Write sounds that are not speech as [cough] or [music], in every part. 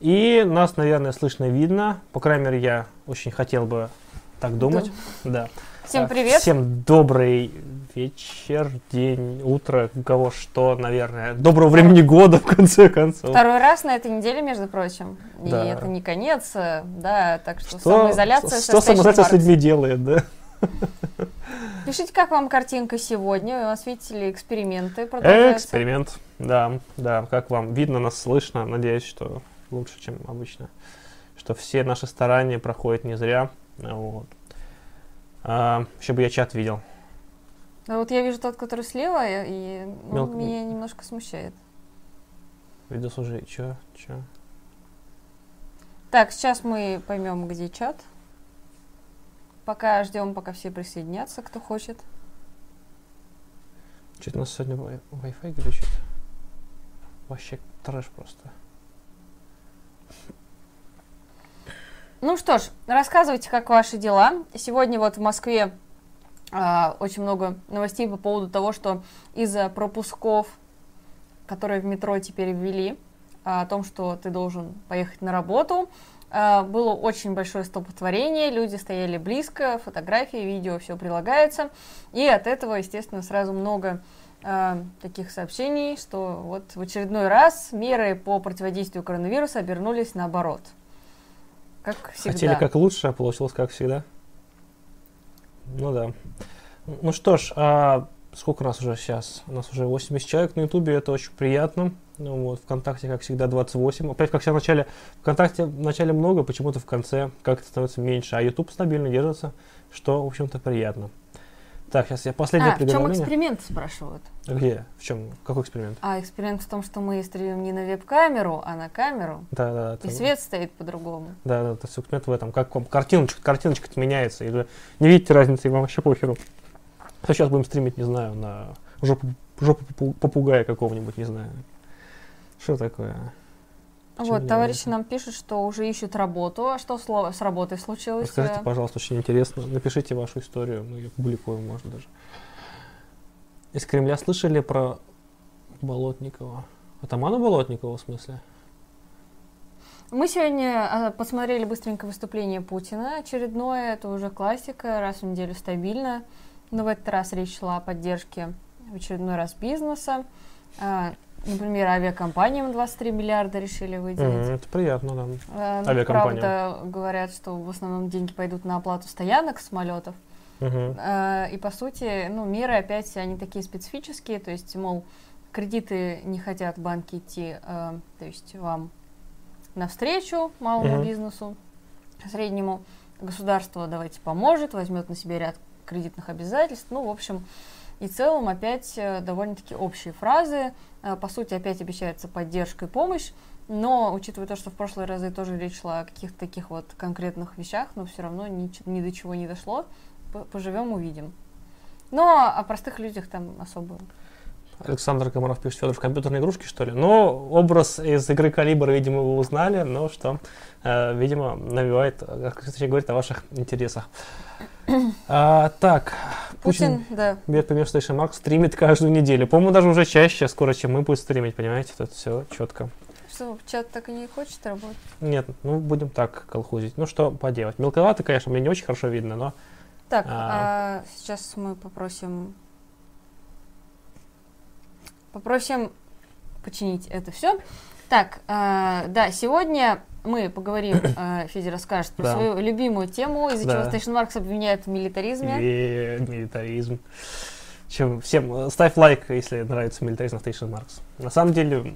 И нас, наверное, слышно и видно. По крайней мере, я очень хотел бы так думать. Да. Всем А, привет. Всем добрый вечер, день, утро, у кого что, наверное. Доброго времени года, [laughs] в конце концов. Второй раз на этой неделе, между прочим. Да. И это не конец, э, да, так что, Что, самоизоляция что самоизоляция с людьми делает, да? Пишите, как вам картинка сегодня. У нас, видите ли, эксперименты продолжаются. Эксперимент, да, да. Как вам видно, нас слышно. Надеюсь, что лучше, чем обычно. Что все наши старания проходят не зря. Вот. А, еще бы я чат видел. Да вот я вижу тот, который слева, и Мелко- меня немножко смущает. Видос уже, чё, чё? Так, сейчас мы поймем, где чат. Пока ждем, пока все присоединятся, кто хочет. Что-то у нас сегодня Wi- Wi-Fi глючит. Вообще трэш просто. Ну что ж, рассказывайте, как ваши дела. Сегодня вот в Москве а, очень много новостей по поводу того, что из-за пропусков, которые в метро теперь ввели, а, о том, что ты должен поехать на работу, а, было очень большое столпотворение, люди стояли близко, фотографии, видео, все прилагается. И от этого, естественно, сразу много таких сообщений, что вот в очередной раз меры по противодействию коронавирусу обернулись наоборот. Как всегда. Хотели как лучше, а получилось как всегда. Ну да. Ну что ж, а сколько нас уже сейчас? У нас уже 80 человек на Ютубе, это очень приятно. Ну вот, ВКонтакте, как всегда, 28. Опять, как всегда, в начале, ВКонтакте в начале много, почему-то в конце как-то становится меньше. А Ютуб стабильно держится, что, в общем-то, приятно. Так, сейчас я последнее А, в чем эксперимент, спрашивают? Где? В чем? Какой эксперимент? А эксперимент в том, что мы стримим не на веб-камеру, а на камеру. Да, да, И там- свет стоит по-другому. Да, да, это все эксперимент в этом. Как вам картиночка, картиночка меняется. И вы не видите разницы, и вам вообще похеру. Что сейчас будем стримить, не знаю, на жопу, жопу попу- попугая какого-нибудь, не знаю. Что такое? Вот, товарищи нам пишут, что уже ищут работу. А что сло- с работой случилось? Расскажите, пожалуйста, очень интересно. Напишите вашу историю, мы ее публикуем, может даже. Из Кремля слышали про Болотникова? Атамана Болотникова, в смысле? Мы сегодня а, посмотрели быстренько выступление Путина. Очередное, это уже классика, раз в неделю стабильно. Но в этот раз речь шла о поддержке в очередной раз бизнеса. Например, авиакомпаниям 23 миллиарда решили выделить. Мгм, это приятно, да. Э, ну, Авиакомпаниям. Правда, говорят, что в основном деньги пойдут на оплату стоянок самолетов. Мгм. Э, И, по сути, ну, меры опять, они такие специфические. То есть, мол, кредиты не хотят банки идти, э, то есть, вам навстречу малому Мгм. бизнесу, среднему. Государство давайте поможет, возьмет на себя ряд кредитных обязательств. Ну, в общем, и в целом опять э, довольно-таки общие фразы. Э, По сути, опять обещается поддержка и помощь. Но, учитывая то, что в прошлые разы тоже речь шла о каких-то таких вот конкретных вещах, но все равно ни, ни до чего не дошло. Поживем, увидим. Но о простых людях там особо. Александр Комаров пишет, Федор, в компьютерной игрушке, что ли? Ну, образ из игры Калибр, видимо, вы узнали, но что, э, видимо, навевает, как говорит, о ваших интересах. А, так, Путин, Путин, да. пример Station Mark, стримит каждую неделю. По-моему, даже уже чаще, скоро, чем мы будет стримить, понимаете? Тут все четко. Что, чат так и не хочет работать? Нет, ну, будем так колхозить. Ну, что поделать. Мелковато, конечно, мне не очень хорошо видно, но... Так, А. а сейчас мы попросим попросим починить это все. Так, а, да, сегодня мы поговорим, а, [coughs] Федя расскажет про Да. свою любимую тему, из-за Да. чего Station Marks обвиняет в милитаризме. Э, милитаризм. Чем, всем э, ставь лайк, если нравится милитаризм Station Marks. На самом деле,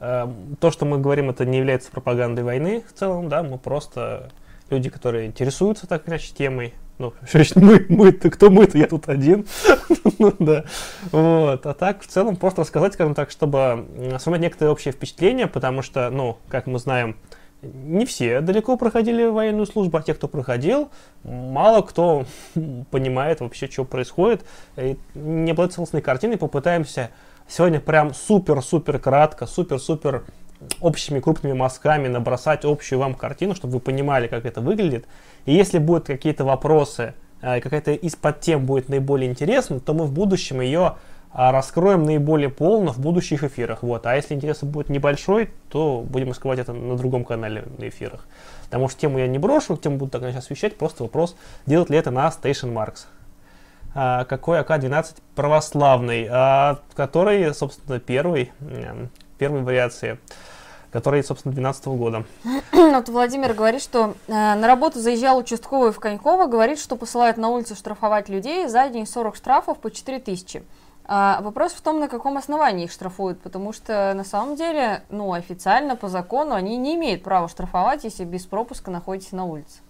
э, то, что мы говорим, это не является пропагандой войны в целом, да, мы просто люди, которые интересуются так или иначе темой. Ну, значит мы, мы-то, кто мы-то, я тут один. [laughs] Ну, да. Вот. А так, в целом, просто рассказать, скажем так, чтобы сформировать некоторые общее впечатление, потому что, ну, как мы знаем, не все далеко проходили военную службу, а те, кто проходил, мало кто [laughs] понимает вообще, что происходит. И не обладает целостной картиной, попытаемся сегодня прям супер-супер кратко, супер-супер общими крупными мазками набросать общую вам картину, чтобы вы понимали, как это выглядит. И если будут какие-то вопросы, э, какая-то из подтем будет наиболее интересна, то мы в будущем ее а раскроем наиболее полно в будущих эфирах. Вот. А если интерес будет небольшой, то будем раскрывать это на другом канале на эфирах. Потому что тему я не брошу, тему буду так сейчас освещать. Просто вопрос, делать ли это на Station Marks. А, какой АК-12 православный, а, который, собственно, первый, первой вариации который, собственно, 2012 года. [clears throat] Вот Владимир говорит, что э, на работу заезжал участковый в Коньково, говорит, что посылают на улицу штрафовать людей, за день 40 штрафов по 4 тысячи. А вопрос в том, на каком основании их штрафуют, потому что на самом деле, ну, официально по закону они не имеют права штрафовать, если без пропуска находитесь на улице.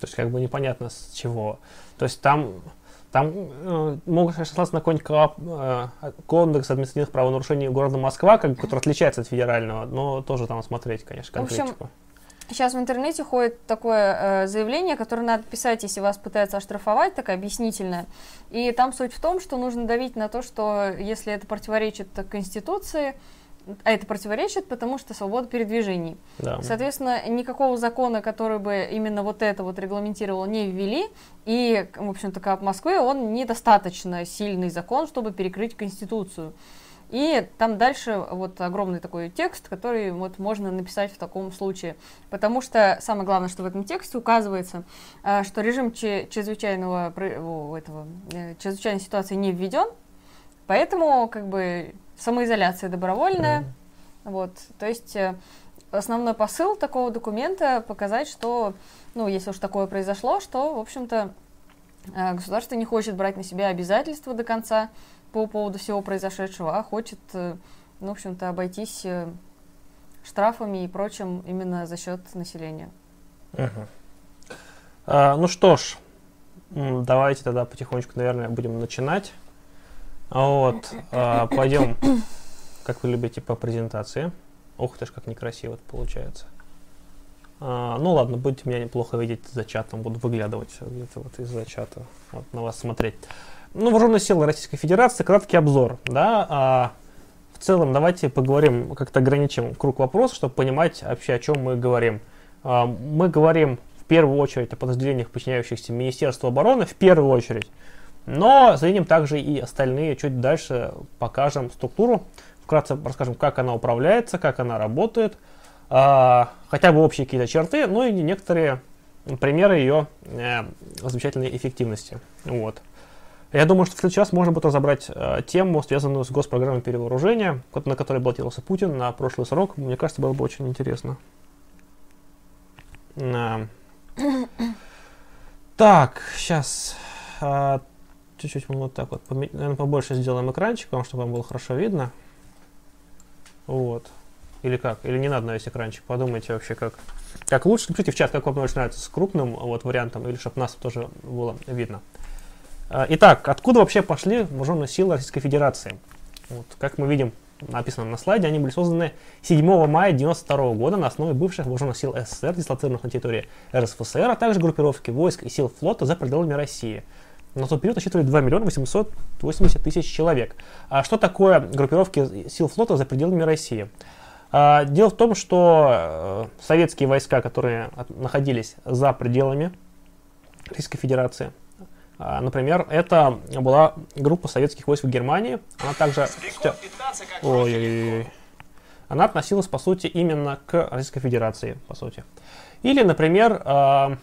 То есть как бы непонятно с чего. То есть там, там э, могут сослаться на какой-нибудь э, кодекс административных правонарушений города Москва, как, который отличается от федерального, но тоже там смотреть, конечно, конкретику. В общем, Сейчас в интернете ходит такое э, заявление, которое надо писать, если вас пытаются оштрафовать, такое объяснительное. И там суть в том, что нужно давить на то, что если это противоречит Конституции, а это противоречит, потому что свобода передвижений. Да. Соответственно, никакого закона, который бы именно вот это вот регламентировал, не ввели. И, в общем-то, как в Москве, он недостаточно сильный закон, чтобы перекрыть Конституцию. И там дальше вот огромный такой текст, который вот можно написать в таком случае. Потому что самое главное, что в этом тексте указывается, э, что режим чрезвычайного этого, э, чрезвычайной ситуации не введен, поэтому как бы самоизоляция добровольная. Mm. Вот, то есть э, основной посыл такого документа показать, что, ну, если уж такое произошло, что, в общем-то, государство не хочет брать на себя обязательства до конца, по поводу всего произошедшего, а хочет, э, ну, в общем-то, обойтись э, штрафами и прочим именно за счет населения. Угу. А, ну что ж, давайте тогда потихонечку, наверное, будем начинать. Вот, а, пойдем, как вы любите, по презентации. Ух ты ж, как некрасиво это получается. А, ну ладно, будете меня неплохо видеть за чатом, буду выглядывать где-то вот из-за чата, вот, на вас смотреть. Ну, вооруженные силы Российской Федерации, краткий обзор, да, а в целом давайте поговорим, как-то ограничим круг вопросов, чтобы понимать вообще, о чем мы говорим. А, мы говорим в первую очередь о подразделениях, подчиняющихся Министерству обороны, в первую очередь, но зададим также и остальные, чуть дальше покажем структуру, вкратце расскажем, как она управляется, как она работает, а, хотя бы общие какие-то черты, ну и некоторые примеры ее э, замечательной эффективности. Вот. Я думаю, что в следующий раз можно будет разобрать э, тему, связанную с госпрограммой перевооружения, на которой баллотировался Путин на прошлый срок. Мне кажется, было бы очень интересно. А. Так, сейчас. А, чуть-чуть мы вот так вот, наверное, побольше сделаем экранчик, чтобы вам было хорошо видно. Вот. Или как? Или не надо на весь экранчик? Подумайте вообще, как, как лучше. Напишите в чат, как вам больше нравится, с крупным вот, вариантом, или чтобы нас тоже было видно. А, итак, откуда вообще пошли вооруженные силы Российской Федерации? Вот, как мы видим, написано на слайде, они были созданы 7 мая 1992 года на основе бывших вооруженных сил СССР, дислоцированных на территории РСФСР, а также группировки войск и сил флота за пределами России. На тот период насчитывали 2 миллиона 880 тысяч человек. А что такое группировки сил флота за пределами России? А, дело в том, что э, советские войска, которые находились за пределами Российской Федерации, а, например, это была группа советских войск в Германии. Она также... Ой, ой, ой. Она относилась, по сути, именно к Российской Федерации, по сути. Или, например, а,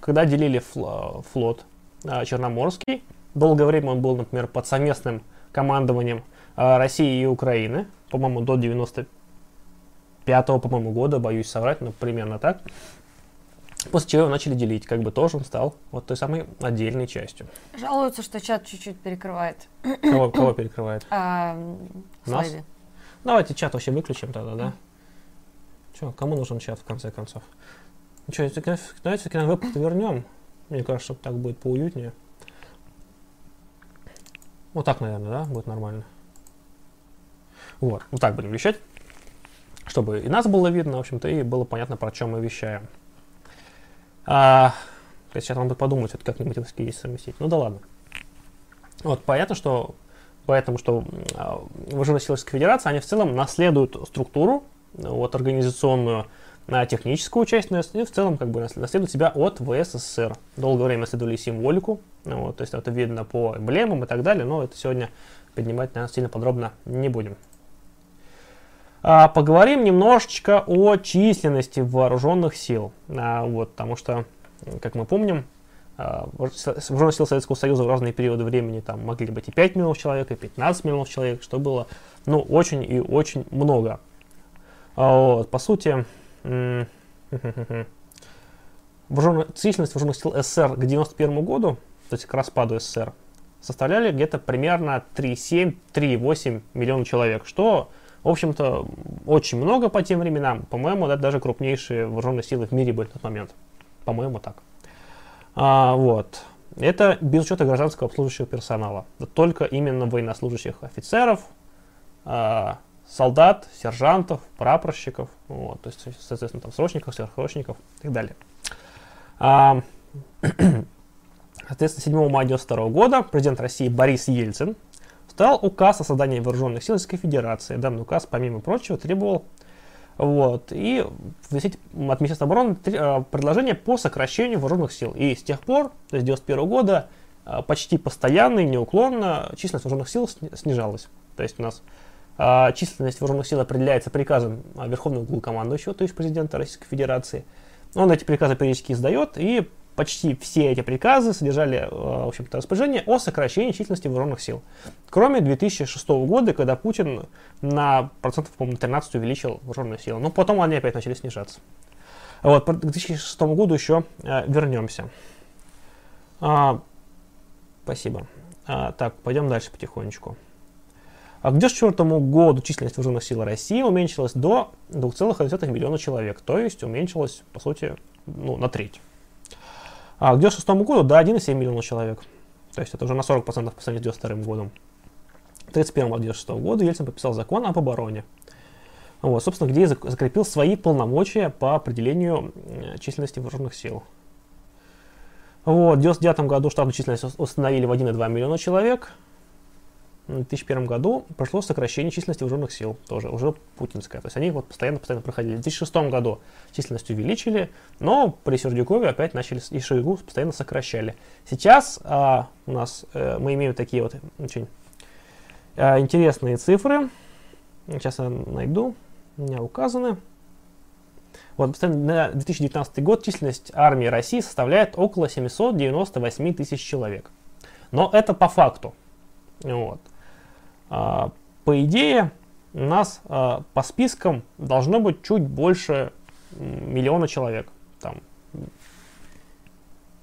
когда делили флот а, Черноморский, долгое время он был, например, под совместным командованием России и Украины, по-моему, до 95 по-моему, года, боюсь соврать, но примерно так. После чего его начали делить, как бы тоже он стал вот той самой отдельной частью. Жалуются, что чат чуть-чуть перекрывает. Кого, кого перекрывает? А, Нас? Давайте чат вообще выключим тогда, да? Че, кому нужен чат в конце концов? Ну что, давайте на веб вернем. Мне кажется, так будет поуютнее. Вот так, наверное, да, будет нормально. Вот, вот так будем вещать, чтобы и нас было видно, в общем-то, и было понятно, про чем мы вещаем. А, сейчас надо подумать, вот как математические есть совместить. Ну да ладно. Вот, понятно, что поэтому, что вооруженные силы Российской Федерации, они в целом наследуют структуру, вот, организационную техническую часть, но и в целом как бы наследуют себя от ВССР. Долгое время наследовали символику, ну вот, то есть это видно по эмблемам и так далее, но это сегодня поднимать, наверное, сильно подробно не будем. А, поговорим немножечко о численности вооруженных сил, а, вот, потому что, как мы помним, а, вооруженные силы Советского Союза в разные периоды времени там могли быть и 5 миллионов человек, и 15 миллионов человек, что было, ну, очень и очень много. А, вот, по сути, [laughs] вооруженная, численность вооруженных сил СССР к 91 году, то есть к распаду СССР, составляли где-то примерно 3,7-3,8 миллиона человек, что, в общем-то, очень много по тем временам. По-моему, это даже крупнейшие вооруженные силы в мире были в тот момент. По-моему, так. А, вот. Это без учета гражданского обслуживающего персонала. Только именно военнослужащих офицеров, а, солдат, сержантов, прапорщиков, вот, то есть, соответственно, там срочников, сверхсрочников и так далее. А, [clears throat] соответственно, 7 мая 1992 года президент России Борис Ельцин стал указ о создании вооруженных сил Российской Федерации. Данный указ, помимо прочего, требовал вот, и от Министерства обороны а, предложение по сокращению вооруженных сил. И с тех пор, то есть 1991 года, а, почти постоянно и неуклонно численность вооруженных сил снижалась. То есть у нас численность вооруженных сил определяется приказом Верховного главнокомандующего, то есть президента Российской Федерации. Он эти приказы периодически издает, и почти все эти приказы содержали, а, в общем-то, распоряжение о сокращении численности вооруженных сил. Кроме 2006 года, когда Путин на процентов, по-моему, 13 увеличил вооруженные силы. Но потом они опять начали снижаться. Вот, к 2006 году еще вернемся. А, спасибо. А, так, пойдем дальше потихонечку. А к 2004 году численность вооруженных сил России уменьшилась до 2,1 миллиона человек, то есть уменьшилась, по сути, ну, на треть. А к 2006 году до 1,7 миллиона человек, то есть это уже на 40% по сравнению с 2022 годом. 31 марта 2006 года Ельцин подписал закон об обороне, вот, собственно, где закрепил свои полномочия по определению численности вооруженных сил. Вот, в 1999 году штатную численность установили в 1,2 миллиона человек, в 2001 году прошло сокращение численности вооруженных сил, тоже уже путинское. То есть они вот постоянно-постоянно проходили. В 2006 году численность увеличили, но при Сердюкове опять начали и Шойгу постоянно сокращали. Сейчас а, у нас а, мы имеем такие вот очень а, интересные цифры. Сейчас я найду, у меня указаны. Вот, на 2019 год численность армии России составляет около 798 тысяч человек. Но это по факту. Вот. А, по идее, у нас а, по спискам должно быть чуть больше миллиона человек. Там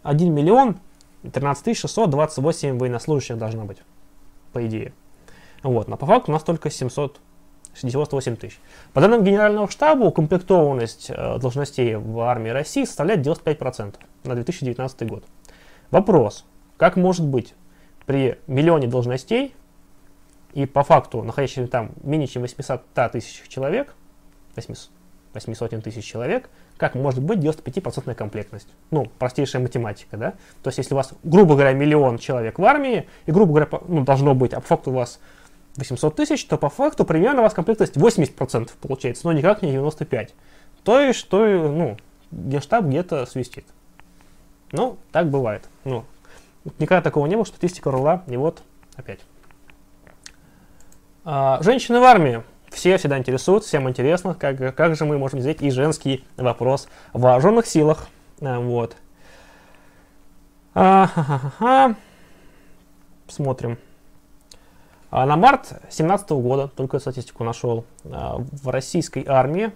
1 миллион 13 628 военнослужащих должно быть, по идее. Вот, но по факту у нас только 768 тысяч. По данным Генерального штаба, укомплектованность э, должностей в армии России составляет 95% на 2019 год. Вопрос, как может быть при миллионе должностей и по факту находящихся там менее чем 800 тысяч человек, 800, 800 тысяч человек, как может быть 95% комплектность? Ну, простейшая математика, да? То есть, если у вас, грубо говоря, миллион человек в армии, и, грубо говоря, ну, должно быть, а по факту у вас 800 тысяч, то по факту примерно у вас комплектность 80% получается, но никак не 95%. То есть, что, ну, генштаб где-то свистит. Ну, так бывает. Ну, никогда такого не было, что статистика рла, и вот опять. А, женщины в армии. Все всегда интересуют, всем интересно, как, как же мы можем взять и женский вопрос в вооруженных силах. А, вот. А, ха -ха -ха. Смотрим. А на март 2017 года, только статистику нашел, а, в российской армии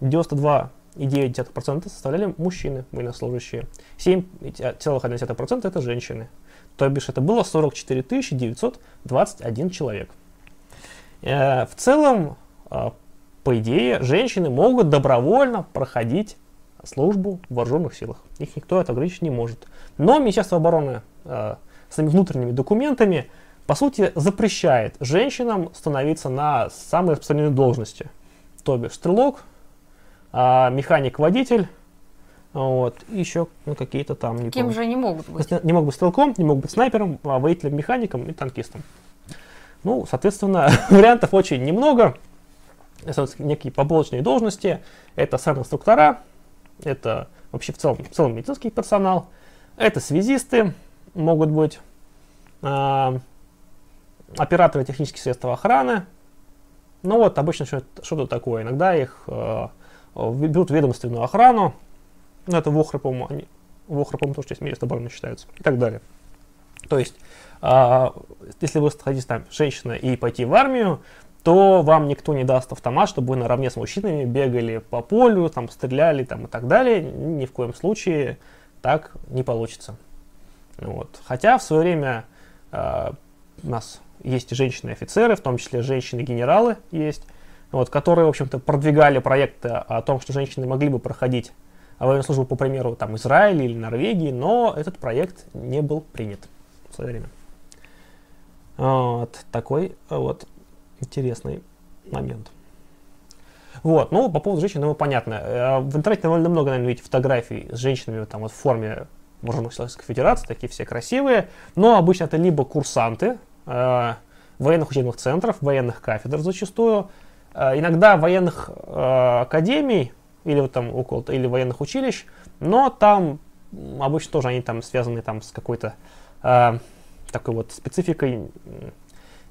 92,9% составляли мужчины, военнослужащие. 7,1% это женщины. То бишь это было 44 921 человек. Э, в целом, э, по идее, женщины могут добровольно проходить службу в вооруженных силах. Их никто это ограничить не может. Но Министерство обороны э, своими внутренними документами, по сути, запрещает женщинам становиться на самые распространенные должности. То бишь стрелок, механик-водитель, вот, и еще ну, какие-то там... Не Кем помню. же они могут быть? Не могут быть стрелком, не могут быть снайпером, а водителем-механиком и танкистом. Ну, соответственно, [laughs] вариантов очень немного. некие побочные должности, это инструктора, это вообще в целом, в целом медицинский персонал, это связисты, могут быть э, операторы технических средств охраны, ну вот обычно что-то такое. Иногда их э, берут ведомственную охрану, ну это ВОХРы, по-моему, они, ВОХРы, по-моему, тоже часть министерства обороны считаются, и так далее. То есть, если вы хотите там женщина и пойти в армию, то вам никто не даст автомат, чтобы вы наравне с мужчинами бегали по полю, там, стреляли там, и так далее. Ни в коем случае так не получится. Вот. Хотя в свое время э, у нас есть женщины-офицеры, в том числе женщины-генералы есть, вот, которые, в общем-то, продвигали проекты о том, что женщины могли бы проходить военную службу, по примеру, там, Израиля или Норвегии, но этот проект не был принят в свое время. Вот такой вот интересный момент. Вот, ну, по поводу женщин, ну, понятно. Э, в интернете довольно много, наверное, видите фотографий с женщинами там вот в форме Вооруженных Человеческой Федерации, такие все красивые. Но обычно это либо курсанты э, военных учебных центров, военных кафедр зачастую, э, иногда военных э, академий или вот там около, или военных училищ, но там обычно тоже они там связаны там с какой-то э, такой вот спецификой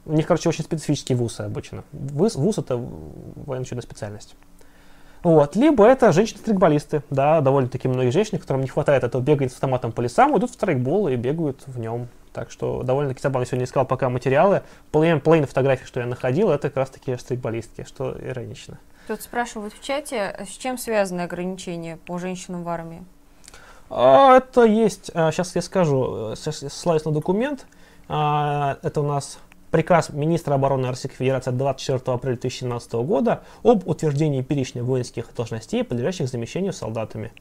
у них, короче, очень специфические вузы обычно. Вуз, вуз это военно-учебная специальность. Вот. Либо это женщины-стрейкболисты, да, довольно-таки многие женщины, которым не хватает этого бегать с автоматом по лесам, идут в стрейкбол и бегают в нем. Так что довольно-таки забавно. Сегодня искал пока материалы. Половина, половина фотографий, что я находил, это как раз таки стрейкболистки, что иронично. Тут спрашивают в чате, с чем связаны ограничения по женщинам в армии? А, это есть, сейчас а, я скажу, я ссылаюсь на документ. А, это у нас приказ министра обороны Российской Федерации от 24 апреля 2017 года об утверждении перечня воинских должностей, подлежащих замещению солдатами.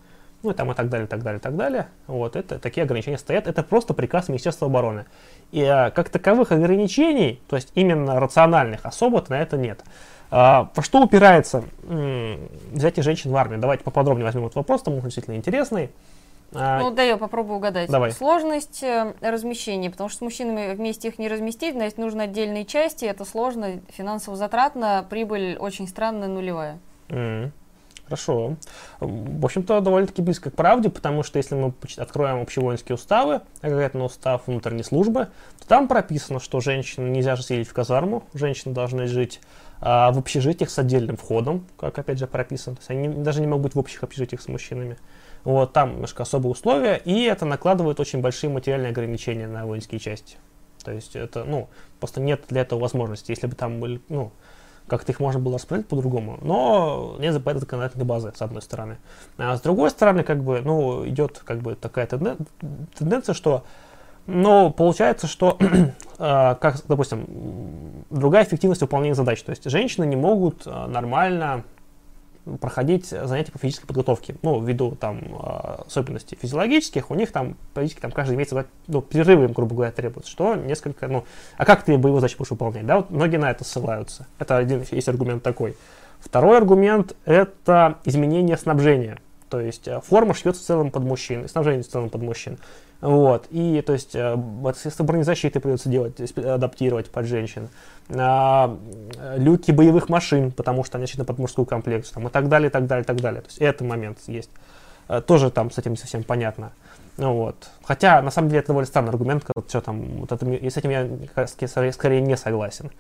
Ну и там и так далее, так далее, так далее. Вот это такие ограничения стоят. Это просто приказ Министерства обороны. И а, как таковых ограничений, то есть именно рациональных, особо-то на это нет. А, во что упирается м- взятие женщин в армию? Давайте поподробнее возьмем этот вопрос, там он действительно интересный. А, ну, да, я попробую угадать. Давай. Сложность э, размещения, потому что с мужчинами вместе их не разместить, значит, нужно отдельные части, это сложно, финансово затратно, прибыль очень странная, нулевая. Mm. Хорошо. В общем-то, довольно-таки близко к правде, потому что если мы откроем общевоинские уставы, конкретно устав внутренней службы, то там прописано, что женщин нельзя же селить в казарму, женщины должны жить а, в общежитиях с отдельным входом, как опять же прописано. То есть они даже не могут быть в общих общежитиях с мужчинами. Вот, там немножко особые условия, и это накладывает очень большие материальные ограничения на воинские части. То есть это, ну, просто нет для этого возможности. Если бы там были, ну, как-то их можно было распределить по-другому. Но нет этой законодательной базы, с одной стороны. А с другой стороны, как бы, ну, идет как бы такая тенденция, что ну, получается, что, э, [clears throat] как, допустим, другая эффективность выполнения задач. То есть женщины не могут э, нормально проходить занятия по физической подготовке. Ну, ввиду там а, особенностей физиологических, у них там практически там каждый месяц ну, перерывы им, грубо говоря, требуется, что несколько, ну, а как ты боевую задачу будешь выполнять, да, вот многие на это ссылаются. Это один есть аргумент такой. Второй аргумент – это изменение снабжения. То есть э, форма шьется в целом под мужчин, снабжение в целом под мужчин. Вот. И, то есть, э, средства бронезащиты придется делать, адаптировать под женщин. А, люки боевых машин, потому что они рассчитаны под мужскую комплекцию, там, и так далее, и так далее, и так далее. То есть, это момент есть. Э, тоже там с этим не совсем понятно. Ну, вот. Хотя, на самом деле, это довольно странный аргумент, что там, вот это, и с этим я скорее не согласен.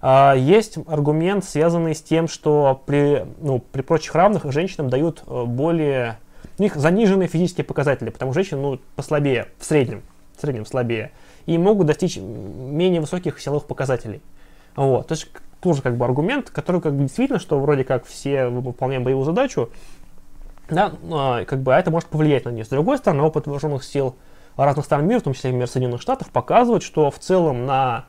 А, есть аргумент, связанный с тем, что при, ну, при прочих равных женщинам дают э, более у них заниженные физические показатели, потому что женщины ну, послабее, в среднем, в среднем слабее, и могут достичь менее высоких силовых показателей. Вот. То есть тоже как бы аргумент, который как бы действительно, что вроде как все выполняем боевую задачу, да, а, как бы это может повлиять на них. С другой стороны, опыт вооруженных сил разных стран мира, в том числе и мир Соединенных Штатов, показывает, что в целом на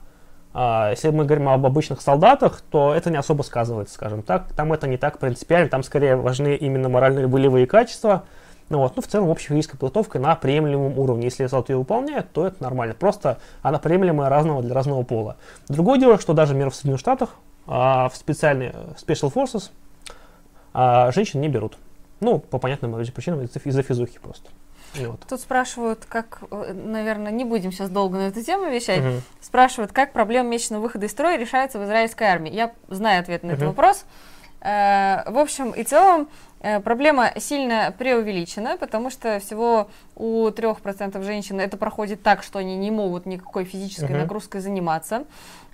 если мы говорим об обычных солдатах, то это не особо сказывается, скажем так. Там это не так принципиально, там скорее важны именно моральные волевые качества. Ну, вот, ну, в целом, общая физическая подготовка на приемлемом уровне. Если солдат ее выполняет, то это нормально. Просто она приемлемая разного для разного пола. Другое дело, что даже, например, в Соединенных Штатах а, в специальные Special Forces а, женщин не берут. Ну, по понятным причинам, из-за физухи просто. Вот. Тут спрашивают, как, э, наверное, не будем сейчас долго на эту тему вещать, угу. спрашивают, как проблема месячного выхода из строя решается в израильской армии. Я знаю ответ на угу. этот вопрос. Э, в общем и целом, э, проблема сильно преувеличена, потому что всего у 3% женщин это проходит так, что они не могут никакой физической uh-huh. нагрузкой заниматься.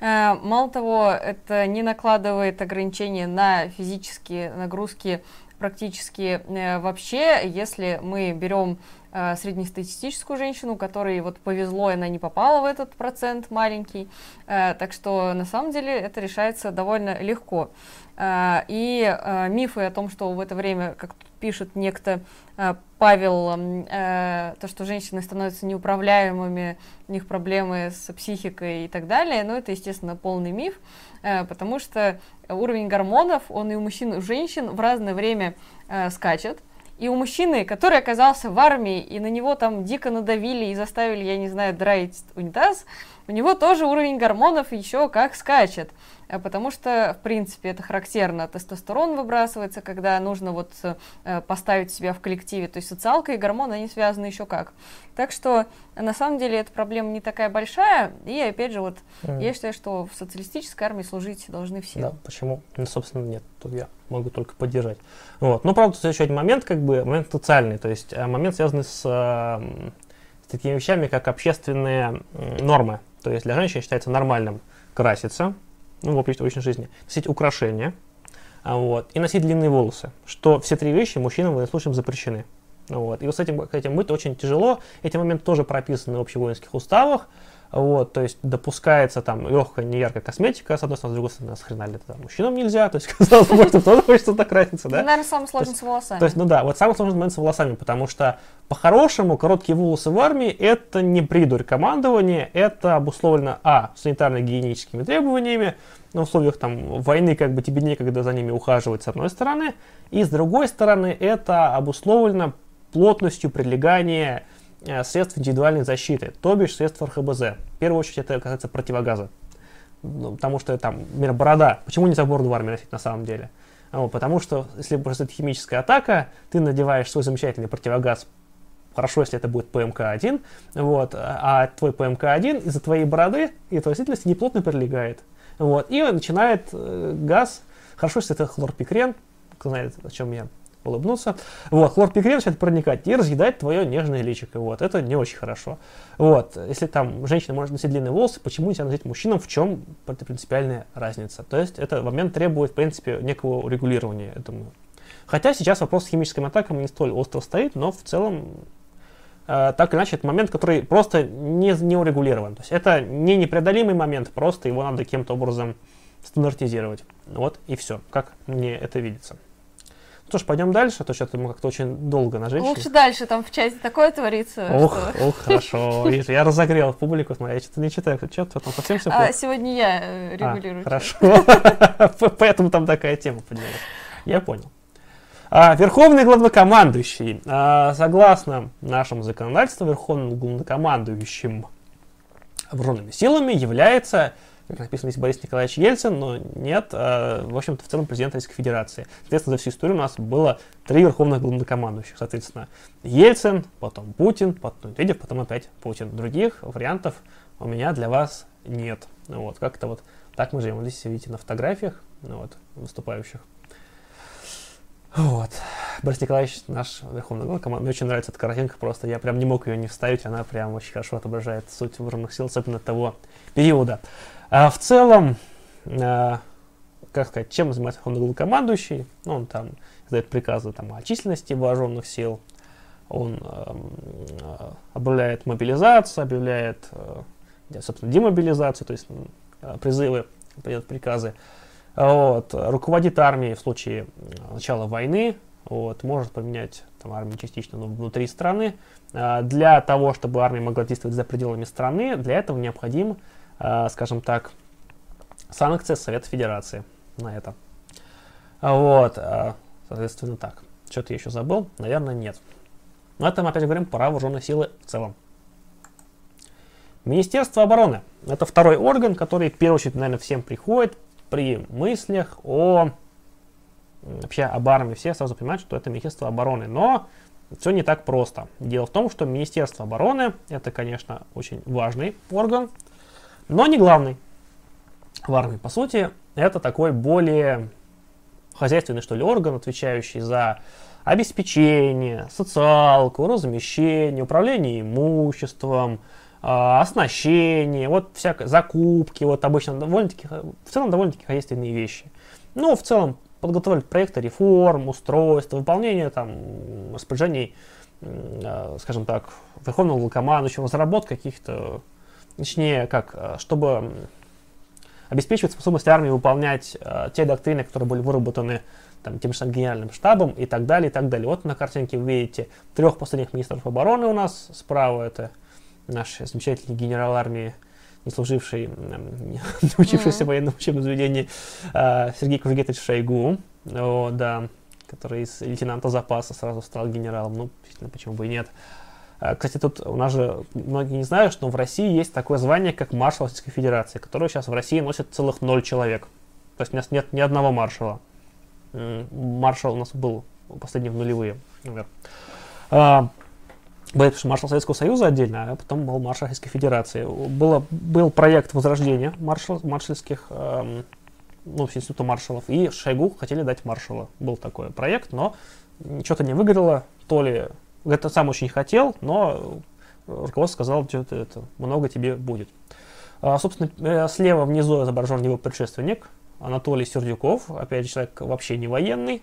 Мало того, это не накладывает ограничения на физические нагрузки практически вообще, если мы берем э, среднестатистическую женщину, которой вот повезло, и она не попала в этот процент маленький. Э, так что на самом деле это решается довольно легко. Э, и э, мифы о том, что в это время, как пишет некто э, Павел, э, то, что женщины становятся неуправляемыми, у них проблемы с психикой и так далее, ну, это, естественно, полный миф, э, потому что уровень гормонов, он и у мужчин, и у женщин в разное время э, скачет. И у мужчины, который оказался в армии, и на него там дико надавили и заставили, я не знаю, драить унитаз, у него тоже уровень гормонов еще как скачет. Э, потому что, в принципе, это характерно. Тестостерон выбрасывается, когда нужно вот э, поставить себя в коллективе. То есть социалка и гормоны, они связаны еще как. Так что, на самом деле, эта проблема не такая большая. И, опять же, вот mm. я считаю, что в социалистической армии служить должны все. Да, почему? Ну, собственно, нет. Тут я могу только поддержать. Вот. Но, правда, тут еще один момент, как бы, момент социальный. То есть э, момент, связанный с, с такими вещами, как общественные нормы. То есть для женщин считается нормальным краситься, ну, в обычной жизни, носить украшения, а, вот, и носить длинные волосы, что все три вещи мужчинам в случае запрещены. Вот. И вот с этим, этим быть очень тяжело. Эти моменты тоже прописаны в общевоинских уставах. Вот, то есть допускается там легкая, неяркая косметика, с одной стороны, с другой стороны, с хрена ли это там, мужчинам нельзя, то есть [laughs] казалось бы, что тоже хочется так разница, да? Это, наверное, самый сложный с волосами. То есть, ну да, вот самый сложный момент с волосами, потому что по-хорошему короткие волосы в армии это не придурь командования, это обусловлено, а, санитарно-гигиеническими требованиями, на условиях там войны как бы тебе некогда за ними ухаживать с одной стороны, и с другой стороны это обусловлено плотностью прилегания средств индивидуальной защиты, то бишь средств РХБЗ. В первую очередь это касается противогаза, ну, потому что там, например, борода. Почему нельзя бороду в армии носить на самом деле? Вот, потому что если произойдет химическая атака, ты надеваешь свой замечательный противогаз Хорошо, если это будет ПМК-1, вот, а твой ПМК-1 из-за твоей бороды и твоей растительности неплотно прилегает. Вот, и начинает э, газ, хорошо, если это хлорпикрен, кто знает, о чем я улыбнуться. Вот, хлорпикрен начинает проникать и разъедать твое нежное личико. Вот, это не очень хорошо. Вот, если там женщина может носить длинные волосы, почему нельзя носить мужчинам, в чем принципиальная разница? То есть, этот момент требует, в принципе, некого урегулирования, думаю. Хотя сейчас вопрос с химическими атаками не столь остро стоит, но в целом э, так или иначе, это момент, который просто не, не урегулирован. То есть это не непреодолимый момент, просто его надо каким-то образом стандартизировать. Вот и все, как мне это видится. Ну что ж, пойдем дальше, а то сейчас мы как-то очень долго на женщине. Лучше дальше, там в чате такое творится. Ох, что... ох, хорошо. Видишь, я разогрел публику, смотри, я что-то не читаю, что-то там совсем все а, Сегодня я э, регулирую. А, хорошо. [laughs] Поэтому там такая тема поднялась. Я понял. А, верховный главнокомандующий. А, согласно нашему законодательству, верховным главнокомандующим вооруженными силами является как написано здесь Борис Николаевич Ельцин, но нет, а, в общем-то, в целом президент Российской Федерации. Соответственно, за всю историю у нас было три верховных главнокомандующих, соответственно, Ельцин, потом Путин, потом Медведев, потом опять Путин. Других вариантов у меня для вас нет. Вот, как-то вот так мы живем. Здесь видите на фотографиях ну, вот, выступающих. Вот. Борис Николаевич, наш верховный глава мне очень нравится эта картинка, просто я прям не мог ее не вставить, она прям очень хорошо отображает суть вооруженных сил, особенно того периода. А в целом, а, как сказать, чем занимается верховный главнокомандующий? Ну, он там издает приказы там, о численности вооруженных сил, он э, объявляет мобилизацию, объявляет, э, собственно, демобилизацию, то есть призывы, приказы вот, руководит армией в случае начала войны, вот, может поменять там, армию частично но внутри страны. А, для того, чтобы армия могла действовать за пределами страны, для этого необходим, а, скажем так, санкция Совета Федерации на это. Вот, а, соответственно, так. Что-то я еще забыл? Наверное, нет. Но это мы опять говорим про вооруженные силы в целом. Министерство обороны. Это второй орган, который, в первую очередь, наверное, всем приходит при мыслях о вообще об армии. Все сразу понимают, что это Министерство обороны. Но все не так просто. Дело в том, что Министерство обороны это, конечно, очень важный орган, но не главный в армии. По сути, это такой более хозяйственный, что ли, орган, отвечающий за обеспечение, социалку, размещение, управление имуществом, а, оснащение, вот всякое, закупки, вот обычно довольно-таки, в целом довольно-таки хозяйственные вещи. Ну, в целом подготовить проекты реформ, устройства, выполнение там распоряжений, а, скажем так, верховного главкомандующего, разработка каких-то, точнее, как, а, чтобы обеспечивать способность армии выполнять те доктрины, которые были выработаны там, тем же самым генеральным штабом и так далее, и так далее. Вот на картинке вы видите трех последних министров обороны у нас. Справа это наш замечательный генерал армии, не служивший, [laughs] не учившийся в военном учебном заведении, а, Сергей Кужегетович Шойгу, о, да, который из лейтенанта запаса сразу стал генералом. Ну, почему бы и нет. Кстати, тут у нас же многие не знают, что в России есть такое звание, как маршал Российской Федерации, которое сейчас в России носит целых ноль человек. То есть у нас нет ни одного маршала. Маршал у нас был последний в нулевые, наверное. А, был маршал Советского Союза отдельно, а потом был маршал Российской Федерации. Было, был проект возрождения маршал, маршальских, эм, ну, института маршалов, и Шойгу хотели дать маршала. Был такой проект, но что-то не выгорело, то ли это сам очень хотел, но руководство сказало, что это, много тебе будет. А, собственно, э, слева внизу изображен его предшественник, Анатолий Сердюков, опять же, человек вообще не военный,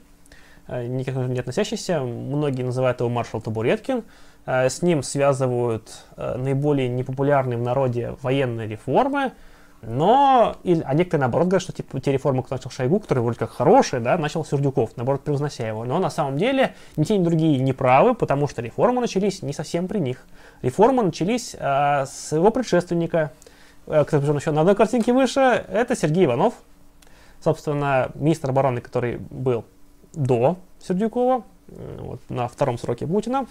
э, никак не относящийся, многие называют его маршал Табуреткин, э, с ним связывают э, наиболее непопулярные в народе военные реформы, но, а некоторые наоборот говорят, что типа, те реформы, которые начал Шойгу, которые вроде как хорошие, да, начал Сердюков, наоборот, превознося его. Но на самом деле ни те, ни другие не правы, потому что реформы начались не совсем при них. Реформы начались а, с его предшественника, который еще на одной картинке выше, это Сергей Иванов, собственно, министр обороны, который был до Сердюкова, вот, на втором сроке Путина.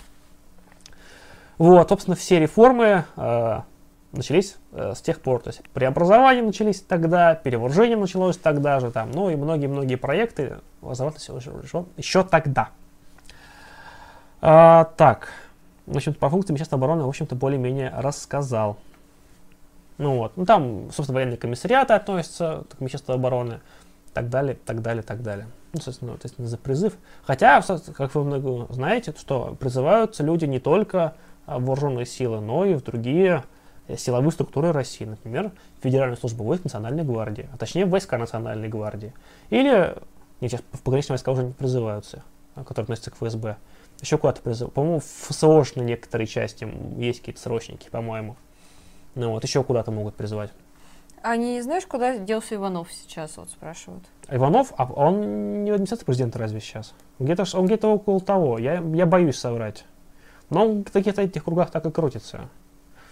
Вот, собственно, все реформы э, начались э, с тех пор. То есть преобразования начались тогда, перевооружение началось тогда же, там, ну и многие-многие проекты разрабатывались еще, еще тогда. А, так, в общем по функции Министерства обороны, в общем-то, более-менее рассказал. Ну вот, ну там, собственно, военные комиссариаты относятся к Министерству обороны так далее, так далее, так далее. Ну, собственно, есть за призыв. Хотя, как вы много знаете, что призываются люди не только в вооруженные силы, но и в другие силовые структуры России, например, Федеральную службу войск Национальной гвардии, а точнее войска Национальной гвардии. Или, не, сейчас в пограничные войска уже не призываются, а, которые относятся к ФСБ. Еще куда-то призывают. По-моему, в ФСОш на некоторой части есть какие-то срочники, по-моему. Ну вот, еще куда-то могут призывать. А не знаешь, куда делся Иванов сейчас, вот спрашивают. Иванов, а он не в администрации президента разве сейчас? Где-то, он где-то около того, я, я боюсь соврать. Но он в каких-то этих кругах так и крутится.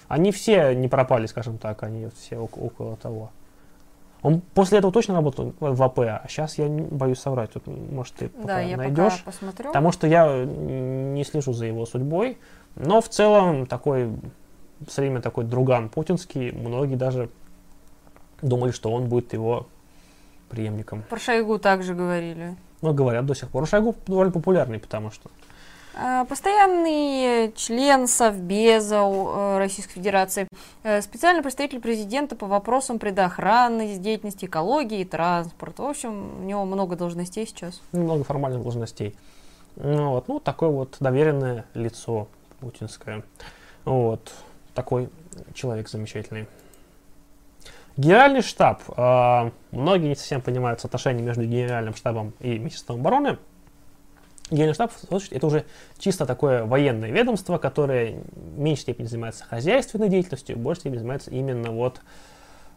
Они все не пропали, скажем так, они все около, того. Он после этого точно работал в АП, а сейчас я боюсь соврать. Тут, может, ты пока да, я найдешь. Пока посмотрю. Потому что я не слежу за его судьбой. Но в целом такой, все время такой друган путинский, многие даже думали, что он будет его преемником. Про Шойгу также говорили. Ну, говорят до сих пор. Шойгу довольно популярный, потому что... А, постоянный член Совбеза э, Российской Федерации, э, специальный представитель президента по вопросам предохранности, деятельности экологии и транспорта. В общем, у него много должностей сейчас. Много формальных должностей. Ну, вот, ну, такое вот доверенное лицо путинское. Вот, такой человек замечательный. Генеральный штаб. Э, многие не совсем понимают соотношение между генеральным штабом и Министерством обороны. Генеральный штаб это уже чисто такое военное ведомство, которое в меньшей степени занимается хозяйственной деятельностью, в большей степени занимается именно вот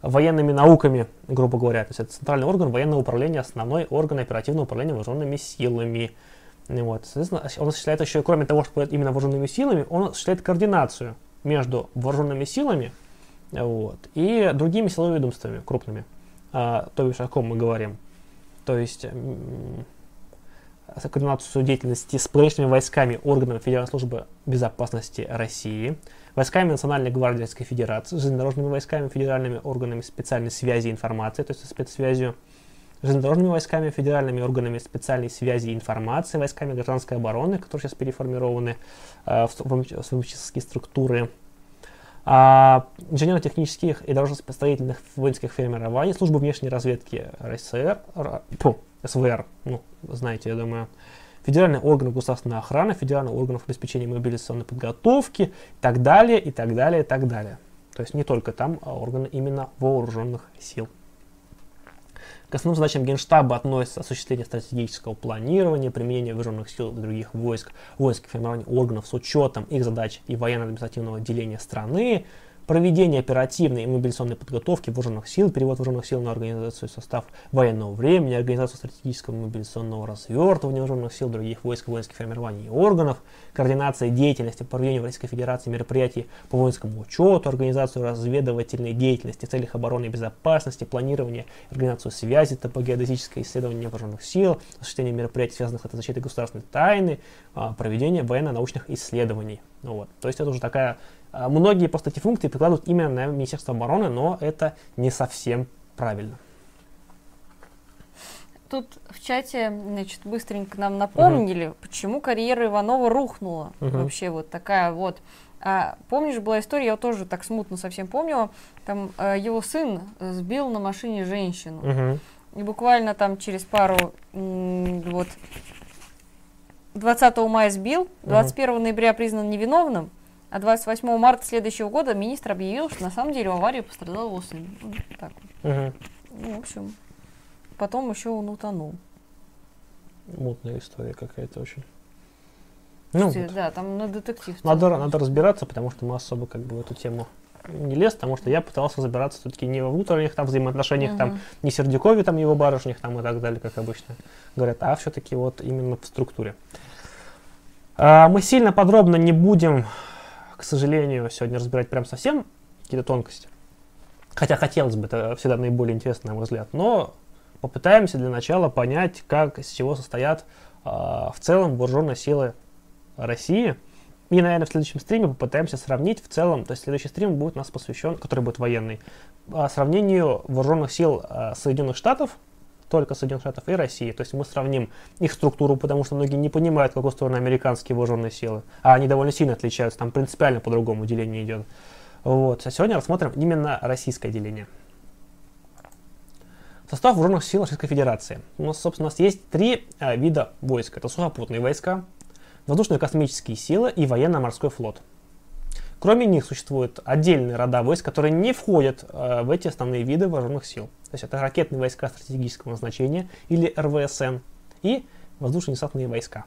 военными науками, грубо говоря. То есть это центральный орган военного управления, основной орган оперативного управления вооруженными силами. Вот. Соответственно, он осуществляет еще, кроме того, что именно вооруженными силами, он осуществляет координацию между вооруженными силами вот. И другими силовыми ведомствами крупными, а, то бишь о ком мы говорим. То есть координацию деятельности с пограничными войсками органами Федеральной службы безопасности России, войсками Национальной гвардии Российской Федерации, железнодорожными войсками, федеральными органами специальной связи и информации, то есть спецсвязью, железнодорожными войсками, федеральными органами специальной связи и информации, войсками гражданской обороны, которые сейчас переформированы э, в, в, в структуры, а, инженерно-технических и дорожно-строительных воинских формирований, службы внешней разведки РСР, фу, СВР, ну, знаете, я думаю, федеральный орган государственной охраны, федеральный орган обеспечения мобилизационной подготовки и так далее, и так далее, и так далее. То есть не только там, а органы именно вооруженных сил. К основным задачам Генштаба относятся осуществление стратегического планирования, применение вооруженных сил других войск, воинских формирований органов с учетом их задач и военно-административного деления страны, проведение оперативной и мобилизационной подготовки вооруженных сил, перевод вооруженных сил на организацию состав военного времени, организацию стратегического мобилизационного развертывания вооруженных сил других войск, воинских формирований и органов, координация деятельности по проведению в Российской Федерации мероприятий по воинскому учету, организацию разведывательной деятельности в целях обороны и безопасности, планирование, организацию связи, топогеодезическое исследование вооруженных сил, осуществление мероприятий, связанных с защитой государственной тайны, а, проведение военно-научных исследований. Ну вот. То есть это уже такая многие просто эти функции прикладывают именно на Министерство обороны, но это не совсем правильно. Тут в чате, значит, быстренько нам напомнили, угу. почему карьера Иванова рухнула. Угу. Вообще вот такая вот. А, помнишь, была история, я тоже так смутно совсем помню, там а, его сын сбил на машине женщину. Угу. И буквально там через пару, вот, 20 мая сбил, 21 угу. ноября признан невиновным, а 28 марта следующего года министр объявил, что на самом деле в аварии пострадал его сын. Так Угу. Ну, в общем, потом еще он утонул. Мутная история какая-то очень. Ну, вот. Да, там на детектив. Надо, надо разбираться, потому что мы особо как бы в эту тему не лез, потому что я пытался разбираться все-таки не во внутренних там взаимоотношениях, uh-huh. там, не Сердюкове, там, его барышнях, там, и так далее, как обычно говорят, а все-таки вот именно в структуре. А, мы сильно подробно не будем к сожалению, сегодня разбирать прям совсем какие-то тонкости. Хотя хотелось бы, это всегда наиболее интересно, на мой взгляд. Но попытаемся для начала понять, как, из чего состоят э, в целом вооруженные силы России. И, наверное, в следующем стриме попытаемся сравнить в целом, то есть следующий стрим будет у нас посвящен, который будет военный, э, сравнению вооруженных сил э, Соединенных Штатов только Соединенных Штатов и России. То есть мы сравним их структуру, потому что многие не понимают, в какую сторону американские вооруженные силы. А они довольно сильно отличаются, там принципиально по-другому деление идет. Вот. А сегодня рассмотрим именно российское деление. Состав вооруженных сил Российской Федерации. У нас, собственно, у нас есть три а, вида войск. Это сухопутные войска, воздушные космические силы и военно-морской флот. Кроме них существуют отдельные рода войск, которые не входят э, в эти основные виды вооруженных сил. То есть это ракетные войска стратегического назначения или РВСН и воздушно-десантные войска.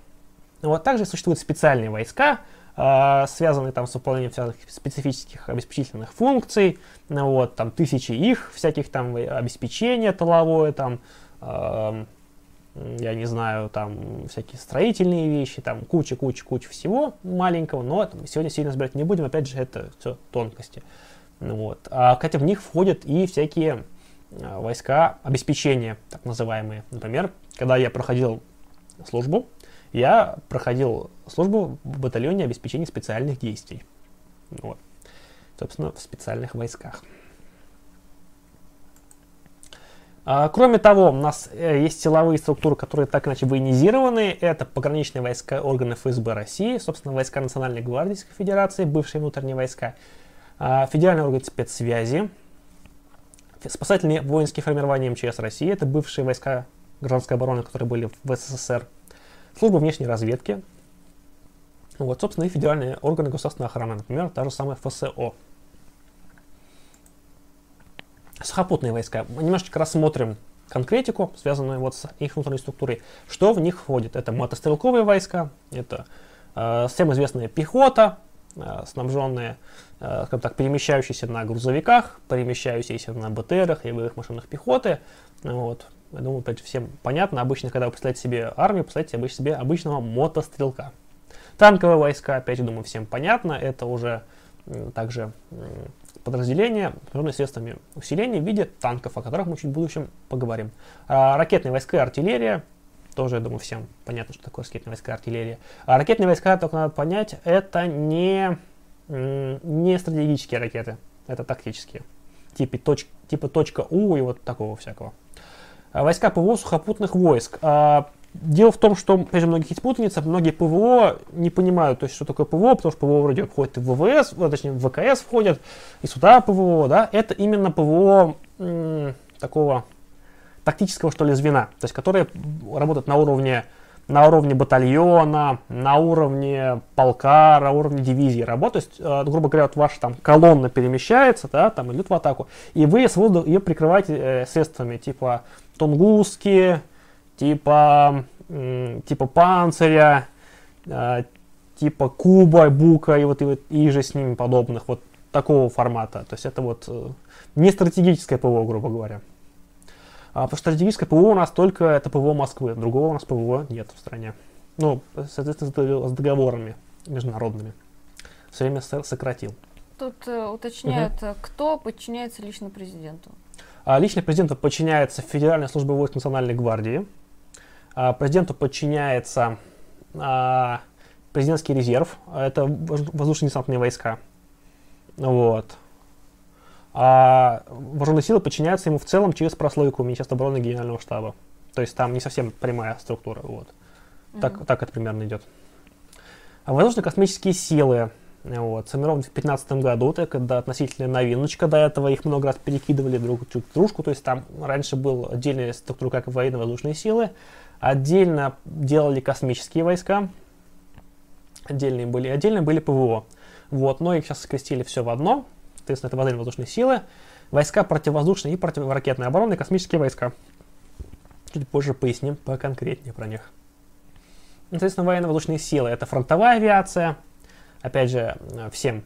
Вот также существуют специальные войска, э, связанные там с выполнением всяких специфических обеспечительных функций, ну, вот, там тысячи их, всяких там обеспечения тыловое, там, э, я не знаю, там всякие строительные вещи, там куча-куча-куча всего маленького, но там, сегодня сильно разбирать не будем, опять же, это все тонкости. Ну, вот. А, хотя в них входят и всякие а, войска обеспечения, так называемые. Например, когда я проходил службу, я проходил службу в батальоне обеспечения специальных действий. Вот. Собственно, в специальных войсках. А, кроме того, у нас э, есть силовые структуры, которые так иначе военизированы. Это пограничные войска органы ФСБ России, собственно, войска Национальной гвардии Российской Федерации, бывшие внутренние войска, а, федеральный орган спецсвязи, спасательные воинские формирования МЧС России, это бывшие войска гражданской обороны, которые были в СССР, служба внешней разведки, вот, собственно, и федеральные органы государственной охраны, например, та же самая ФСО. Сухопутные войска. Мы немножечко рассмотрим конкретику, связанную вот с их внутренней структурой. Что в них входит? Это мотострелковые войска, это э, всем известная пехота, э, снабженная, э, скажем так, перемещающиеся на грузовиках, перемещающиеся на БТРах и боевых машинах пехоты. Вот. Я думаю, опять всем понятно. Обычно, когда вы представляете себе армию, представляете себе обычного мотострелка. Танковые войска, опять же, думаю, всем понятно. Это уже также подразделения, вооруженные средствами усиления в виде танков, о которых мы чуть в будущем поговорим. А, ракетные войска и артиллерия, тоже, я думаю, всем понятно, что такое ракетные войска и артиллерия. А ракетные войска, только надо понять, это не, не стратегические ракеты, это тактические. Типа, точ, типа точка У и вот такого всякого. А, войска ПВО сухопутных войск. Дело в том, что, опять же, многих есть путаница, многие ПВО не понимают, то есть, что такое ПВО, потому что ПВО вроде входит и в ВВС, точнее, в ВКС входят, и сюда ПВО, да, это именно ПВО м- такого тактического, что ли, звена, то есть, которые работают на уровне на уровне батальона, на уровне полка, на уровне дивизии работают. То есть, э, грубо говоря, вот ваша там колонна перемещается, да, там идет в атаку, и вы с воздуха ее прикрываете э, средствами типа тунгуски, типа, типа панциря, э, типа куба, бука и вот, и вот и же с ними подобных, вот такого формата. То есть это вот э, не стратегическое ПВО, грубо говоря. А, потому что стратегическое ПВО у нас только это ПВО Москвы, другого у нас ПВО нет в стране. Ну, соответственно, с договорами международными. Все время сократил. Тут э, уточняют, угу. кто подчиняется лично президенту. А, лично президенту подчиняется Федеральная служба войск Национальной гвардии. А, президенту подчиняется а, президентский резерв, это воздушно-десантные войска. Вот. А вооруженные силы подчиняются ему в целом через прослойку Министерства обороны Генерального штаба. То есть там не совсем прямая структура. Вот. Mm-hmm. Так, так это примерно идет. А воздушно-космические силы вот, сформированы в 2015 году, так это относительно новиночка, до этого их много раз перекидывали друг в дружку, то есть там раньше был отдельная структура, как военно-воздушные силы, Отдельно делали космические войска, отдельные были, отдельно были ПВО. Вот, но их сейчас скрестили все в одно. Соответственно, это военно-воздушные силы, войска противовоздушной и противоракетной обороны, космические войска. Чуть позже поясним поконкретнее про них. Соответственно, военно-воздушные силы – это фронтовая авиация. Опять же, всем,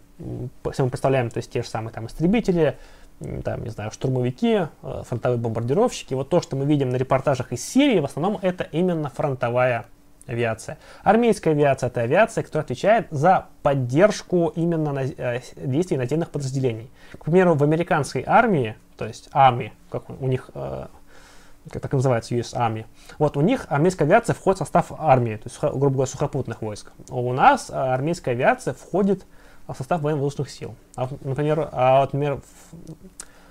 всем мы представляем, то есть те же самые там истребители, там, не знаю, штурмовики, э, фронтовые бомбардировщики. Вот то, что мы видим на репортажах из Сирии, в основном это именно фронтовая авиация. Армейская авиация – это авиация, которая отвечает за поддержку именно на, э, действий наземных подразделений. К примеру, в американской армии, то есть Army, как у них, э, как так называется, US Army, вот у них армейская авиация входит в состав армии, то есть, грубо говоря, сухопутных войск. У нас армейская авиация входит в состав военно-воздушных сил. А, например, а, например,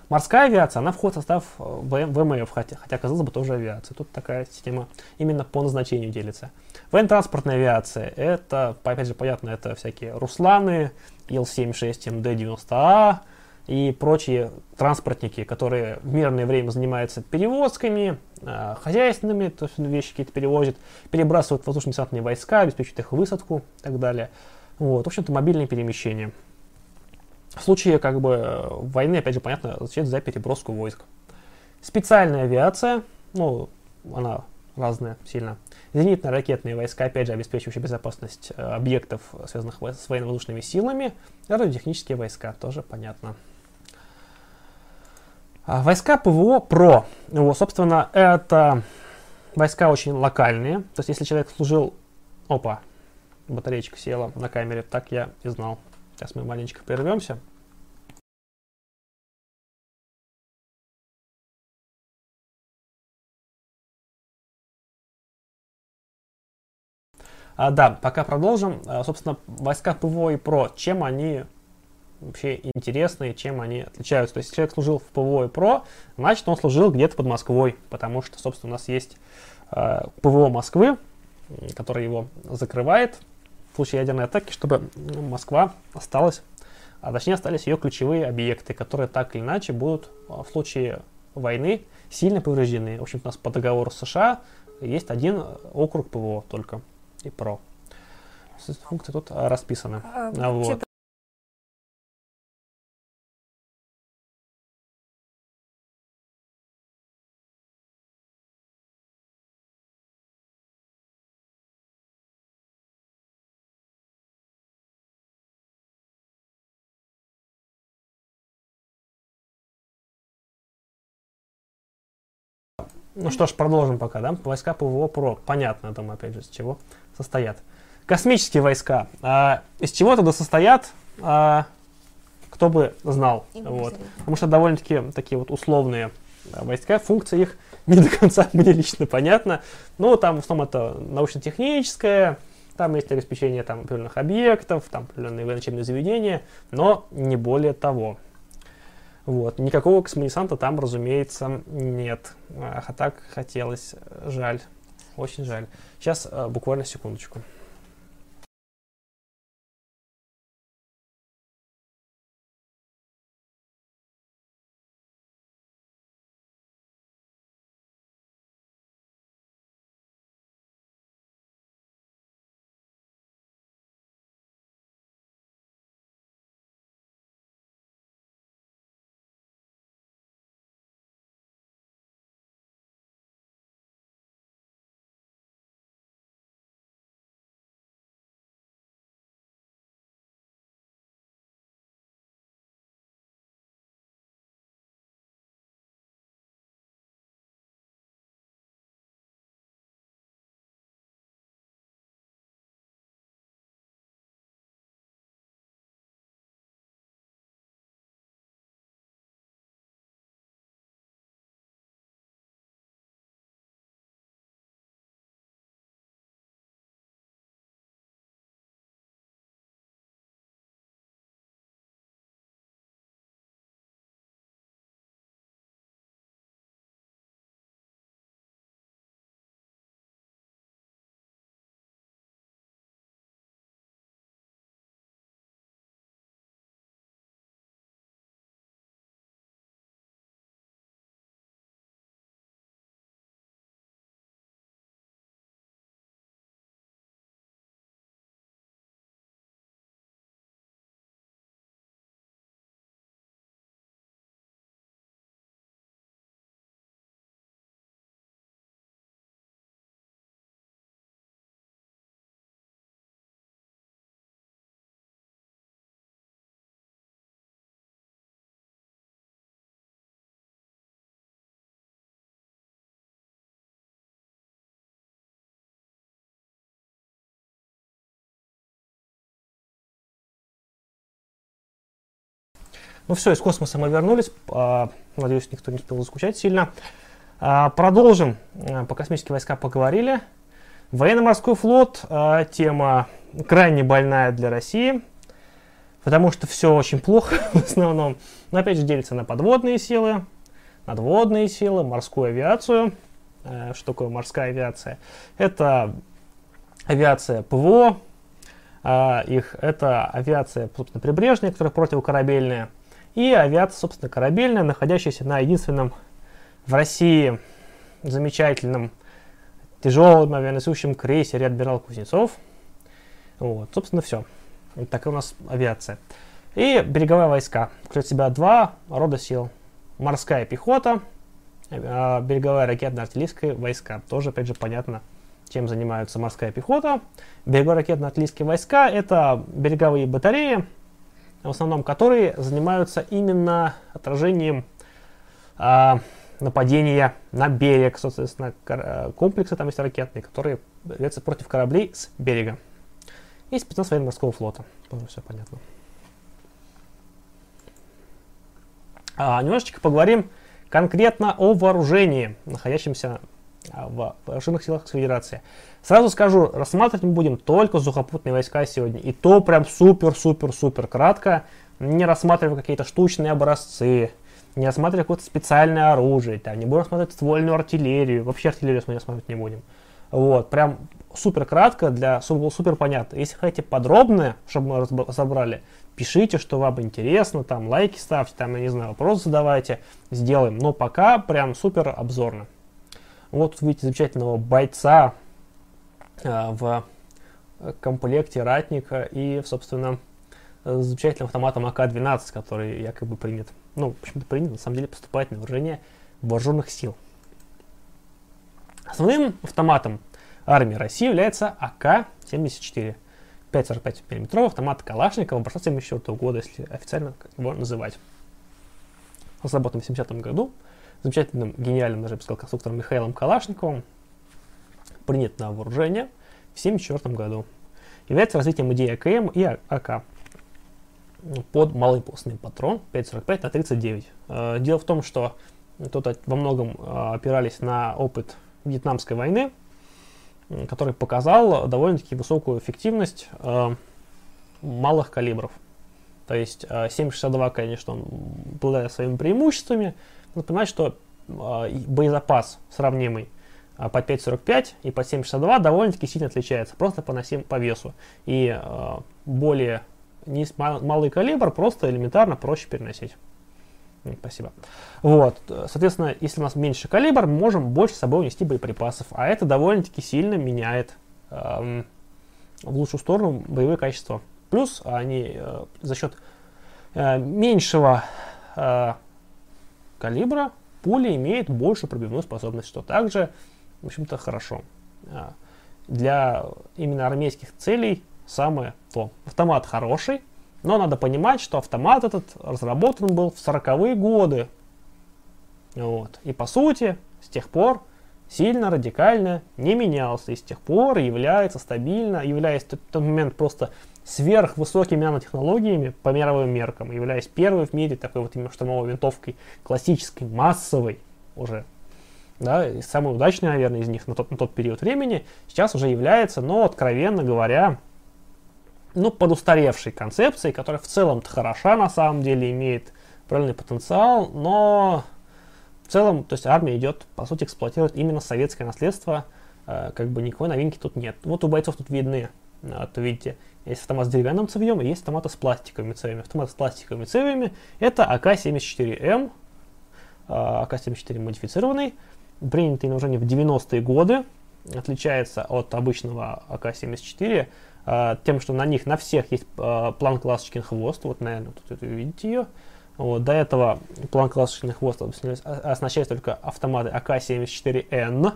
морская авиация, она входит в состав э, ВМФ, хотя, хотя, казалось бы, тоже авиация. Тут такая система именно по назначению делится. Военно-транспортная авиация, это, опять же, понятно, это всякие Русланы, Ил-76, МД-90А и прочие транспортники, которые в мирное время занимаются перевозками, э, хозяйственными, то есть вещи какие-то перевозят, перебрасывают воздушно-десантные войска, обеспечивают их высадку и так далее. Вот, в общем-то, мобильные перемещения. В случае как бы войны, опять же, понятно, отвечает за переброску войск. Специальная авиация, ну, она разная сильно. Зенитно-ракетные войска, опять же, обеспечивающие безопасность э, объектов, связанных с военно-воздушными силами. Радиотехнические войска, тоже понятно. А войска ПВО ПРО. Вот, собственно, это войска очень локальные. То есть, если человек служил... Опа, батареечка села на камере, так я и знал. Сейчас мы маленечко прервемся. А, да, пока продолжим. А, собственно, войска ПВО и ПРО, чем они вообще интересны, чем они отличаются. То есть, если человек служил в ПВО и ПРО, значит, он служил где-то под Москвой, потому что, собственно, у нас есть э, ПВО Москвы, который его закрывает, случае ядерной атаки, чтобы Москва осталась, а точнее остались ее ключевые объекты, которые так или иначе будут а, в случае войны сильно повреждены. В общем, у нас по договору США есть один округ ПВО только и ПРО. Функции тут расписаны. А, вот. Ну что ж, продолжим пока, да? Войска ПВО ПРО. Понятно, думаю, опять же, из чего состоят. Космические войска. А, из чего тогда состоят? А, кто бы знал. Вот. Потому что довольно-таки такие вот условные а, войска, функция их [laughs] не до конца мне лично понятна. Ну, там в основном это научно-техническое, там есть обеспечение там, определенных объектов, там определенные военно-учебные заведения, но не более того. Вот. Никакого космонесанта там, разумеется, нет. А так хотелось, жаль. Очень жаль. Сейчас э, буквально секундочку. Ну все, из космоса мы вернулись. А, надеюсь, никто не успел заскучать сильно. А, продолжим. А, по космические войска поговорили. Военно-морской флот. Тема крайне больная для России. Потому что все очень плохо [laughs] в основном. Но опять же делится на подводные силы, надводные силы, морскую авиацию. Что такое морская авиация? Это авиация ПВО, их это авиация собственно, прибрежная, которая противокорабельная, и авиация, собственно, корабельная, находящаяся на единственном в России замечательном тяжелом авианесущем крейсере «Адмирал Кузнецов». Вот, собственно, все. Вот такая у нас авиация. И береговые войска. Включают в себя два рода сил. Морская пехота, а, береговая ракетно-артиллерийская войска. Тоже, опять же, понятно, чем занимаются морская пехота. Береговые ракетно-артиллерийские войска – это береговые батареи, в основном которые занимаются именно отражением э, нападения на берег, соответственно, э, комплексы там есть ракетные, которые ведутся против кораблей с берега. И спецназ военно-морского флота. Тоже все понятно. А, немножечко поговорим конкретно о вооружении, находящемся а, в вооруженных силах Федерации. Сразу скажу, рассматривать мы будем только сухопутные войска сегодня. И то прям супер-супер-супер кратко. Не рассматриваем какие-то штучные образцы, не рассматриваем какое-то специальное оружие, там, не будем рассматривать ствольную артиллерию, вообще артиллерию мы рассматривать не будем. Вот, прям супер кратко, для супер, понятно. Если хотите подробное, чтобы мы разобрали, пишите, что вам интересно, там лайки ставьте, там, я не знаю, вопросы задавайте, сделаем. Но пока прям супер обзорно. Вот видите замечательного бойца в комплекте ратника и, собственно, с замечательным автоматом АК-12, который якобы принят. Ну, почему-то принят, на самом деле поступает на вооружение вооруженных сил. Основным автоматом армии России является АК-74. 5,45 мм автомат Калашникова образца 74 года, если официально его называть. Разработан в 70 году замечательным, гениальным, даже я бы сказал, конструктором Михаилом Калашниковым, принят на вооружение в 1974 году. Является развитием идеи АКМ и АК под малоимпульсный патрон 5.45 на 39. Э, дело в том, что тут во многом э, опирались на опыт Вьетнамской войны, который показал довольно-таки высокую эффективность э, малых калибров. То есть 7.62, конечно, он обладает своими преимуществами, надо понимать, что боезапас сравнимый под 5.45 и под 7.62 довольно-таки сильно отличается, просто по, носим, по весу. И э, более низ, мал, малый калибр просто элементарно проще переносить. Спасибо. Вот, соответственно, если у нас меньше калибр, мы можем больше с собой унести боеприпасов, а это довольно-таки сильно меняет эм, в лучшую сторону боевые качества. Плюс они э, за счет э, меньшего э, калибра пуля имеет большую пробивную способность, что также, в общем-то, хорошо. А, для именно армейских целей самое то. Автомат хороший, но надо понимать, что автомат этот разработан был в 40-е годы. Вот. И по сути, с тех пор сильно радикально не менялся. И с тех пор является стабильно, являясь в тот момент просто сверхвысокими нанотехнологиями по мировым меркам, являясь первой в мире такой вот именно штурмовой винтовкой, классической, массовой уже, да, и самой удачной, наверное, из них на тот, на тот период времени, сейчас уже является, но, откровенно говоря, ну, подустаревшей концепцией, которая в целом-то хороша на самом деле, имеет правильный потенциал, но в целом, то есть армия идет, по сути, эксплуатирует именно советское наследство, э, как бы никакой новинки тут нет. Вот у бойцов тут видны, вот видите, есть автомат с деревянным цевьем, и есть автоматы с пластиковыми цевьями. Автомат с пластиковыми цевьями это АК-74М, а, АК-74 модифицированный, принятый на вооружение в 90-е годы, отличается от обычного АК-74 а, тем, что на них на всех есть а, план-классочкин хвост, вот, наверное, тут вы видите ее. Вот, до этого план-классочный хвост оснащается только автоматы АК-74Н,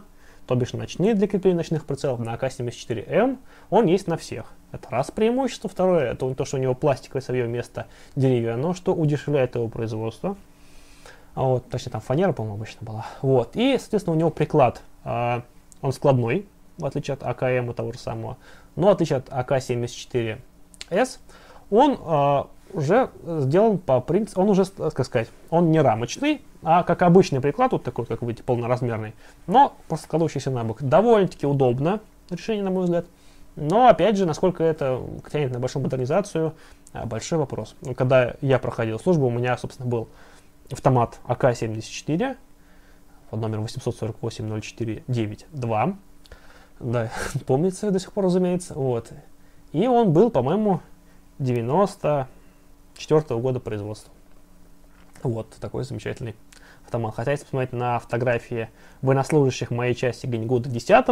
то бишь ночные для крепления ночных прицелов, на АК-74М он есть на всех. Это раз преимущество. Второе, это то, что у него пластиковое совье вместо деревянного, что удешевляет его производство. А вот, точнее, там фанера, по-моему, обычно была. Вот. И, соответственно, у него приклад, э, он складной, в отличие от АКМ того же самого. Но в отличие от АК-74С, он э, уже сделан по принципу, он уже, как сказать, он не рамочный, а как обычный приклад, вот такой, как вы видите, полноразмерный, но просто складывающийся на бок. Довольно-таки удобно решение, на мой взгляд. Но, опять же, насколько это тянет на большую модернизацию, большой вопрос. Когда я проходил службу, у меня, собственно, был автомат АК-74 под номером 848-0492. Да, [laughs] помнится до сих пор, разумеется. Вот. И он был, по-моему, 94 -го года производства. Вот, такой замечательный автомат. Хотя, если посмотреть на фотографии военнослужащих моей части года 10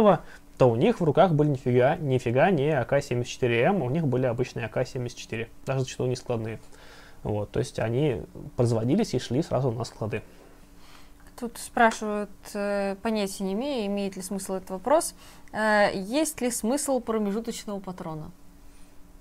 то у них в руках были нифига, нифига не АК-74М, у них были обычные АК-74, даже зачастую не складные. Вот, то есть они производились и шли сразу на склады. Тут спрашивают, э, понятия не имею, имеет ли смысл этот вопрос. Э, есть ли смысл промежуточного патрона?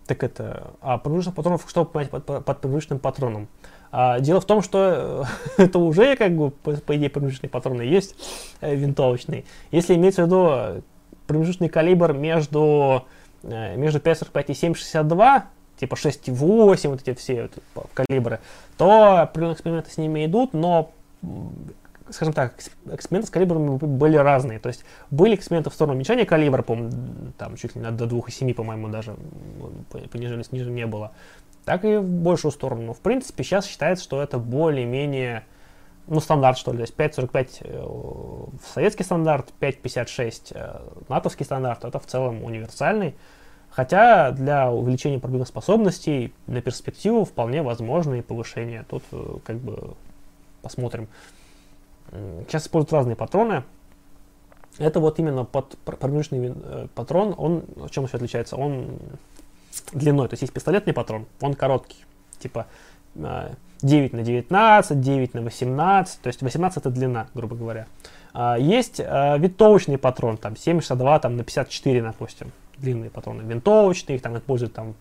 Так это, а промежуточных патронов, что понять под, под, промежуточным патроном? А, дело в том, что э, [laughs] это уже, как бы, по, по идее, промежуточные патроны есть э, винтовочные. Если имеется в виду промежуточный калибр между, э, между 5.45 и 7.62, типа 6.8, вот эти все вот, калибры, то определенные эксперименты с ними идут, но скажем так, эксперименты с калибрами были разные. То есть были эксперименты в сторону уменьшения калибра, по там чуть ли не до 2,7, по-моему, даже понижали, ниже не было. Так и в большую сторону. Но, в принципе, сейчас считается, что это более-менее ну, стандарт, что ли. То есть 5.45 э, советский стандарт, 5.56 э, натовский стандарт, это в целом универсальный. Хотя для увеличения пробивных способностей на перспективу вполне возможно и повышение. Тут э, как бы посмотрим. Сейчас используют разные патроны. Это вот именно под, промежуточный патрон, он в чем еще отличается? Он длиной, то есть есть пистолетный патрон, он короткий, типа 9 на 19, 9 на 18, то есть 18 это длина, грубо говоря. А, есть винтовочный патрон, там 7,62 там, на 54, допустим, длинные патроны. Винтовочные, их там используют там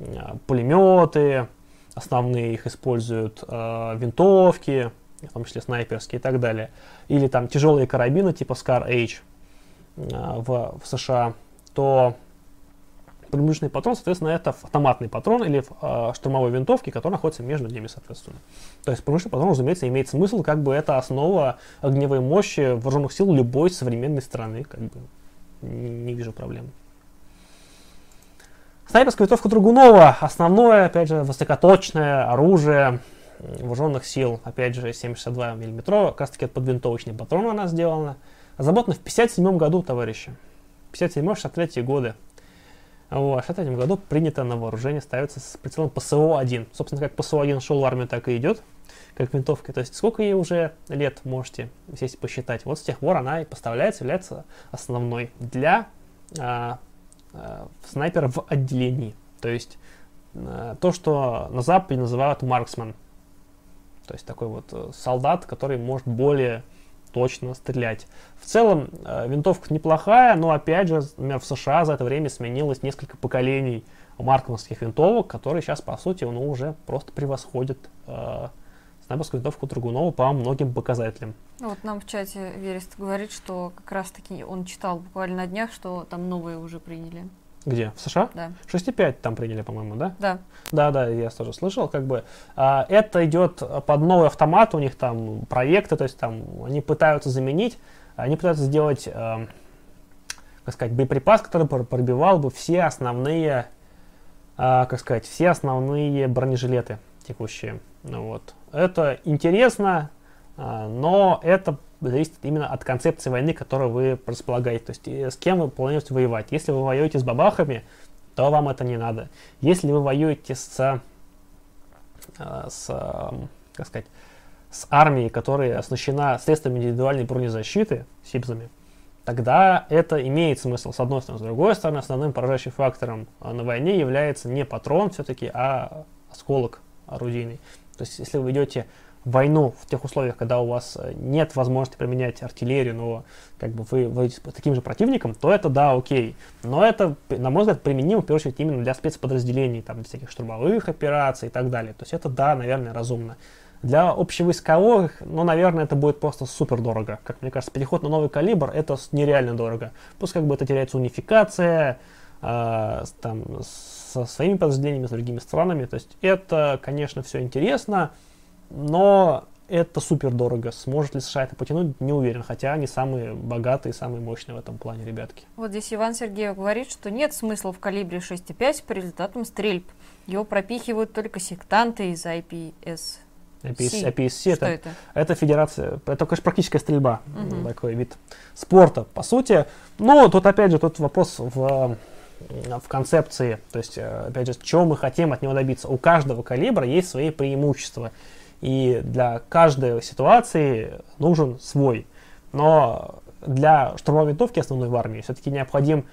а, пулеметы, основные их используют винтовки, в том числе снайперские и так далее. Или там тяжелые карабины типа Scar H в, в США, то промежуточный патрон, соответственно, это автоматный патрон или э, штурмовой винтовки, который находится между ними, соответственно. То есть промежуточный патрон, разумеется, имеет смысл, как бы это основа огневой мощи вооруженных сил любой современной страны, как бы не вижу проблем. Снайперская винтовка Другунова, основное, опять же, высокоточное оружие вооруженных сил, опять же, 7,62 мм, как раз таки под винтовочный патрон она сделана. Разработана в 57 году, товарищи. 57-63 годы. Вот, в 63 году принято на вооружение, ставится с прицелом ПСО-1. Собственно, как ПСО-1 шел в армию, так и идет, как винтовка. То есть, сколько ей уже лет можете сесть посчитать. Вот с тех пор она и поставляется, является основной для а, а, снайпера в отделении. То есть, а, то, что на Западе называют марксмен. То есть, такой вот э, солдат, который может более точно стрелять. В целом, э, винтовка неплохая, но опять же, например, в США за это время сменилось несколько поколений маркманских винтовок, которые сейчас, по сути, ну, уже просто превосходят э, снайперскую винтовку Драгунова по многим показателям. Ну, вот нам в чате Верест говорит, что как раз-таки он читал буквально на днях, что там новые уже приняли. Где? В США? Да. 6,5 там приняли, по-моему, да? Да. Да, да, я тоже слышал, как бы. А, это идет под новый автомат, у них там проекты, то есть там они пытаются заменить, они пытаются сделать, э, как сказать, боеприпас, который пробивал бы все основные, э, как сказать, все основные бронежилеты текущие. Ну, вот. Это интересно, э, но это зависит именно от концепции войны, которую вы располагаете. То есть э, с кем вы планируете воевать. Если вы воюете с бабахами, то вам это не надо. Если вы воюете с, э, с как сказать, с армией, которая оснащена средствами индивидуальной бронезащиты, СИБЗами, тогда это имеет смысл, с одной стороны. С другой стороны, основным поражающим фактором на войне является не патрон все-таки, а осколок орудийный. То есть, если вы ведете войну в тех условиях, когда у вас э, нет возможности применять артиллерию, но как бы вы воюете с таким же противником, то это да, окей. Но это, на мой взгляд, применимо в первую очередь именно для спецподразделений, там, для всяких штурмовых операций и так далее. То есть это да, наверное, разумно. Для общевойсковых, ну, наверное, это будет просто супер дорого. Как мне кажется, переход на новый калибр это нереально дорого. Пусть как бы это теряется унификация, э, там, со своими подразделениями, с другими странами. То есть это, конечно, все интересно, но это супер дорого. Сможет ли США это потянуть, не уверен. Хотя они самые богатые, самые мощные в этом плане ребятки. Вот здесь Иван Сергеев говорит, что нет смысла в калибре 6,5 по результатам стрельб. Его пропихивают только сектанты из IPS. IPS, IPSC это, это? это федерация, это, конечно, практическая стрельба, угу. такой вид спорта, по сути. Но тут, опять же, тут вопрос в, в концепции, то есть, э, опять же, чего мы хотим от него добиться. У каждого калибра есть свои преимущества. И для каждой ситуации нужен свой. Но для штурмовой винтовки основной в армии все-таки необходим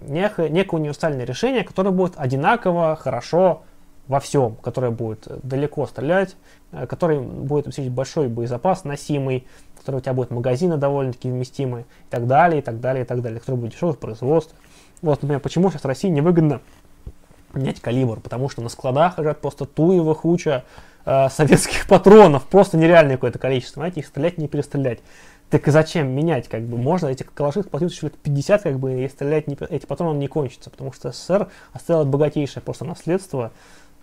некое, универсальное решение, которое будет одинаково хорошо во всем, которое будет далеко стрелять, э, который будет обеспечить большой боезапас, носимый, который у тебя будет магазины довольно-таки вместимые, и так далее, и так далее, и так далее, который будет дешевый в производстве. Вот, например, почему сейчас России невыгодно менять калибр, потому что на складах лежат просто туево хуча э, советских [laughs] патронов, просто нереальное какое-то количество, знаете, их стрелять не перестрелять. Так зачем менять, как бы, можно эти калаши хватить еще лет 50, как бы, и стрелять не, эти патроны не кончатся, потому что СССР оставил богатейшее просто наследство,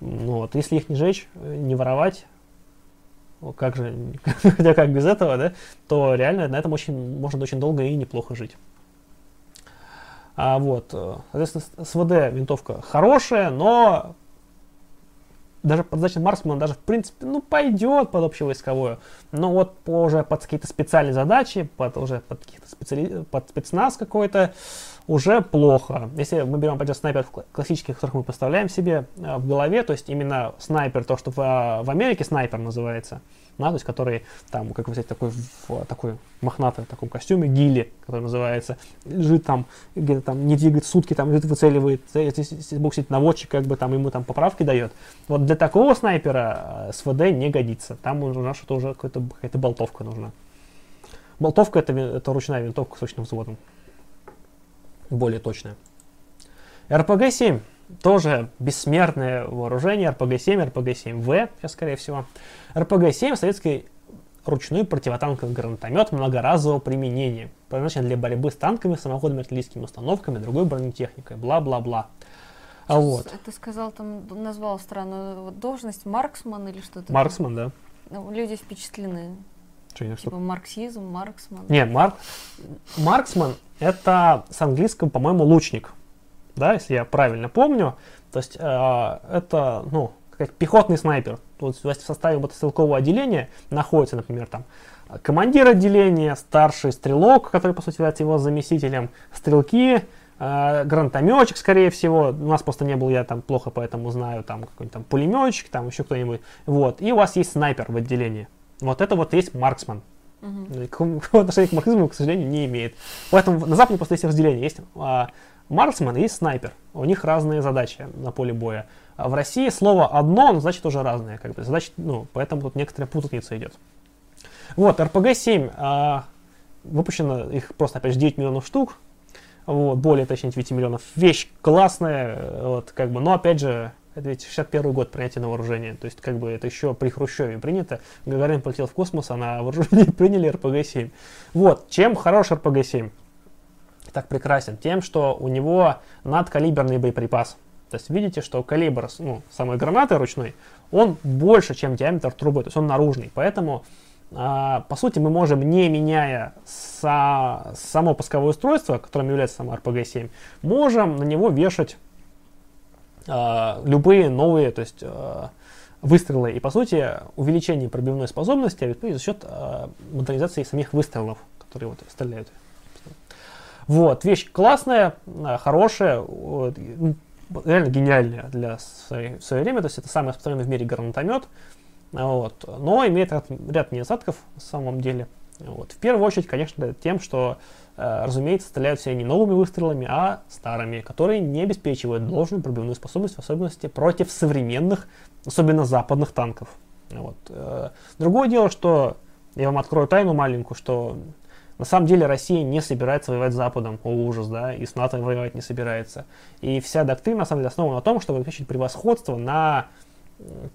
ну, вот, если их не жечь, не воровать, как же, [laughs] хотя как без этого, да, то реально на этом очень, можно очень долго и неплохо жить. А вот, э, соответственно, СВД винтовка хорошая, но даже под задачей Марксмана даже, в принципе, ну, пойдет под общевойсковую. Но вот уже под какие-то специальные задачи, под уже под специали... под спецназ какой-то, уже плохо. Если мы берем, опять же, снайпер классических, которых мы поставляем себе э, в голове, то есть именно снайпер, то, что в, э, в Америке снайпер называется, да, то есть который там, как вы знаете, такой, в такой мохнатый в таком костюме, гили, который называется, лежит там, где-то там не двигает сутки, там лежит, выцеливает, если бог сидит наводчик, как бы там ему там поправки дает. Вот для такого снайпера э, СВД не годится. Там нужна что-то уже какая-то болтовка нужна. Болтовка это, это ручная винтовка с точным взводом более точное. РПГ-7 тоже бессмертное вооружение, РПГ-7, РПГ-7В, сейчас скорее всего. РПГ-7 советский ручной противотанковый гранатомет многоразового применения, предназначен для борьбы с танками, самоходными артиллерийскими установками, другой бронетехникой, бла-бла-бла. А вот. Ты сказал, там назвал странную должность, марксман или что-то? Марксман, да. Ну, люди впечатлены. Что, типа что? марксизм, марксман. Не, Марк... марксман это с английского, по-моему, лучник. Да, если я правильно помню. То есть э, это, ну, как пехотный снайпер. Вот в составе мотострелкового отделения находится, например, там командир отделения, старший стрелок, который, по сути, является его заместителем, стрелки, э, гранатометчик, скорее всего. У нас просто не был, я там плохо поэтому знаю, там какой-нибудь там пулеметчик, там еще кто-нибудь. Вот. И у вас есть снайпер в отделении. Вот это вот есть марксман. Угу. Никакого [laughs] отношения к марксизму, к сожалению, не имеет. Поэтому на Западе просто есть разделение. Есть а, марксман и снайпер. У них разные задачи на поле боя. А в России слово одно, но значит уже разное. Как бы, задачи, ну, поэтому тут некоторая путаница идет. Вот, RPG-7, а, выпущено их просто, опять же, 9 миллионов штук, вот, более точнее 9 миллионов. Вещь классная, вот, как бы, но опять же, это ведь 61 год принятия на вооружение, то есть, как бы, это еще при Хрущеве принято. Гагарин полетел в космос, а на вооружение [laughs] приняли RPG-7. Вот, чем хорош RPG-7? Так прекрасен? Тем, что у него надкалиберный боеприпас. То есть видите, что калибр ну, самой гранаты ручной, он больше, чем диаметр трубы, то есть он наружный. Поэтому, а, по сути, мы можем, не меняя са, само пусковое устройство, которым является сам RPG-7, можем на него вешать а, любые новые, то есть а, выстрелы. И, по сути, увеличение пробивной способности за счет а, модернизации самих выстрелов, которые вот стреляют. Вот, вещь классная, а, хорошая, вот, реально гениальная для в свое время. То есть это самый распространенный в мире гранатомет. Вот. Но имеет ряд, ряд недостатков на самом деле. Вот. В первую очередь, конечно, тем, что, э, разумеется, стреляют все не новыми выстрелами, а старыми, которые не обеспечивают должную пробивную способность, в особенности против современных, особенно западных танков. Вот. Э, другое дело, что я вам открою тайну маленькую, что на самом деле Россия не собирается воевать с Западом, о ужас, да, и с НАТО воевать не собирается. И вся доктрина, на самом деле, основана на том, чтобы обеспечить превосходство на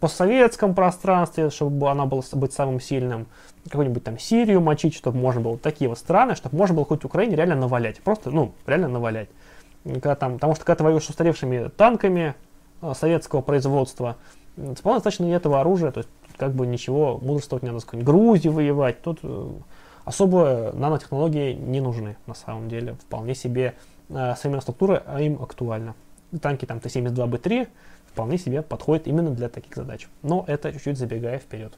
постсоветском пространстве, чтобы она была быть самым сильным, какую-нибудь там Сирию мочить, чтобы можно было. Такие вот страны, чтобы можно было хоть Украине реально навалять, просто, ну, реально навалять. Когда там, потому что когда ты воюешь с устаревшими танками э, советского производства, вполне достаточно этого оружия, то есть как бы ничего мудрствовать не надо, с Грузии воевать, тут э, особо нанотехнологии не нужны на самом деле. Вполне себе э, современная структура а им актуальна. Танки там Т-72Б3 вполне себе подходят именно для таких задач. Но это чуть-чуть забегая вперед.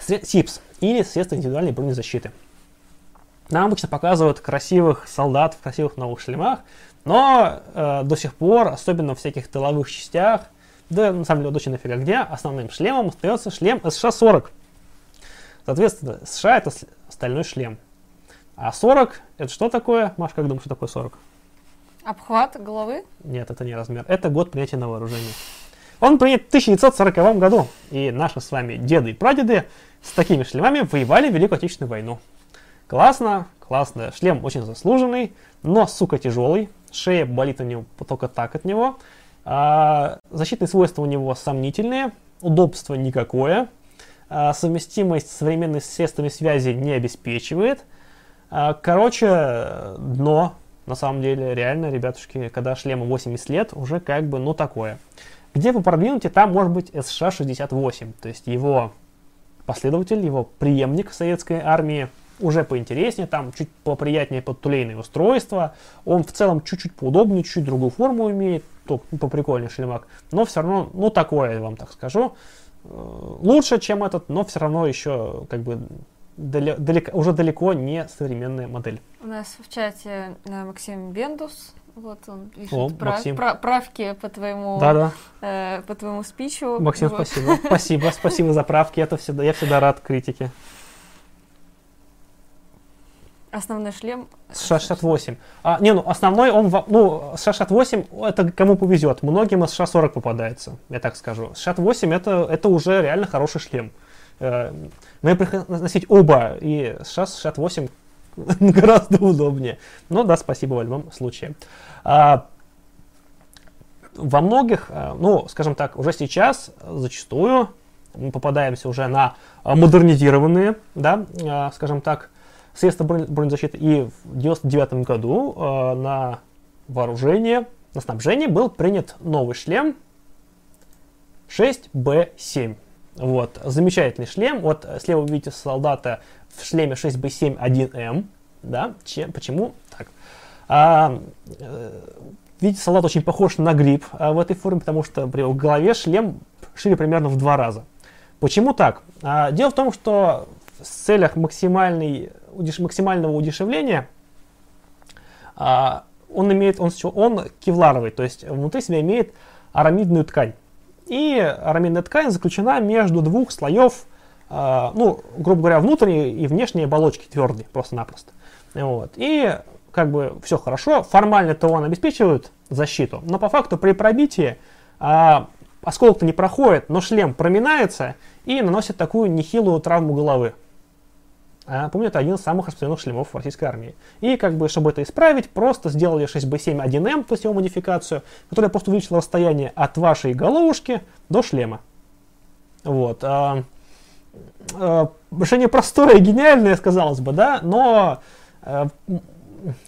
СИПС или средства индивидуальной бронезащиты. Нам обычно показывают красивых солдат в красивых новых шлемах, но э, до сих пор, особенно в всяких тыловых частях, да на самом деле очень нафига где, основным шлемом остается шлем СШ-40. Соответственно, США это стальной шлем. А 40 это что такое? Маш, как думаешь, что такое 40? Обхват головы? Нет, это не размер. Это год принятия на вооружение. Он принят в 1940 году. И наши с вами деды и прадеды с такими шлемами воевали в Великую Отечественную войну. Классно, классно. Шлем очень заслуженный, но, сука, тяжелый. Шея болит у него только так от него. А, защитные свойства у него сомнительные. Удобства никакое. А, совместимость с современными средствами связи не обеспечивает. А, короче, дно, на самом деле, реально, ребятушки, когда шлему 80 лет, уже как бы, ну, такое. Где по продвинутее, там может быть СШ-68, то есть его последователь, его преемник советской армии, уже поинтереснее, там чуть поприятнее подтулейное устройство, он в целом чуть-чуть поудобнее, чуть-чуть другую форму имеет, то, поприкольнее шлемак, но все равно, ну, такое, я вам так скажу. Э, лучше, чем этот, но все равно еще как бы далеко, уже далеко не современная модель. У нас в чате э, Максим Бендус, вот он пишет О, прав, прав, правки по твоему, да -да. Э, по твоему спичу. Максим, вот. спасибо. Спасибо, спасибо за правки. Это всегда, я всегда рад критике. Основной шлем? США-68. А, не, ну основной он, ну, США-68, это кому повезет. Многим из США-40 попадается, я так скажу. США-8 это, это уже реально хороший шлем. Э, мне приходилось носить оба, и США-68 [laughs] гораздо удобнее. Но да, спасибо в любом случае. А, во многих, э, ну, скажем так, уже сейчас зачастую мы попадаемся уже на модернизированные, да, э, скажем так, средства бронезащиты. И в 1999 году э, на вооружение, на снабжение был принят новый шлем 6B7. Вот, замечательный шлем. Вот слева вы видите солдата в шлеме 6B7 1M. Да, чем, почему так? А, э, видите, солдат очень похож на гриб а, в этой форме, потому что при его голове шлем шире примерно в два раза. Почему так? А, дело в том, что в целях максимальной, максимального удешевления а, он имеет, он, он кевларовый, то есть внутри себя имеет арамидную ткань. И арамидная ткань заключена между двух слоев, э, ну, грубо говоря, внутренней и внешней оболочки твердой, просто-напросто. Вот. И как бы все хорошо, формально-то он обеспечивает защиту, но по факту при пробитии э, осколок-то не проходит, но шлем проминается и наносит такую нехилую травму головы. А, помню, это один из самых распространенных шлемов в российской армии. И как бы, чтобы это исправить, просто сделали 6B7 1M, то есть его модификацию, которая просто увеличила расстояние от вашей головушки до шлема. Вот. А, а, решение простое гениальное, сказалось бы, да, но,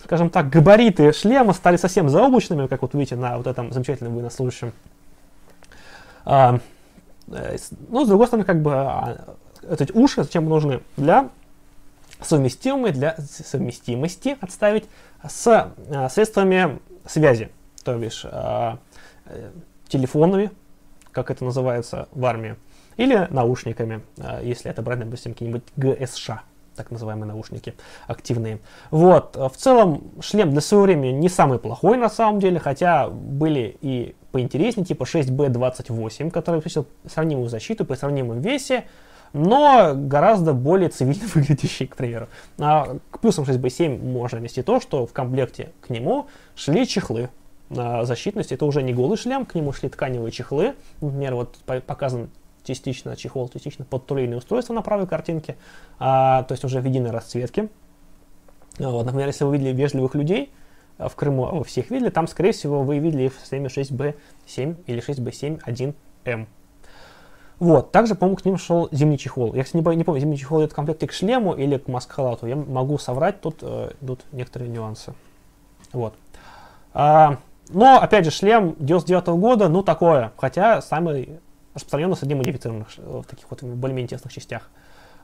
скажем так, габариты шлема стали совсем заоблачными, как вот видите на вот этом замечательном военнослужащем. А, э, ну, с другой стороны, как бы, эти уши зачем нужны? Для совместимыми для совместимости отставить с э, средствами связи, то бишь э, э, телефонами, как это называется в армии, или наушниками, если это брать, допустим, какие-нибудь ГСШ, так называемые наушники активные. Вот, в целом шлем для своего времени не самый плохой на самом деле, хотя были и поинтереснее, типа 6B28, который обеспечил сравнимую защиту при сравнимом весе, но гораздо более цивильно [laughs] выглядящий, к примеру. А к плюсам 6B7 можно вести то, что в комплекте к нему шли чехлы на защитность. Это уже не голый шлем, к нему шли тканевые чехлы. Например, вот показан частично чехол, частично подтулейное устройство на правой картинке, а, то есть уже в единой расцветке. Вот, например, если вы видели вежливых людей а, в Крыму, а вы всех видели, там, скорее всего, вы видели в системе 6B7 или 6B7 1M. Вот, также, по-моему, к ним шел зимний чехол. Я, кстати, не, не помню, зимний чехол идет в комплекте к шлему или к маскалату. Я могу соврать, тут э, идут некоторые нюансы. Вот. А, но, опять же, шлем 99 -го года, ну, такое. Хотя самый распространенный среди модифицированных в таких вот более-менее тесных частях.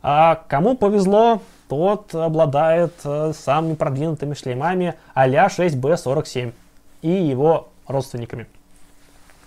А кому повезло, тот обладает э, самыми продвинутыми шлемами а-ля 6B47 и его родственниками.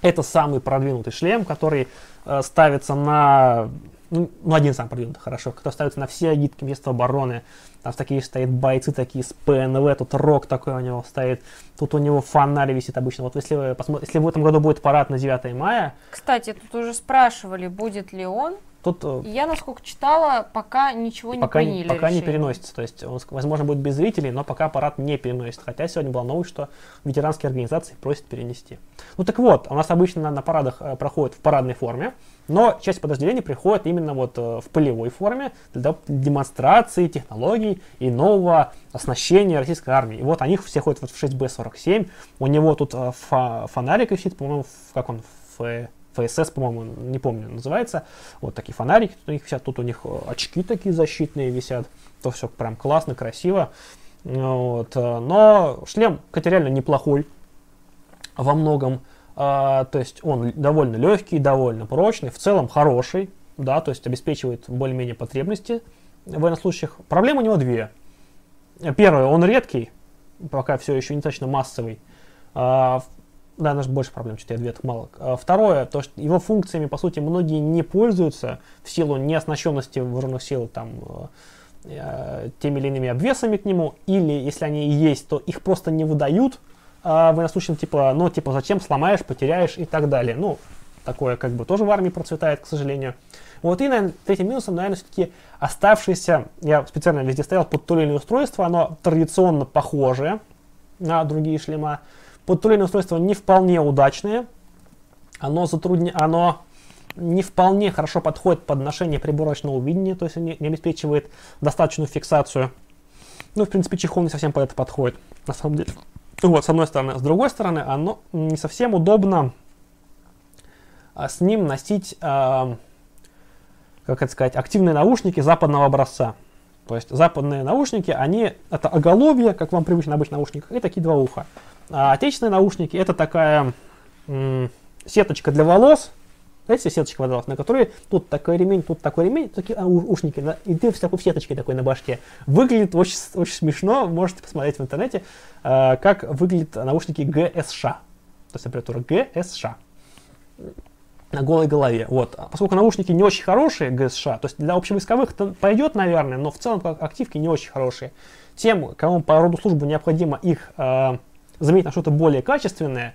Это самый продвинутый шлем, который э, ставится на... Ну, ну, один сам продвинутый, хорошо. Который ставится на все агитки Министерства обороны. Там такие стоят бойцы такие с ПНВ, тут рок такой у него стоит. Тут у него фонарь висит обычно. Вот если, вы посмотрите, если в этом году будет парад на 9 мая... Кстати, тут уже спрашивали, будет ли он. Тут, э, я, насколько читала, пока ничего не пока, приняли. Пока решение. не переносится. То есть, он, возможно, будет без зрителей, но пока аппарат не переносит. Хотя сегодня была новость, что ветеранские организации просят перенести. Ну так вот, у нас обычно на, на парадах э, проходит в парадной форме, но часть подразделений приходит именно вот э, в полевой форме для демонстрации технологий и нового оснащения российской армии. И вот они все ходят вот в 6Б47, у него тут э, фа фонарик висит, по-моему, в, как он, в ФСС, по-моему, не помню, называется. Вот такие фонарики тут у них висят, тут у них э, очки такие защитные висят. То все прям классно, красиво. Вот. Э, но шлем, кстати, реально неплохой во многом. А, то есть он довольно легкий, довольно прочный, в целом хороший, да, то есть обеспечивает более-менее потребности военнослужащих. Проблем у него две. Первое, он редкий, пока все еще не точно массовый. А, да, даже больше проблем, что-то я ответов мало. А, второе, то, что его функциями, по сути, многие не пользуются в силу неоснащенности вооруженных сил там, э, теми или иными обвесами к нему, или если они и есть, то их просто не выдают э, военнослужащим, типа, ну, типа, зачем сломаешь, потеряешь и так далее. Ну, такое как бы тоже в армии процветает, к сожалению. Вот и, наверное, третьим минусом, наверное, все-таки оставшееся, я специально везде стоял под то или иное устройство, оно традиционно похожее на другие шлема, Подтулейное устройство не вполне удачное. Оно, затрудня... оно не вполне хорошо подходит под ношение приборочного видения, то есть не, не обеспечивает достаточную фиксацию. Ну, в принципе, чехол не совсем под это подходит, на самом деле. Вот, с одной стороны. С другой стороны, оно не совсем удобно а, с ним носить, а, как это сказать, активные наушники западного образца. То есть западные наушники, они, это оголовье, как вам привычно на обычных наушниках, и такие два уха. А отечественные наушники это такая сеточка для волос, знаете, сеточка волос, на которой тут такой ремень, тут такой ремень, такие а, ушники, да, и ты с такой сеточкой такой на башке. Выглядит очень, очень смешно, можете посмотреть в интернете, э, как выглядят наушники ГСШ, то есть аббревиатура ГСШ. на голой голове. Вот. А поскольку наушники не очень хорошие, ГСШ, то есть для общевойсковых это пойдет, наверное, но в целом как активки не очень хорошие. Тем, кому по роду службы необходимо их э, заменить на что-то более качественное,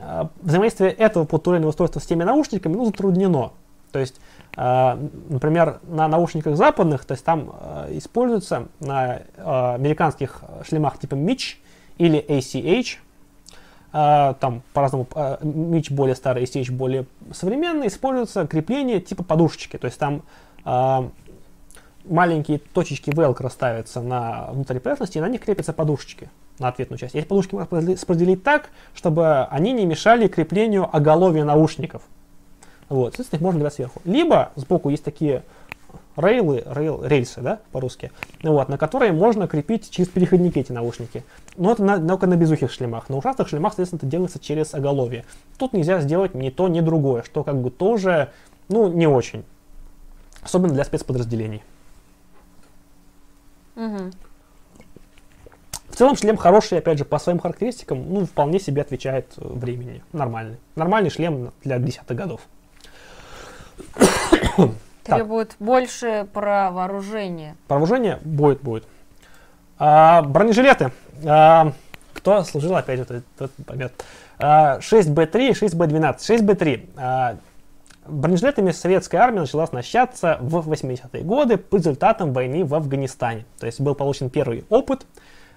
э, взаимодействие этого подтурельного устройства с теми наушниками ну, затруднено. То есть, э, например, на наушниках западных, то есть там э, используется на американских шлемах типа Mitch или ACH, там по-разному, Mitch более старый, ACH более современный, используется крепление типа подушечки. То есть там маленькие точечки velcro ставятся на внутренней поверхности, и на них крепятся подушечки на ответную часть. Эти подушки можно распределить так, чтобы они не мешали креплению оголовья наушников. Вот, соответственно, их можно делать сверху. Либо сбоку есть такие рейлы, рейл, рельсы, да, по-русски, вот, на которые можно крепить через переходники эти наушники. Но это на, только на безухих шлемах. На ушастых шлемах, соответственно, это делается через оголовье. Тут нельзя сделать ни то, ни другое, что как бы тоже, ну, не очень. Особенно для спецподразделений. Угу. В целом шлем хороший, опять же, по своим характеристикам, ну, вполне себе отвечает э, времени. Нормальный. Нормальный шлем для десятых годов. [coughs] Требует так. больше про вооружение. Про вооружение будет, будет. А, бронежилеты. А, кто служил, опять же, тот поймет. А, 6Б3 и 6Б12. 6Б3. А, бронежилетами советская армия начала оснащаться в 80-е годы по результатам войны в Афганистане. То есть был получен первый опыт,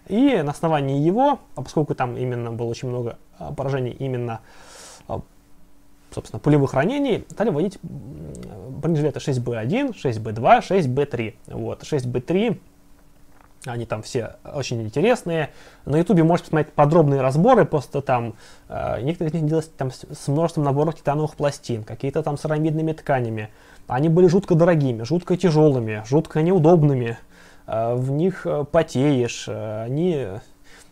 и на основании его, а поскольку там именно было очень много а, поражений именно а, собственно, пулевых ранений, стали вводить бронежилеты 6Б1, 6Б2, 6Б3. Вот, 6Б3 они там все очень интересные. На ютубе можете посмотреть подробные разборы, просто там э, некоторые из них делались там, с, с множеством наборов титановых пластин, какие-то там с арамидными тканями. Они были жутко дорогими, жутко тяжелыми, жутко неудобными. Э, в них э, потеешь, э, они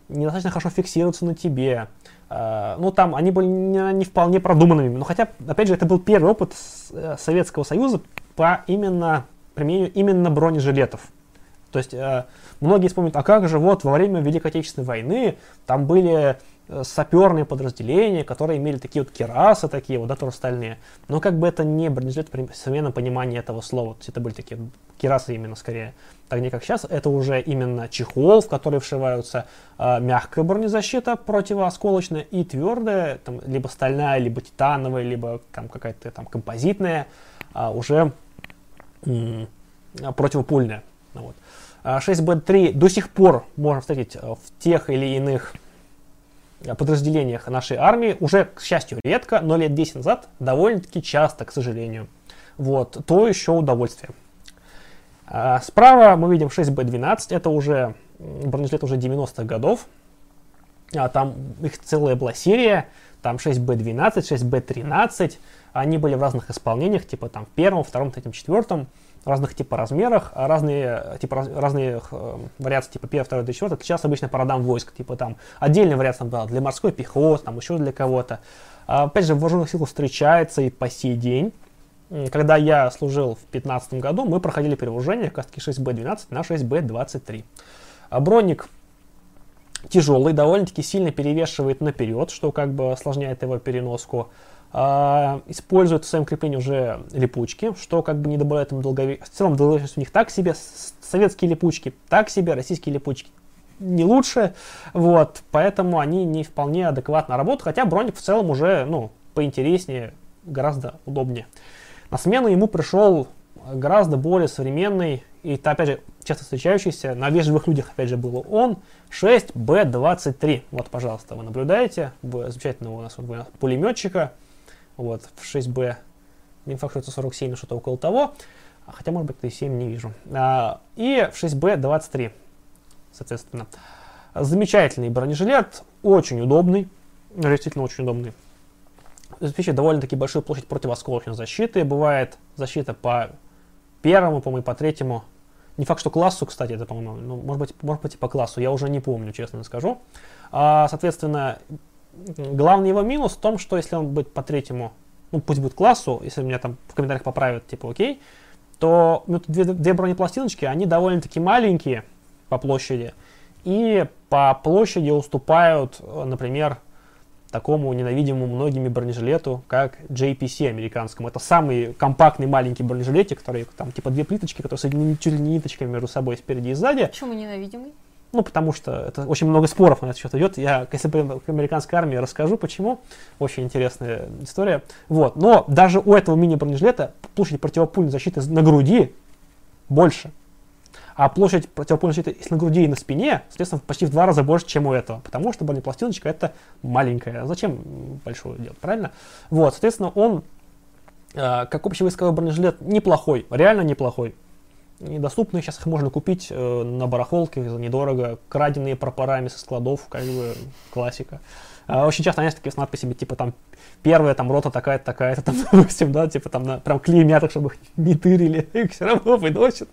недостаточно хорошо фиксируются на тебе. Э, ну, там они были не, не вполне продуманными. Но хотя, опять же, это был первый опыт э, Советского Союза по именно применению именно бронежилетов. То есть э, многие вспомнят, а как же вот во время Великой Отечественной войны там были э, саперные подразделения, которые имели такие вот керасы, такие вот, да, тоже стальные. Но как бы это не бронежилет в современном этого слова. То есть это были такие керасы именно скорее. Так не как сейчас, это уже именно чехол, в который вшиваются э, мягкая бронезащита противоосколочная и твердая, там, либо стальная, либо титановая, либо там какая-то там композитная, э, уже м- противопульная. Вот. 6B3 до сих пор можно встретить э, в тех или иных э, подразделениях нашей армии. Уже, к счастью, редко, но лет 10 назад довольно-таки часто, к сожалению. Вот, то еще удовольствие. А справа мы видим 6B12, это уже бронежилет уже 90-х годов. А там их целая была серия, там 6B12, 6B13, они были в разных исполнениях, типа там в первом, втором, третьем, четвертом разных типа размерах, а разные, типа, раз, разные э, вариации типа 1, 2, 3, 4 отличаются обычно по родам войск. Типа там отдельная вариация там, была для морской пехоты, там еще для кого-то. А, опять же, в вооруженных силах встречается и по сей день. Когда я служил в 2015 году, мы проходили перевооружение как таки 6Б12 на 6Б23. А броник тяжелый, довольно-таки сильно перевешивает наперед, что как бы осложняет его переноску. Uh, используют в своем креплении уже липучки, что как бы не добавляет им долговечность. В целом долговечность у них так себе, советские липучки так себе, российские липучки не лучше, вот, поэтому они не вполне адекватно работают, хотя броник в целом уже, ну, поинтереснее, гораздо удобнее. На смену ему пришел гораздо более современный и, опять же, часто встречающийся, на вежливых людях, опять же, был он, 6B23. Вот, пожалуйста, вы наблюдаете, замечательного у нас пулеметчика, вот, в 6B, не факт, что это 47, но что-то около того. А хотя, может быть, и 7 не вижу. А, и в 6B23, соответственно. Замечательный бронежилет, очень удобный, действительно очень удобный. Обеспечивает довольно-таки большую площадь противосколочной защиты. Бывает защита по первому, по-моему, по третьему. Не факт, что классу, кстати, это, по-моему, ну, может быть, может быть и по классу, я уже не помню, честно скажу. А, соответственно, Главный его минус в том, что если он будет по третьему, ну пусть будет классу, если меня там в комментариях поправят, типа окей, то ну, две, две бронепластиночки, они довольно-таки маленькие по площади, и по площади уступают, например, такому ненавидимому многими бронежилету, как JPC американскому. Это самый компактный маленький бронежилетик, который там типа две плиточки, которые соединены чуть ли не ниточками между собой спереди и сзади. Почему ненавидимый? Ну, потому что это очень много споров на этот счет идет. Я, если бы к американской армии, расскажу, почему. Очень интересная история. Вот. Но даже у этого мини-бронежилета площадь противопульной защиты на груди больше. А площадь противопульной защиты на груди и на спине, соответственно, почти в два раза больше, чем у этого. Потому что бронепластиночка это маленькая. Зачем большую делать, правильно? Вот, соответственно, он э, как общевойсковой бронежилет неплохой, реально неплохой недоступны. Сейчас их можно купить э, на барахолке за недорого. Краденные пропорами со складов, как бы классика. А очень часто, знаешь, такие с надписями, типа там первая там рота такая-то, такая-то, там, [laughs] допустим, да, типа там на, прям клеймят их, чтобы их не тырили, [laughs] их все равно выносят.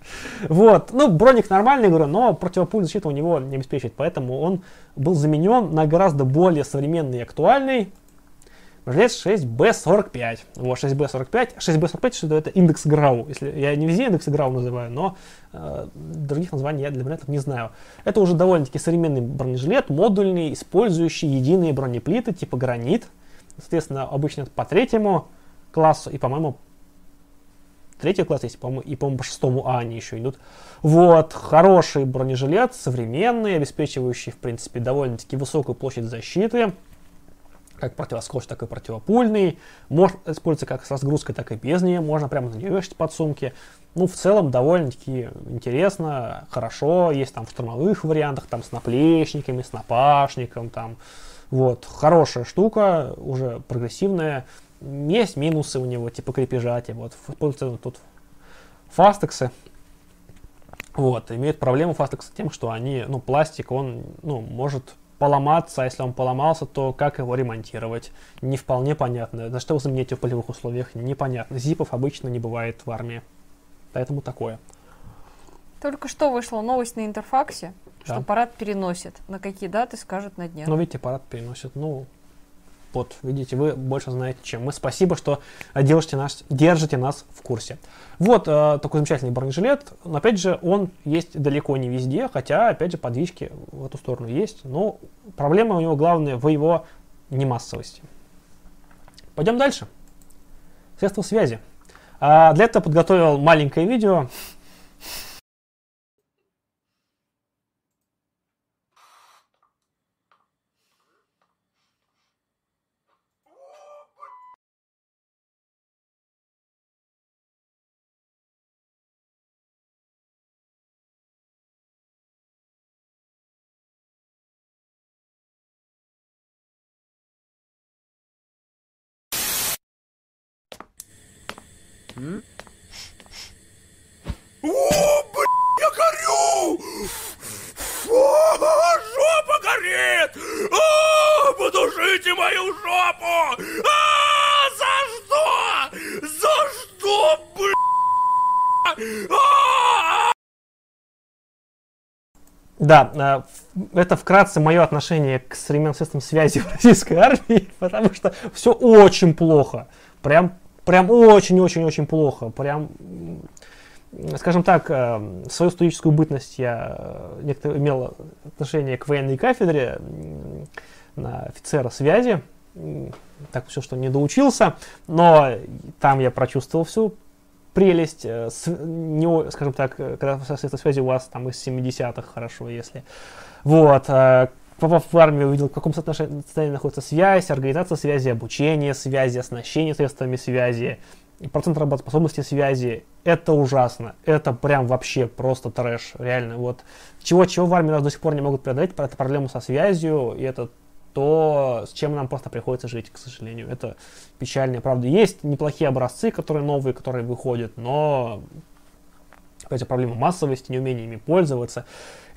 Вот. Ну, броник нормальный, говорю, но противопульная защита у него не обеспечивает, поэтому он был заменен на гораздо более современный и актуальный Бронежилет 6B45. Вот, 6B45. 6B45, что это индекс ГРАУ. Если, я не везде индекс ГРАУ называю, но э, других названий я для бронежилетов не знаю. Это уже довольно-таки современный бронежилет, модульный, использующий единые бронеплиты типа гранит. Соответственно, обычно по третьему классу и, по-моему, третий класс есть, по-моему, и, по-моему, по шестому А они еще идут. Вот, хороший бронежилет, современный, обеспечивающий, в принципе, довольно-таки высокую площадь защиты как противоскотч, так и противопульный. Может использоваться как с разгрузкой, так и без нее. Можно прямо на нее вешать подсумки. Ну, в целом, довольно-таки интересно, хорошо. Есть там в штурмовых вариантах, там с наплечниками, с напашником, там. Вот, хорошая штука, уже прогрессивная. Есть минусы у него, типа крепежа, типа вот, тут фастексы. Вот, имеют проблему фастекса тем, что они, ну, пластик, он, ну, может поломаться, а если он поломался, то как его ремонтировать? Не вполне понятно. На что вы замените в полевых условиях? Непонятно. Зипов обычно не бывает в армии. Поэтому такое. Только что вышла новость на Интерфаксе, да. что парад переносит. На какие даты скажут на днях. Ну, видите, парад переносит. Ну, вот, видите, вы больше знаете, чем мы. Спасибо, что держите нас, держите нас в курсе. Вот э, такой замечательный бронежилет. Но, опять же, он есть далеко не везде, хотя, опять же, подвижки в эту сторону есть. Но проблема у него главная в его немассовости. Пойдем дальше. Средства связи. А для этого подготовил маленькое видео. О, блядь, я горю! О, жопа горит! О, подушите мою жопу! А, за что? За что, блядь? А! Да, это вкратце мое отношение к современным средствам связи в российской армии, [laughs] потому что все очень плохо. Прям прям очень-очень-очень плохо. Прям, скажем так, э, свою студенческую бытность я э, имел отношение к военной кафедре на офицера связи. Так все, что не доучился, но там я прочувствовал всю прелесть, э, не, скажем так, когда средства связи у вас там из 70-х хорошо, если. Вот, попав в армию, увидел, в каком состоянии находится связь, организация связи, обучение связи, оснащение средствами связи, процент работоспособности связи. Это ужасно. Это прям вообще просто трэш. Реально. Вот чего-чего в армии нас до сих пор не могут преодолеть, это проблему со связью, и это то, с чем нам просто приходится жить, к сожалению. Это печально. Правда, есть неплохие образцы, которые новые, которые выходят, но опять же, проблема массовости, неумение ими пользоваться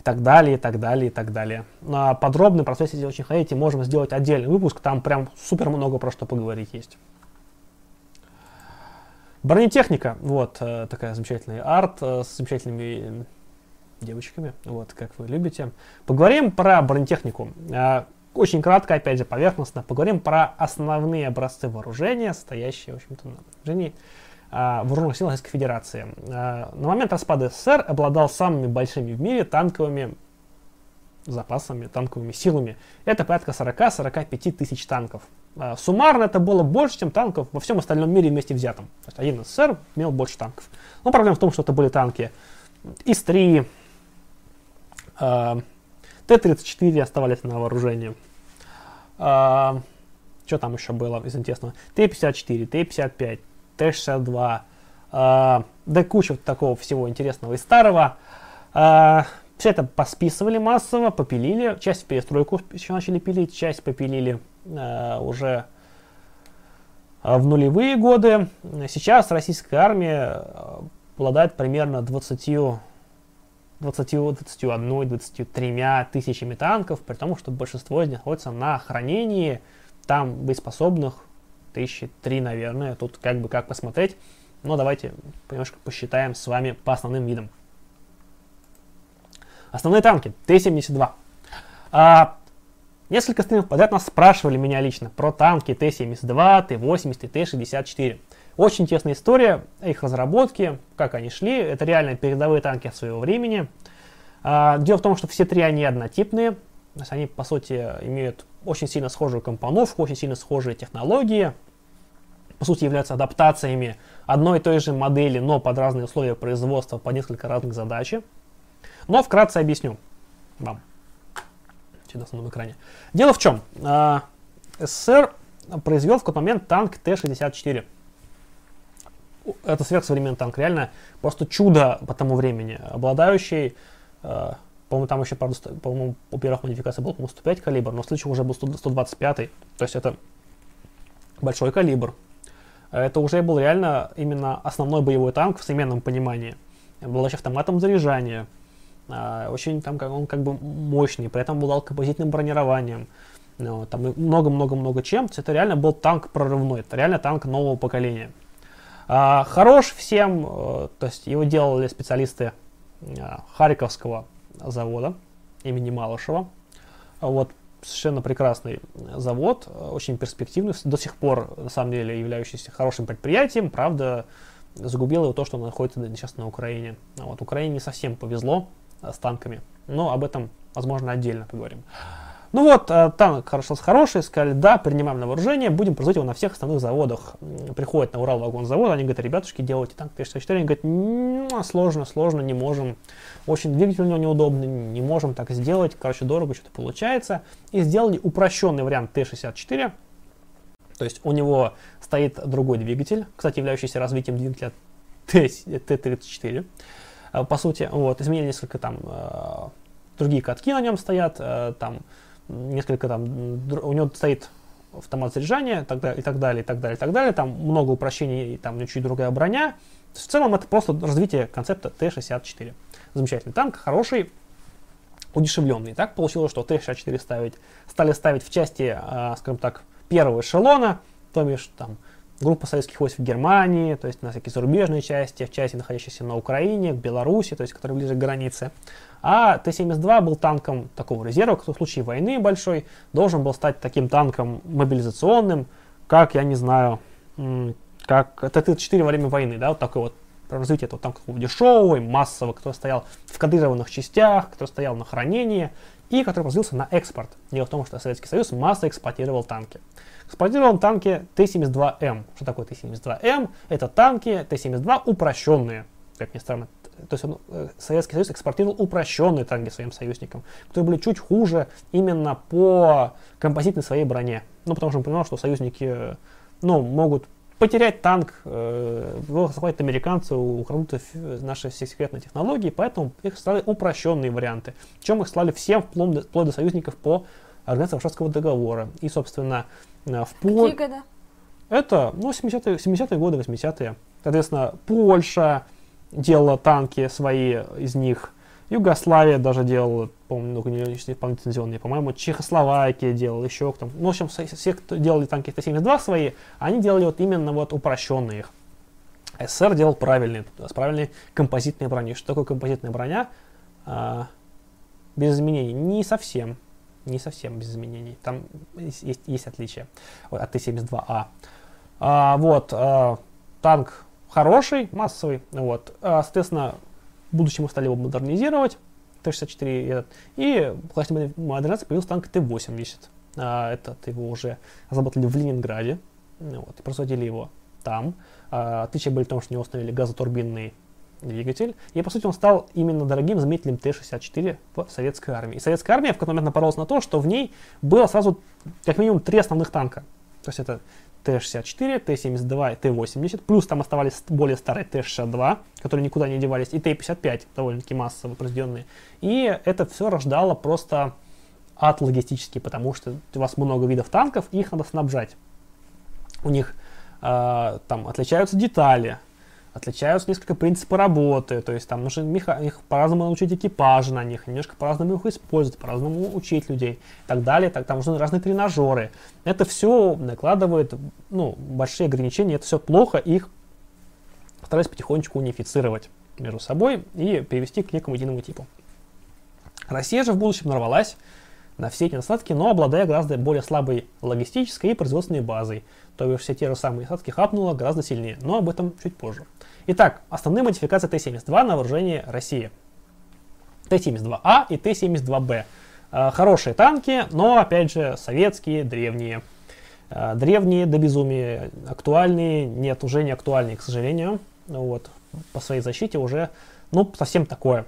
так далее, и так далее, и так далее. На подробный процесс, если очень хотите, можем сделать отдельный выпуск, там прям супер много про что поговорить есть. Бронетехника, вот э, такая замечательная арт э, с замечательными девочками, вот как вы любите. Поговорим про бронетехнику. Э, очень кратко, опять же, поверхностно, поговорим про основные образцы вооружения, стоящие, в общем-то, на вооружении вооруженных сил Российской Федерации. А, на момент распада СССР обладал самыми большими в мире танковыми запасами, танковыми силами. Это порядка 40-45 тысяч танков. А, суммарно это было больше, чем танков во всем остальном мире вместе взятом. То есть один СССР имел больше танков. Но проблема в том, что это были танки ИС-3, а, Т-34 оставались на вооружении. А, что там еще было из интересного? Т-54, Т-55, Т-62. Да куча такого всего интересного и старого. Все это посписывали массово, попилили. Часть в перестройку еще начали пилить, часть попилили э, уже э, в нулевые годы. Сейчас российская армия э, обладает примерно 20, 20 21, 23 тысячами танков, при том, что большинство из них находится на хранении, там боеспособных тысячи три, наверное, тут как бы как посмотреть. Но давайте немножко посчитаем с вами по основным видам. Основные танки Т-72. А, несколько стримов подряд нас спрашивали меня лично про танки Т-72, Т-80 и Т-64. Очень интересная история их разработки, как они шли. Это реально передовые танки своего времени. А, дело в том, что все три они однотипные. То есть они, по сути, имеют очень сильно схожую компоновку, очень сильно схожие технологии. По сути, являются адаптациями одной и той же модели, но под разные условия производства, по несколько разных задачи. Но вкратце объясню вам. На основном экране. Дело в чем? А, СССР произвел в тот момент танк Т-64. Это сверхсовременный танк, реально просто чудо по тому времени, обладающий, э, по-моему, там еще, правда, по-моему, у первых модификаций был, по-моему, 105 калибр, но в случае уже был 100, 125, то есть это большой калибр. Это уже был реально именно основной боевой танк в современном понимании. Был еще автоматом заряжания, а, очень там как он как бы мощный, при этом обладал композитным бронированием. Ну, там много-много-много чем. Это реально был танк прорывной, это реально танк нового поколения. А, хорош всем, э, то есть его делали специалисты а, Харьковского завода имени Малышева. Вот совершенно прекрасный завод, очень перспективный, до сих пор, на самом деле, являющийся хорошим предприятием. Правда, загубило его то, что он находится сейчас на Украине. Вот Украине не совсем повезло Э, с танками. Но об этом, возможно, отдельно поговорим. Ну вот, э, танк хорошо хороший, сказали, да, принимаем на вооружение, будем производить его на всех основных заводах. Приходят на Урал вагон завод, они говорят, ребятушки, делайте танк Т-64, они говорят, сложно, сложно, не можем. Очень двигатель у него неудобный, не можем так сделать, короче, дорого что-то получается. И сделали упрощенный вариант Т-64, то есть у него стоит другой двигатель, кстати, являющийся развитием двигателя Т-34. Э, по сути, вот, изменили несколько там, э, другие катки на нем стоят, э, там, несколько там, у него стоит автомат заряжания так далее, и так далее, и так далее, и так далее, там много упрощений, и там чуть другая броня. В целом это просто развитие концепта Т-64. Замечательный танк, хороший, удешевленный. Так получилось, что Т-64 ставить, стали ставить в части, скажем так, первого эшелона, то бишь там группа советских войск в Германии, то есть на всякие зарубежные части, в части, находящиеся на Украине, в Беларуси, то есть которые ближе к границе. А Т-72 был танком такого резерва, который в случае войны большой должен был стать таким танком мобилизационным, как, я не знаю, как Т-34 во время войны, да, вот такой вот развитие этого танка дешевый, массовый, который стоял в кодированных частях, который стоял на хранении и который развился на экспорт. Дело в том, что Советский Союз массово экспортировал танки. Экспортировал танки Т-72М. Что такое Т-72М? Это танки Т-72 упрощенные. Как ни странно, то есть он, э, Советский Союз экспортировал упрощенные танки своим союзникам, которые были чуть хуже именно по композитной своей броне. Ну, потому что он понимал, что союзники ну, могут потерять танк, э, его захватят американцы, украдут наши все секретные технологии, поэтому их стали упрощенные варианты. Чем их слали всем, вплоть до, вплоть до союзников по организации Варшавского договора. И, собственно, э, в Пол... Какие годы? Это, ну, 70-е, 70 годы, 80-е. Соответственно, Польша делала танки свои из них, Югославия даже делала, по-моему, ну, не лицензионные, по-моему, Чехословакия делала, еще кто Ну, в общем, все, кто делали танки Т-72 свои, они делали вот именно вот упрощенные их. СССР делал правильные, с правильной композитной броней. Что такое композитная броня? А, без изменений. Не совсем. Не совсем без изменений. Там есть, есть отличия вот, от Т-72А. А, вот, а, танк хороший, массовый. Вот. А, соответственно, в будущем мы стали его модернизировать. Т-64 и этот. И в классе модернизации появился танк Т-80. А, этот его уже разработали в Ленинграде. Вот, и производили его там. А, отличие были в том, что у установили газотурбинный двигатель. И, по сути, он стал именно дорогим заметителем Т-64 в советской армии. И советская армия в какой-то момент напоролась на то, что в ней было сразу как минимум три основных танка. То есть это Т-64, Т-72 и Т-80, плюс там оставались более старые Т-62, которые никуда не девались, и Т-55, довольно-таки массово произведенные. И это все рождало просто ад логистический, потому что у вас много видов танков, их надо снабжать. У них э, там отличаются детали, отличаются несколько принципы работы, то есть там нужно меха- их по-разному научить экипажи на них, немножко по-разному их использовать, по-разному учить людей и так далее, так, там нужны разные тренажеры. Это все накладывает ну, большие ограничения, это все плохо, их стараюсь потихонечку унифицировать между собой и перевести к некому единому типу. Россия же в будущем нарвалась на все эти насадки, но обладая гораздо более слабой логистической и производственной базой. То есть все те же самые насадки хапнуло гораздо сильнее, но об этом чуть позже. Итак, основные модификации Т-72 на вооружении России. Т-72А и Т-72Б. Э, хорошие танки, но опять же советские, древние. Э, древние до безумия, актуальные, нет, уже не актуальные, к сожалению. Вот, по своей защите уже, ну, совсем такое.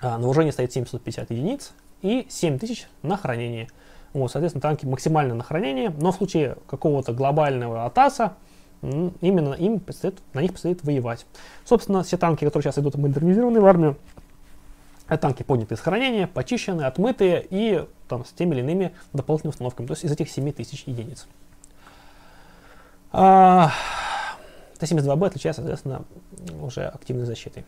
Э, на вооружении стоит 750 единиц, и 7000 на хранение. Вот, соответственно, танки максимально на хранение, но в случае какого-то глобального атаса именно им предстоит, на них предстоит воевать. Собственно, все танки, которые сейчас идут модернизированные в армию, это танки поднятые из хранения, почищенные, отмытые и там, с теми или иными дополнительными установками, то есть из этих 7000 единиц. А, Т-72Б отличается, соответственно, уже активной защитой.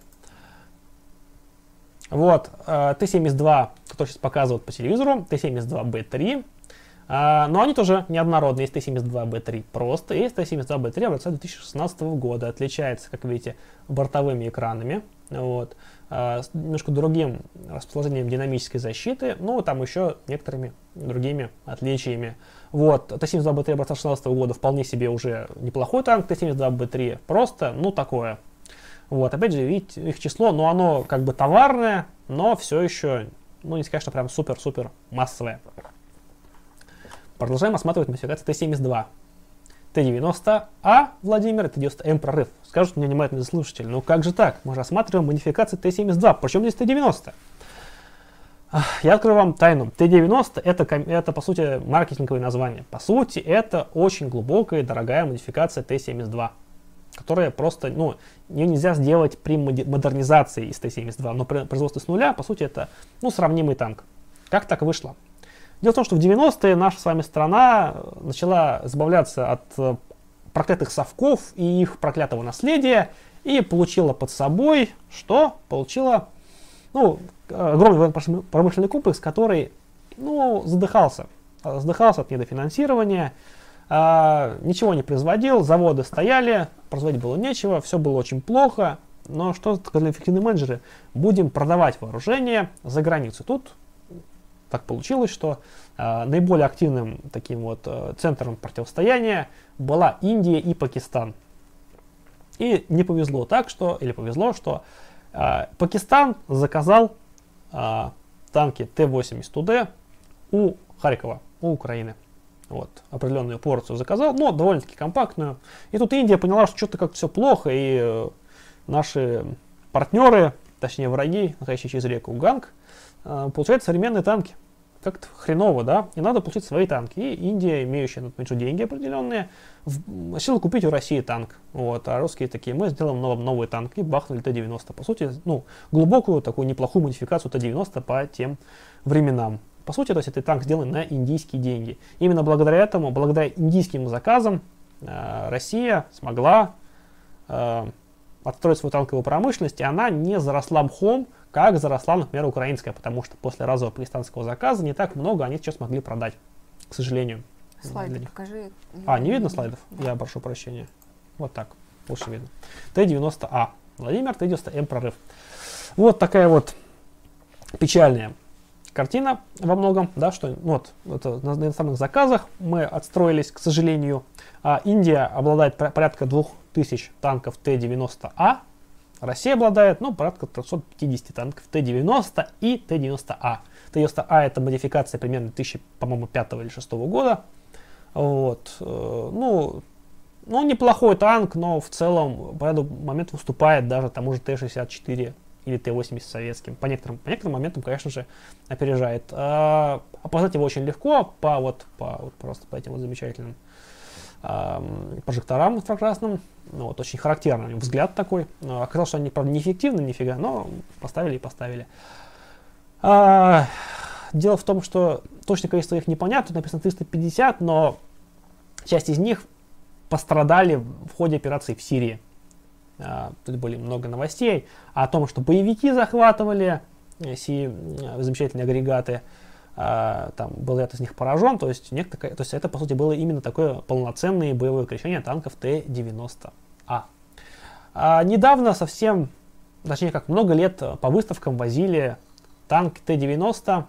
Вот, э, Т-72, который сейчас показывают по телевизору, Т-72Б3, э, но они тоже неоднородные. Есть Т-72Б3 просто, есть Т-72Б3 образца 2016 года. Отличается, как видите, бортовыми экранами, вот, э, немножко другим расположением динамической защиты, ну, там еще некоторыми другими отличиями. Вот, Т-72Б3 образца 2016 года вполне себе уже неплохой танк, Т-72Б3 просто, ну, такое, вот, опять же, видите, их число, но оно как бы товарное, но все еще, ну, не сказать, что прям супер-супер массовое. Продолжаем осматривать модификацию Т-72. Т-90А, Владимир, Т-90М прорыв. Скажут мне внимательные слушатели, ну как же так? Мы же осматриваем модификации Т-72, причем здесь Т-90? Я открою вам тайну. Т-90 это, это, по сути, маркетинговое название. По сути, это очень глубокая и дорогая модификация Т-72 которая просто, ну, ее нельзя сделать при модернизации из Т-72, но при производстве с нуля, по сути, это, ну, сравнимый танк. Как так вышло? Дело в том, что в 90-е наша с вами страна начала избавляться от э, проклятых совков и их проклятого наследия и получила под собой, что? Получила, ну, огромный промышленный комплекс, который, ну, задыхался. Задыхался от недофинансирования, а, ничего не производил, заводы стояли, производить было нечего, все было очень плохо. Но что сказали эффективные менеджеры? Будем продавать вооружение за границу. Тут так получилось, что э, наиболее активным таким вот э, центром противостояния была Индия и Пакистан. И не повезло так, что, или повезло, что э, Пакистан заказал э, танки Т-80УД у Харькова, у Украины вот, определенную порцию заказал, но довольно-таки компактную. И тут Индия поняла, что что-то как-то все плохо, и э, наши партнеры, точнее враги, находящие через реку Ганг, э, получают современные танки. Как-то хреново, да? И надо получить свои танки. И Индия, имеющая, например, деньги определенные, решила купить у России танк. Вот, а русские такие, мы сделаем нов, новый танк и бахнули Т-90. По сути, ну, глубокую, такую неплохую модификацию Т-90 по тем временам. По сути, то есть этот танк сделан на индийские деньги. Именно благодаря этому, благодаря индийским заказам, э, Россия смогла э, отстроить свою танковую промышленность, и она не заросла мхом, как заросла, например, украинская, потому что после разового пакистанского заказа не так много они сейчас смогли продать, к сожалению. Слайды покажи. А, не видно слайдов? Да. Я прошу прощения. Вот так, лучше видно. Т-90А. Владимир, Т-90М прорыв. Вот такая вот печальная картина во многом, да, что вот это на иностранных заказах мы отстроились, к сожалению. А Индия обладает порядка 2000 танков Т-90А, Россия обладает, ну, порядка 350 танков Т-90 и Т-90А. Т-90А это модификация примерно 1000, по-моему, 5 или 6 года. Вот. Э, ну, ну, неплохой танк, но в целом по этому моменту выступает даже тому же Т-64 или Т-80 советским. По некоторым, по некоторым моментам, конечно же, опережает. А, опознать его очень легко по вот, по, вот просто по этим вот замечательным а, прожекторам инфракрасным. Ну, вот, очень характерный взгляд такой. А, оказалось, что они, правда, неэффективны нифига, но поставили и поставили. А, дело в том, что точное количество их непонятно, тут написано 350, но часть из них пострадали в ходе операции в Сирии. А, тут были много новостей о том, что боевики захватывали си замечательные агрегаты. А, там был ряд из них поражен, то есть, некто, то есть это, по сути, было именно такое полноценное боевое крещение танков Т-90А. А недавно совсем, точнее как много лет по выставкам возили танк Т-90М,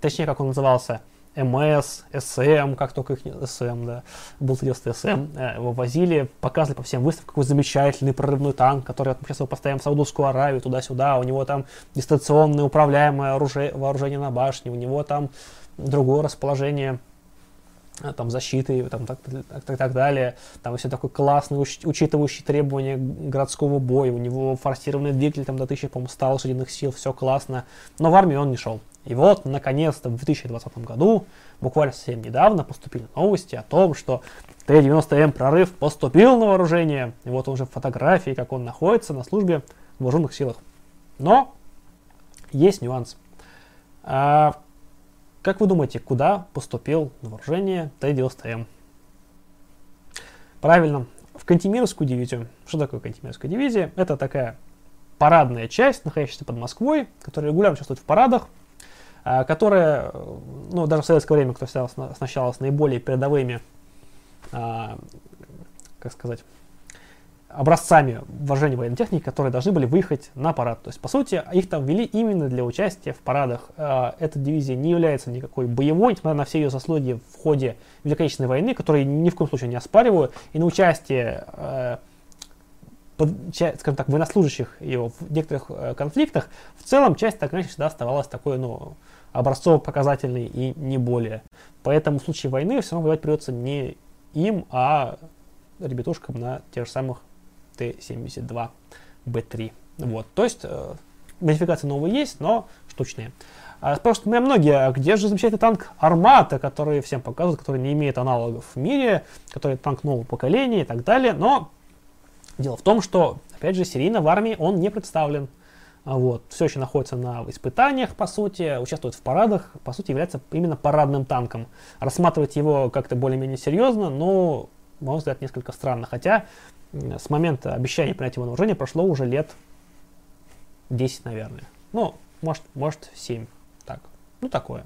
точнее как он назывался, МС, СМ, как только их СМ, да, был 90 СМ, его возили, показывали по всем выставкам, какой замечательный прорывной танк, который сейчас его поставим в Саудовскую Аравию, туда-сюда, у него там дистанционное управляемое оружие, вооружение на башне, у него там другое расположение э, там защиты, там, так, так, так, далее. Там все такой классный, уч, учитывающий требования городского боя. У него форсированный двигатель там до 1000, по-моему, 100 лошадиных сил, все классно. Но в армию он не шел. И вот, наконец-то, в 2020 году, буквально совсем недавно, поступили новости о том, что Т-90М прорыв поступил на вооружение. И вот уже фотографии, как он находится на службе в вооруженных силах. Но есть нюанс. А, как вы думаете, куда поступил на вооружение Т-90М? Правильно, в Кантемировскую дивизию. Что такое Кантемировская дивизия? Это такая парадная часть, находящаяся под Москвой, которая регулярно участвует в парадах, которая, ну, даже в советское время, кто сначала с наиболее передовыми, а, как сказать, образцами вождения военной техники, которые должны были выехать на парад. То есть, по сути, их там ввели именно для участия в парадах. А, эта дивизия не является никакой боевой, несмотря на все ее заслуги в ходе Великой войны, которые ни в коем случае не оспариваю, и на участие скажем так, военнослужащих ее в некоторых э, конфликтах, в целом часть так иначе всегда оставалась такой, ну, образцово-показательный и не более. Поэтому в случае войны все равно воевать придется не им, а ребятушкам на тех же самых Т-72Б3. Вот. То есть э, модификации новые есть, но штучные. А спрашивают меня многие, а где же замечательный танк Армата, который всем показывают, который не имеет аналогов в мире, который танк нового поколения и так далее. Но дело в том, что, опять же, серийно в армии он не представлен. А вот, все еще находится на испытаниях, по сути, участвует в парадах, по сути, является именно парадным танком. Рассматривать его как-то более-менее серьезно, но, на мой взгляд, несколько странно. Хотя с момента обещания принять его на вооружение прошло уже лет 10, наверное. Ну, может, может 7. Так, ну такое.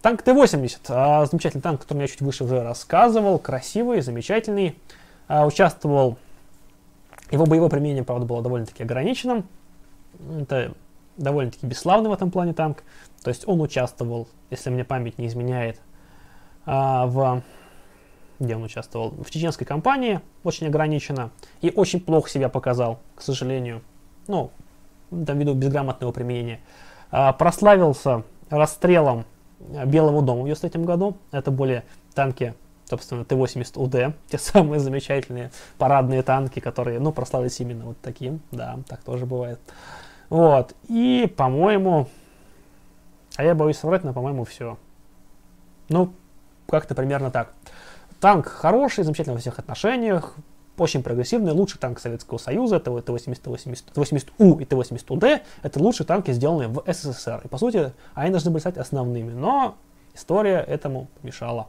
Танк Т-80, а, замечательный танк, о котором я чуть выше уже рассказывал, красивый, замечательный. А, участвовал его боевое применение, правда, было довольно-таки ограниченным. Это довольно-таки бесславный в этом плане танк. То есть он участвовал, если мне память не изменяет, а, в... Где он участвовал? В чеченской кампании, очень ограниченно. И очень плохо себя показал, к сожалению. Ну, там ввиду безграмотного применения. А, прославился расстрелом Белого дома в 1993 году. Это были танки собственно, Т-80УД, те самые замечательные парадные танки, которые, ну, прославились именно вот таким, да, так тоже бывает. Вот, и, по-моему, а я боюсь соврать, но, по-моему, все. Ну, как-то примерно так. Танк хороший, замечательный во всех отношениях, очень прогрессивный, лучший танк Советского Союза, это Т-80, Т-80У и Т-80УД, это лучшие танки, сделанные в СССР. И, по сути, они должны были стать основными, но история этому мешала.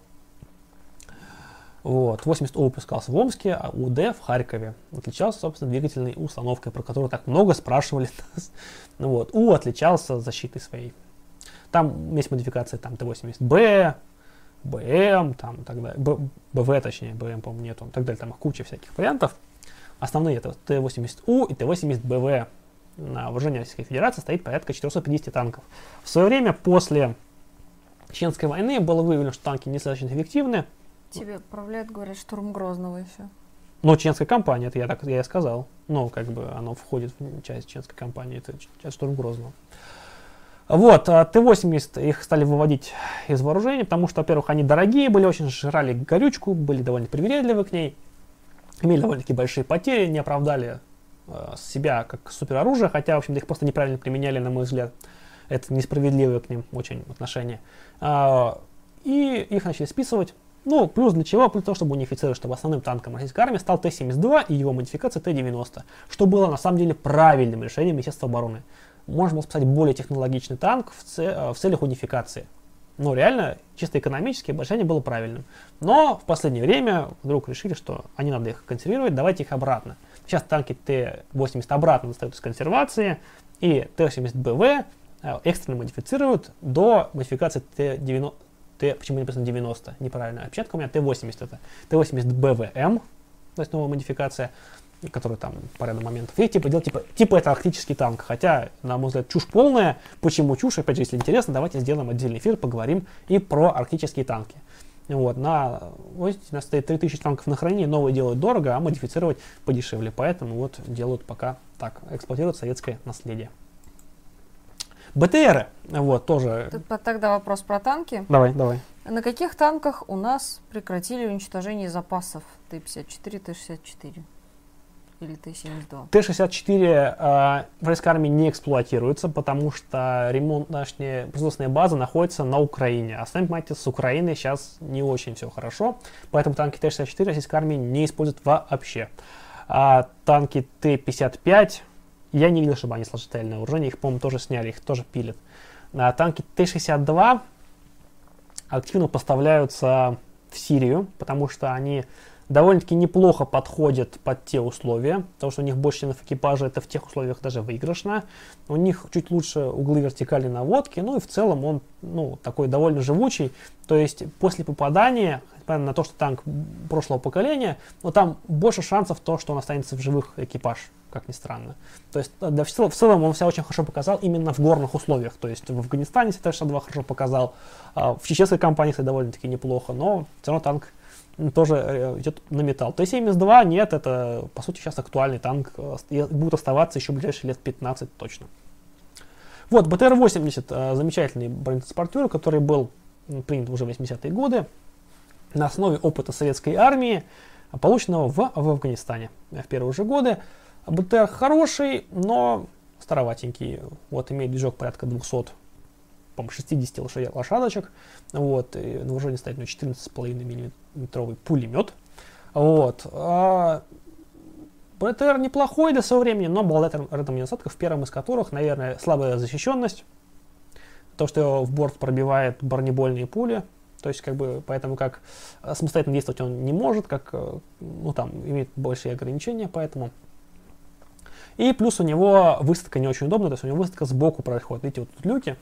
Вот. 80 О выпускался в Омске, а УД в Харькове. Отличался, собственно, двигательной установкой, про которую так много спрашивали [laughs] нас. Ну, вот. У отличался защитой своей. Там есть модификации там Т-80Б, БМ, там, и так далее. БВ, точнее, БМ, по-моему, нету, и так далее. Там куча всяких вариантов. Основные это Т-80У и Т-80БВ. На вооружении Российской Федерации стоит порядка 450 танков. В свое время, после Чеченской войны, было выявлено, что танки недостаточно эффективны, Тебе отправляют, говорят, штурм Грозного еще. Но чеченская компания, это я так я и сказал. Ну, как бы оно входит в часть чеченской компании, это часть штурм Грозного. Вот, а Т-80 их стали выводить из вооружения, потому что, во-первых, они дорогие были, очень жрали горючку, были довольно привередливы к ней, имели довольно-таки большие потери, не оправдали э, себя как супероружие, хотя, в общем-то, их просто неправильно применяли, на мой взгляд. Это несправедливое к ним очень отношение. А, и их начали списывать. Ну, плюс для чего? Плюс того, чтобы унифицировать, чтобы основным танком российской армии стал Т-72 и его модификация Т-90, что было на самом деле правильным решением Министерства обороны можно было спасать более технологичный танк в, ц... Э, в целях унификации. Но реально, чисто экономически, решение было правильным. Но в последнее время вдруг решили, что они надо их консервировать, давайте их обратно. Сейчас танки Т-80 обратно достают из консервации, и Т-80БВ э, экстренно модифицируют до модификации Т-90, Т, почему не написано 90, неправильно, опечатка у меня Т-80 это Т-80БВМ, то есть новая модификация, который там по ряду моментов. И типа делать типа, типа это арктический танк. Хотя, на мой взгляд, чушь полная. Почему чушь? Опять же, если интересно, давайте сделаем отдельный эфир, поговорим и про арктические танки. Вот, на, вот, у нас стоит 3000 танков на хранении, новые делают дорого, а модифицировать подешевле. Поэтому вот делают пока так, эксплуатируют советское наследие. БТРы, вот, тоже. Тогда вопрос про танки. Давай, давай. На каких танках у нас прекратили уничтожение запасов Т-54, Т-64? Или Т-72? Т-64 э, в российской армии не эксплуатируется, потому что ремонт, точнее, производственная база находится на Украине. А сами понимаете, с Украиной сейчас не очень все хорошо, поэтому танки Т-64 российской армии не используют вообще. А танки Т-55, я не видел, чтобы они сложили на вооружение, их, по-моему, тоже сняли, их тоже пилят. А танки Т-62 активно поставляются в Сирию, потому что они довольно-таки неплохо подходит под те условия, потому что у них больше членов экипажа, это в тех условиях даже выигрышно. У них чуть лучше углы вертикали наводки, ну и в целом он ну, такой довольно живучий. То есть после попадания, на то, что танк прошлого поколения, но там больше шансов то, что он останется в живых экипаж, как ни странно. То есть да, в, целом, в целом он себя очень хорошо показал именно в горных условиях. То есть в Афганистане Т-62 хорошо показал, а в чеченской компании, кстати, довольно-таки неплохо, но все равно танк тоже э, идет на металл. Т-72 нет, это по сути сейчас актуальный танк, э, будет оставаться еще ближайшие лет 15 точно. Вот, БТР-80, э, замечательный бронетранспортер, который был принят уже в 80-е годы на основе опыта советской армии, полученного в, в Афганистане в первые же годы. БТР хороший, но староватенький. Вот имеет движок порядка 200 по 60 лошадь, лошадочек. Вот, и на вооружении стоит у него 14,5 миллиметровый пулемет. Вот. А, БТР неплохой для своего времени, но обладает рядом недостатков, первым из которых, наверное, слабая защищенность. То, что в борт пробивает бронебойные пули. То есть, как бы, поэтому как а, самостоятельно действовать он не может, как, э, ну, там, имеет большие ограничения, поэтому. И плюс у него высадка не очень удобная, то есть у него высадка сбоку происходит. Видите, вот тут люки,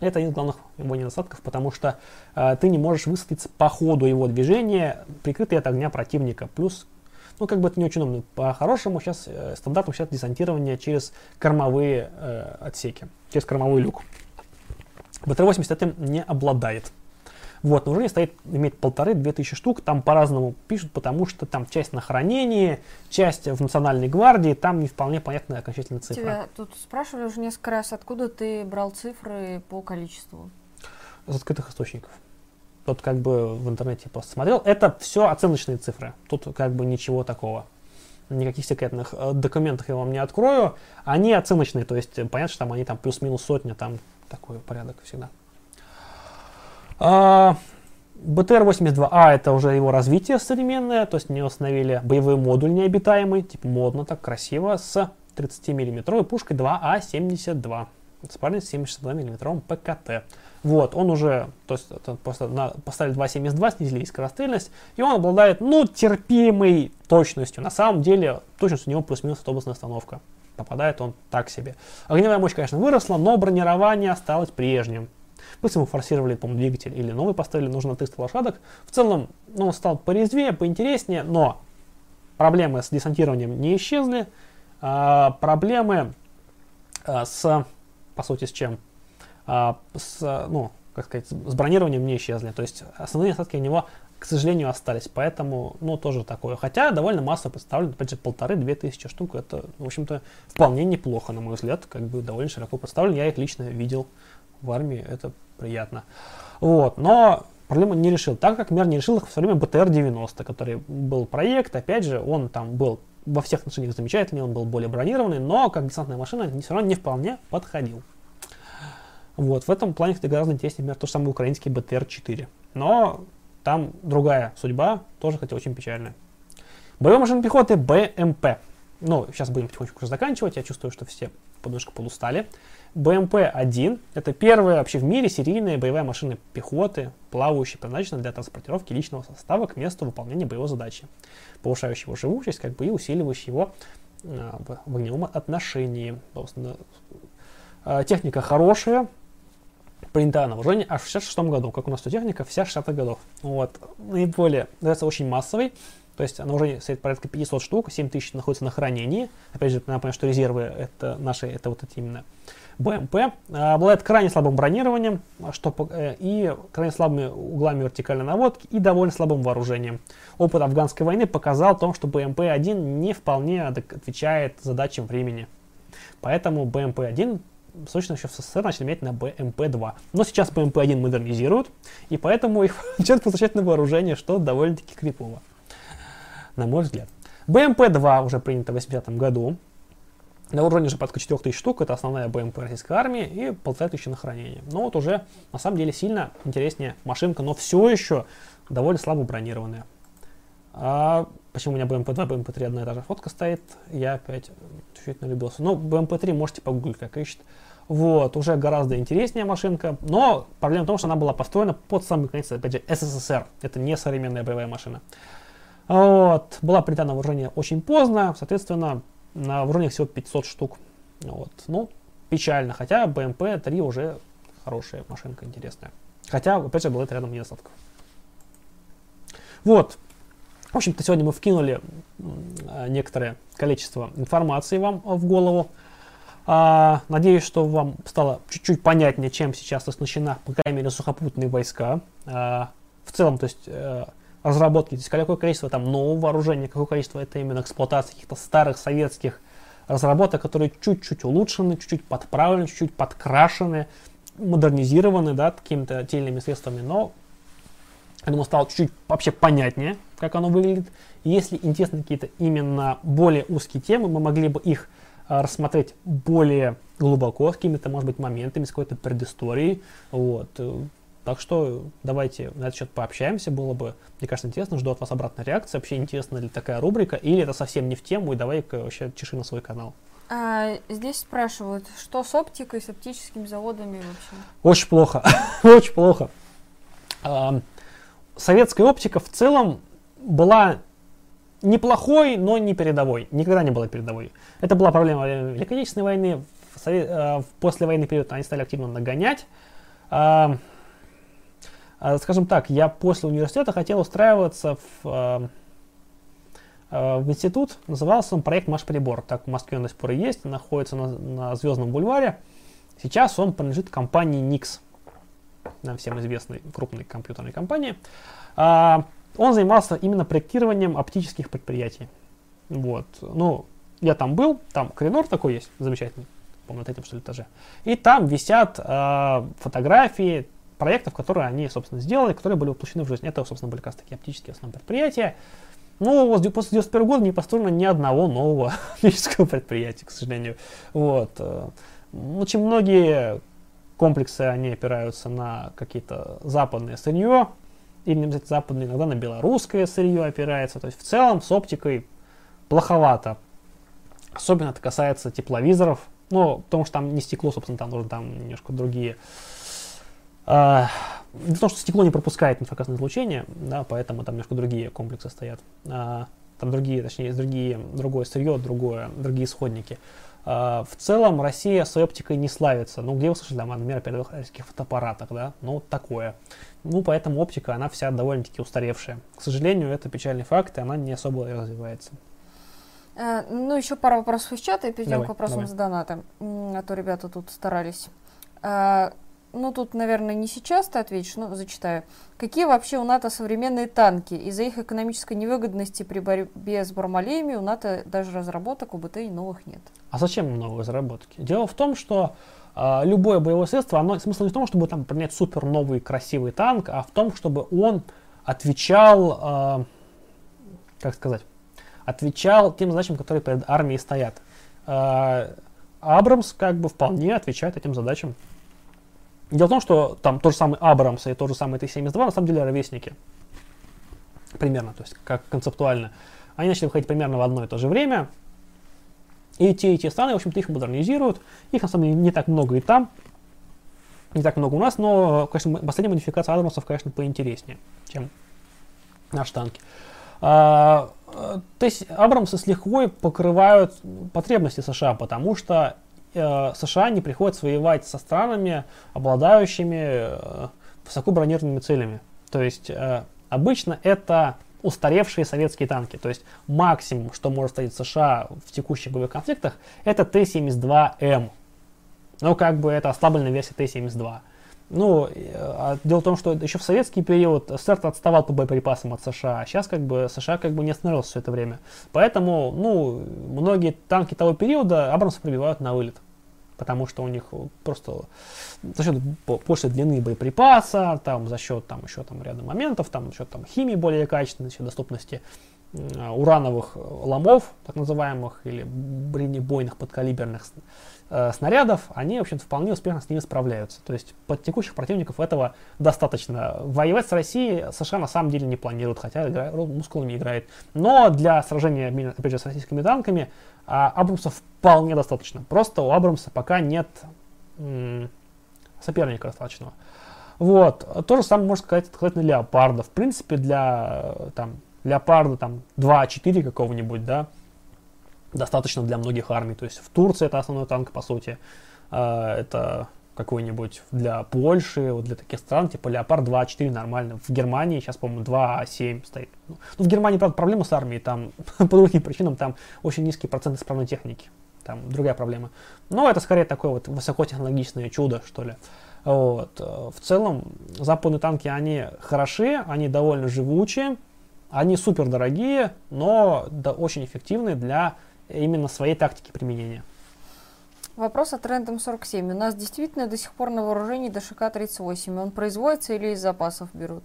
это один из главных его недостатков, потому что э, ты не можешь высадиться по ходу его движения, прикрытый от огня противника. Плюс, ну, как бы это не очень удобно. По-хорошему сейчас э, стандартом сейчас десантирование через кормовые э, отсеки, через кормовой люк. БТ-80 этим не обладает. Вот, на вооружении стоит, имеет полторы-две тысячи штук, там по-разному пишут, потому что там часть на хранении, часть в Национальной гвардии, там не вполне понятная окончательная цифра. Тебя тут спрашивали уже несколько раз, откуда ты брал цифры по количеству? Из открытых источников. Тут как бы в интернете просто смотрел. Это все оценочные цифры. Тут как бы ничего такого. Никаких секретных э, документов я вам не открою. Они оценочные, то есть понятно, что там они там плюс-минус сотня, там такой порядок всегда. А, БТР-82А это уже его развитие современное, то есть не установили боевой модуль необитаемый, типа модно, так красиво, с 30-миллиметровой пушкой 2А-72 с парнем 72 миллиметровым ПКТ. Вот, он уже, то есть просто на, поставили 2.72, снизили скорострельность, и он обладает, ну, терпимой точностью. На самом деле, точность у него плюс-минус автобусная остановка. Попадает он так себе. Огневая мощь, конечно, выросла, но бронирование осталось прежним. Плюс ему форсировали, по-моему, двигатель или новый поставили, нужно 300 лошадок. В целом, ну, он стал порезвее, поинтереснее, но проблемы с десантированием не исчезли. А, проблемы а, с, по сути, с чем? А, с, ну, как сказать, с бронированием не исчезли. То есть основные остатки у него сожалению, остались. Поэтому, ну, тоже такое. Хотя довольно массово представлено, опять же, полторы-две тысячи штук. Это, в общем-то, вполне неплохо, на мой взгляд. Как бы довольно широко представлено. Я их лично видел в армии. Это приятно. Вот. Но проблему не решил. Так как мир не решил их в свое время БТР-90, который был проект. Опять же, он там был во всех отношениях замечательный, он был более бронированный, но как десантная машина все равно не вполне подходил. Вот, в этом плане это гораздо интереснее, например, то же самое украинский БТР-4. Но там другая судьба, тоже, хотя очень печальная. Боевая машина пехоты БМП. Ну, сейчас будем потихонечку заканчивать, я чувствую, что все подножка подустали. БМП-1 – это первая вообще в мире серийная боевая машина пехоты, плавающая, предназначена для транспортировки личного состава к месту выполнения боевой задачи, повышающей его живучесть как бы, и усиливающей его а, в огневом отношении. А, техника хорошая, принята на вооружение аж в 66 году, как у нас тут техника, вся 60-х годов. Вот. Наиболее, является очень массовой, то есть на вооружении стоит порядка 500 штук, 7 тысяч находится на хранении. Опять же, напомню, что резервы это наши, это вот эти именно БМП. А, обладает крайне слабым бронированием что, э, и крайне слабыми углами вертикальной наводки и довольно слабым вооружением. Опыт афганской войны показал том, что БМП-1 не вполне отвечает задачам времени. Поэтому БМП-1 срочно еще в СССР начали менять на БМП-2. Но сейчас БМП-1 модернизируют, и поэтому их [laughs] начинают возвращать на вооружение, что довольно-таки крипово, на мой взгляд. БМП-2 уже принято в 80 году. На вооружении уже порядка 4000 штук, это основная БМП российской армии, и полторы тысячи на хранение. Но вот уже, на самом деле, сильно интереснее машинка, но все еще довольно слабо бронированная. А почему у меня BMP2, BMP3 одна и та же фотка стоит, я опять чуть-чуть налюбился. Ну, BMP3 можете погуглить, как ищет. Вот, уже гораздо интереснее машинка, но проблема в том, что она была построена под самый конец, опять же, СССР. Это не современная боевая машина. Вот, была принята на вооружение очень поздно, соответственно, на вооружении всего 500 штук. Вот, ну, печально, хотя BMP-3 уже хорошая машинка, интересная. Хотя, опять же, было это рядом недостатков. Вот, в общем-то, сегодня мы вкинули некоторое количество информации вам в голову. А, надеюсь, что вам стало чуть-чуть понятнее, чем сейчас оснащена, по крайней мере, сухопутные войска. А, в целом, то есть э, разработки, то есть какое количество там нового вооружения, какое количество это именно эксплуатации каких-то старых советских разработок, которые чуть-чуть улучшены, чуть-чуть подправлены, чуть-чуть подкрашены, модернизированы, да, какими-то отдельными средствами, но я думаю, стало чуть-чуть вообще понятнее, как оно выглядит. Если интересны какие-то именно более узкие темы, мы могли бы их а, рассмотреть более глубоко, с какими-то, может быть, моментами, с какой-то предысторией. Вот. Так что давайте на этот счет пообщаемся, было бы, мне кажется, интересно, жду от вас обратной реакции, вообще интересна ли такая рубрика, или это совсем не в тему, и давай-ка вообще чеши на свой канал. А, здесь спрашивают, что с оптикой, с оптическими заводами вообще? Очень плохо, [laughs] очень плохо советская оптика в целом была неплохой, но не передовой. Никогда не была передовой. Это была проблема Великой Отечественной войны. В, совет, э, в послевоенный период они стали активно нагонять. Э, э, скажем так, я после университета хотел устраиваться в, э, в институт. Назывался он проект «Маш прибор». Так в Москве он до сих пор и есть. Находится на, на Звездном бульваре. Сейчас он принадлежит компании Nix нам всем известной крупной компьютерной компании, а, он занимался именно проектированием оптических предприятий. Вот. Ну, я там был, там коридор такой есть, замечательный, по-моему, на третьем что ли этаже. И там висят э, фотографии проектов, которые они, собственно, сделали, которые были воплощены в жизнь. Это, собственно, были как раз такие оптические основные предприятия. Ну, после 91 года не построено ни одного нового [laughs] оптического предприятия, к сожалению. Вот. Э, очень многие комплексы, они опираются на какие-то западные сырье, или не обязательно западные, иногда на белорусское сырье опирается. То есть в целом с оптикой плоховато. Особенно это касается тепловизоров. Ну, потому что там не стекло, собственно, там нужно там немножко другие. А, потому что стекло не пропускает инфракрасное излучение, да, поэтому там немножко другие комплексы стоят. А, там другие, точнее, другие, другое сырье, другое, другие исходники. А, в целом Россия своей оптикой не славится. Ну, где вы слышали, там, например, о первых российских фотоаппаратах, да? Ну, такое. Ну, поэтому оптика, она вся довольно-таки устаревшая. К сожалению, это печальный факт, и она не особо развивается. А, ну, еще пара вопросов из чата, и перейдем давай, к вопросам давай. с доната. А то ребята тут старались. Ну тут, наверное, не сейчас ты ответишь, но зачитаю. Какие вообще у НАТО современные танки? Из-за их экономической невыгодности при борьбе с Бармалеями у НАТО даже разработок у БТИ новых нет. А зачем новые разработки? Дело в том, что э, любое боевое средство, оно смысл не в том, чтобы там принять супер новый красивый танк, а в том, чтобы он отвечал, э, как сказать, отвечал тем задачам, которые перед армией стоят. Э, Абрамс как бы вполне отвечает этим задачам. Дело в том, что там тот же самый Абрамс и тот же самый Т-72 на самом деле ровесники. Примерно, то есть как концептуально. Они начали выходить примерно в одно и то же время. И те, и те страны, в общем-то, их модернизируют. Их, на самом деле, не так много и там. Не так много у нас, но, конечно, последняя модификация Абрамсов, конечно, поинтереснее, чем наши танки. А, то есть Абрамсы с лихвой покрывают потребности США, потому что э, США не приходится воевать со странами, обладающими э, высоко бронированными целями. То есть э, обычно это устаревшие советские танки. То есть максимум, что может стоять США в текущих боевых конфликтах, это Т-72М. Ну, как бы это ослабленная версия Т-72. Ну, а дело в том, что еще в советский период СССР отставал по боеприпасам от США, а сейчас как бы США как бы не остановился все это время. Поэтому, ну, многие танки того периода Абрамсы пробивают на вылет потому что у них просто за счет большей длины боеприпаса, там, за счет там, еще там, ряда моментов, там, за счет там, химии более качественной, за счет доступности урановых ломов, так называемых, или бронебойных подкалиберных э, снарядов, они, в общем-то, вполне успешно с ними справляются. То есть под текущих противников этого достаточно. Воевать с Россией США на самом деле не планируют, хотя игра, мускулами играет. Но для сражения, опять же, с российскими танками а Абрамса вполне достаточно. Просто у Абрамса пока нет соперника достаточного. Вот. То же самое можно сказать относительно Леопарда. В принципе, для там, Леопарда там 2-4 какого-нибудь, да, достаточно для многих армий. То есть в Турции это основной танк, по сути. А, это какой-нибудь для Польши, вот для таких стран, типа Леопард 2.4 нормально. В Германии сейчас, по-моему, 2.7 стоит. Ну, в Германии, правда, проблема с армией, там [laughs] по другим причинам, там очень низкий процент исправной техники. Там другая проблема. Но это скорее такое вот высокотехнологичное чудо, что ли. Вот. В целом, западные танки, они хороши, они довольно живучие, они супер дорогие, но да, очень эффективны для именно своей тактики применения. Вопрос от Random 47. У нас действительно до сих пор на вооружении ДШК-38. Он производится или из запасов берут?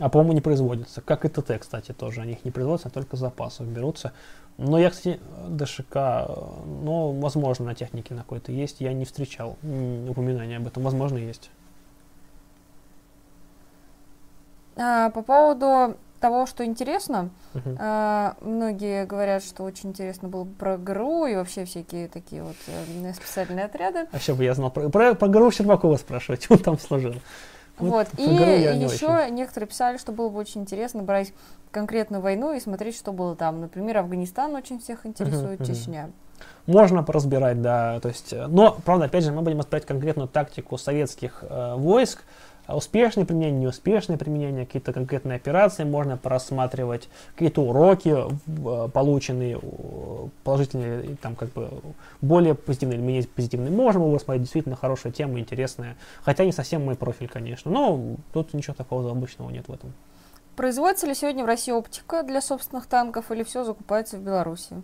А по-моему не производится. Как и ТТ, кстати, тоже. Они их не производятся, а только запасов берутся. Но я, кстати, ДШК, ну, возможно, на технике на какой-то есть. Я не встречал упоминания об этом. Возможно, есть. А, по поводу того, что интересно. Uh-huh. А, многие говорят, что очень интересно было бы про ГРУ и вообще всякие такие вот э, специальные отряды. А еще бы я знал про, про, про ГРУ Щербакова спрашивать, [laughs] он там служил. Вот, вот. и еще очень. некоторые писали, что было бы очень интересно брать конкретную войну и смотреть, что было там. Например, Афганистан очень всех интересует, uh-huh, Чечня. Можно поразбирать, да, то есть, э, но, правда, опять же, мы будем разбирать конкретную тактику советских э, войск, успешное применение, неуспешное применение, какие-то конкретные операции можно просматривать, какие-то уроки, э, полученные, положительные, там как бы более позитивные или менее позитивные. Можем его рассмотреть, действительно хорошая тема, интересная. Хотя не совсем мой профиль, конечно, но тут ничего такого обычного нет в этом. Производится ли сегодня в России оптика для собственных танков или все закупается в Беларуси?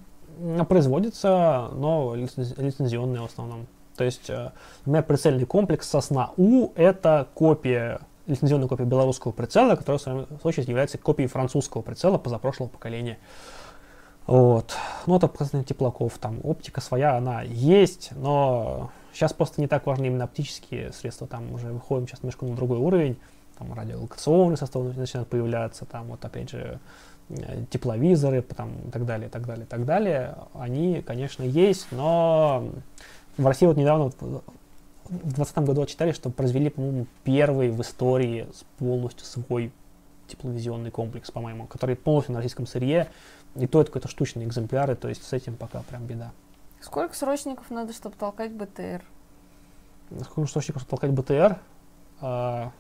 Производится, но лицензионные в основном. То есть, э, например, прицельный комплекс «Сосна-У» — это копия, лицензионная копия белорусского прицела, которая, в свою очередь, является копией французского прицела позапрошлого поколения. Вот. Ну, это показательно теплаков. Там оптика своя, она есть, но сейчас просто не так важны именно оптические средства. Там уже выходим сейчас немножко на другой уровень. Там радиолокационный состав начинает появляться, там вот опять же э, тепловизоры, там, и так далее, и так далее, и так далее. Они, конечно, есть, но в России вот недавно, вот, в 2020 году читали, что произвели, по-моему, первый в истории полностью свой тепловизионный комплекс, по-моему, который полностью на российском сырье, и то это какой-то штучные экземпляры, то есть с этим пока прям беда. Сколько срочников надо, чтобы толкать БТР? Сколько срочников, чтобы толкать БТР? А,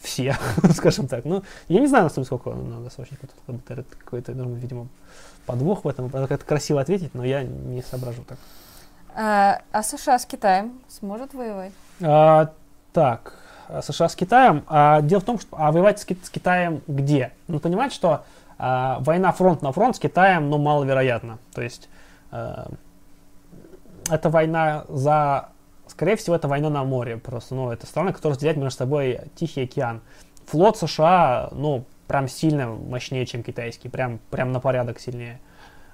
все, [laughs] скажем так. Ну, я не знаю, на самом деле, сколько надо. Это какой-то, видимо, подвох в этом. Это красиво ответить, но я не соображу так. А, а США с Китаем сможет воевать? А, так, США с Китаем. А, дело в том, что а воевать с, Ки- с Китаем где? Ну, понимаете, что а, война фронт на фронт с Китаем, ну, маловероятно. То есть а, это война за... Скорее всего, это война на море просто. Ну, это страны, которые разделяют между собой Тихий океан. Флот США, ну, прям сильно мощнее, чем китайский. Прям, прям на порядок сильнее.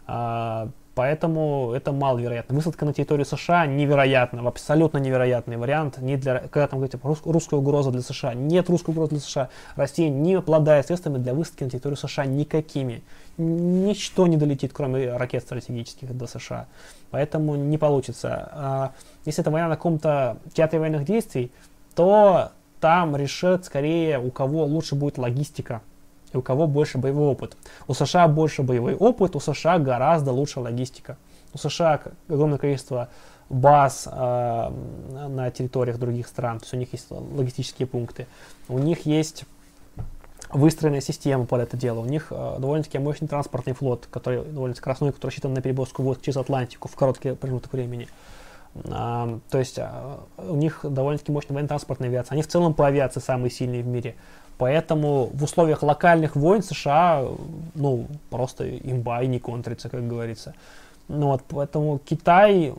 А, Поэтому это маловероятно. Высадка на территории США невероятно, абсолютно невероятный вариант. Не для, когда там говорите рус, русская угроза для США, нет русской угрозы для США. Россия не обладает средствами для высадки на территорию США никакими. Ничто не долетит, кроме ракет стратегических до США. Поэтому не получится. А если это война на каком-то театре военных действий, то там решит скорее, у кого лучше будет логистика и у кого больше боевой опыт. У США больше боевой опыт, у США гораздо лучше логистика. У США огромное количество баз э, на территориях других стран, то есть у них есть логистические пункты, у них есть выстроенная система под это дело, у них э, довольно-таки мощный транспортный флот, который довольно скоростной, который рассчитан на переброску войск через Атлантику в короткий промежуток времени. Uh, то есть uh, у них довольно-таки мощная военно-транспортная авиация. Они в целом по авиации самые сильные в мире. Поэтому в условиях локальных войн США, ну, просто имба и не контрится, как говорится. Ну вот, поэтому Китай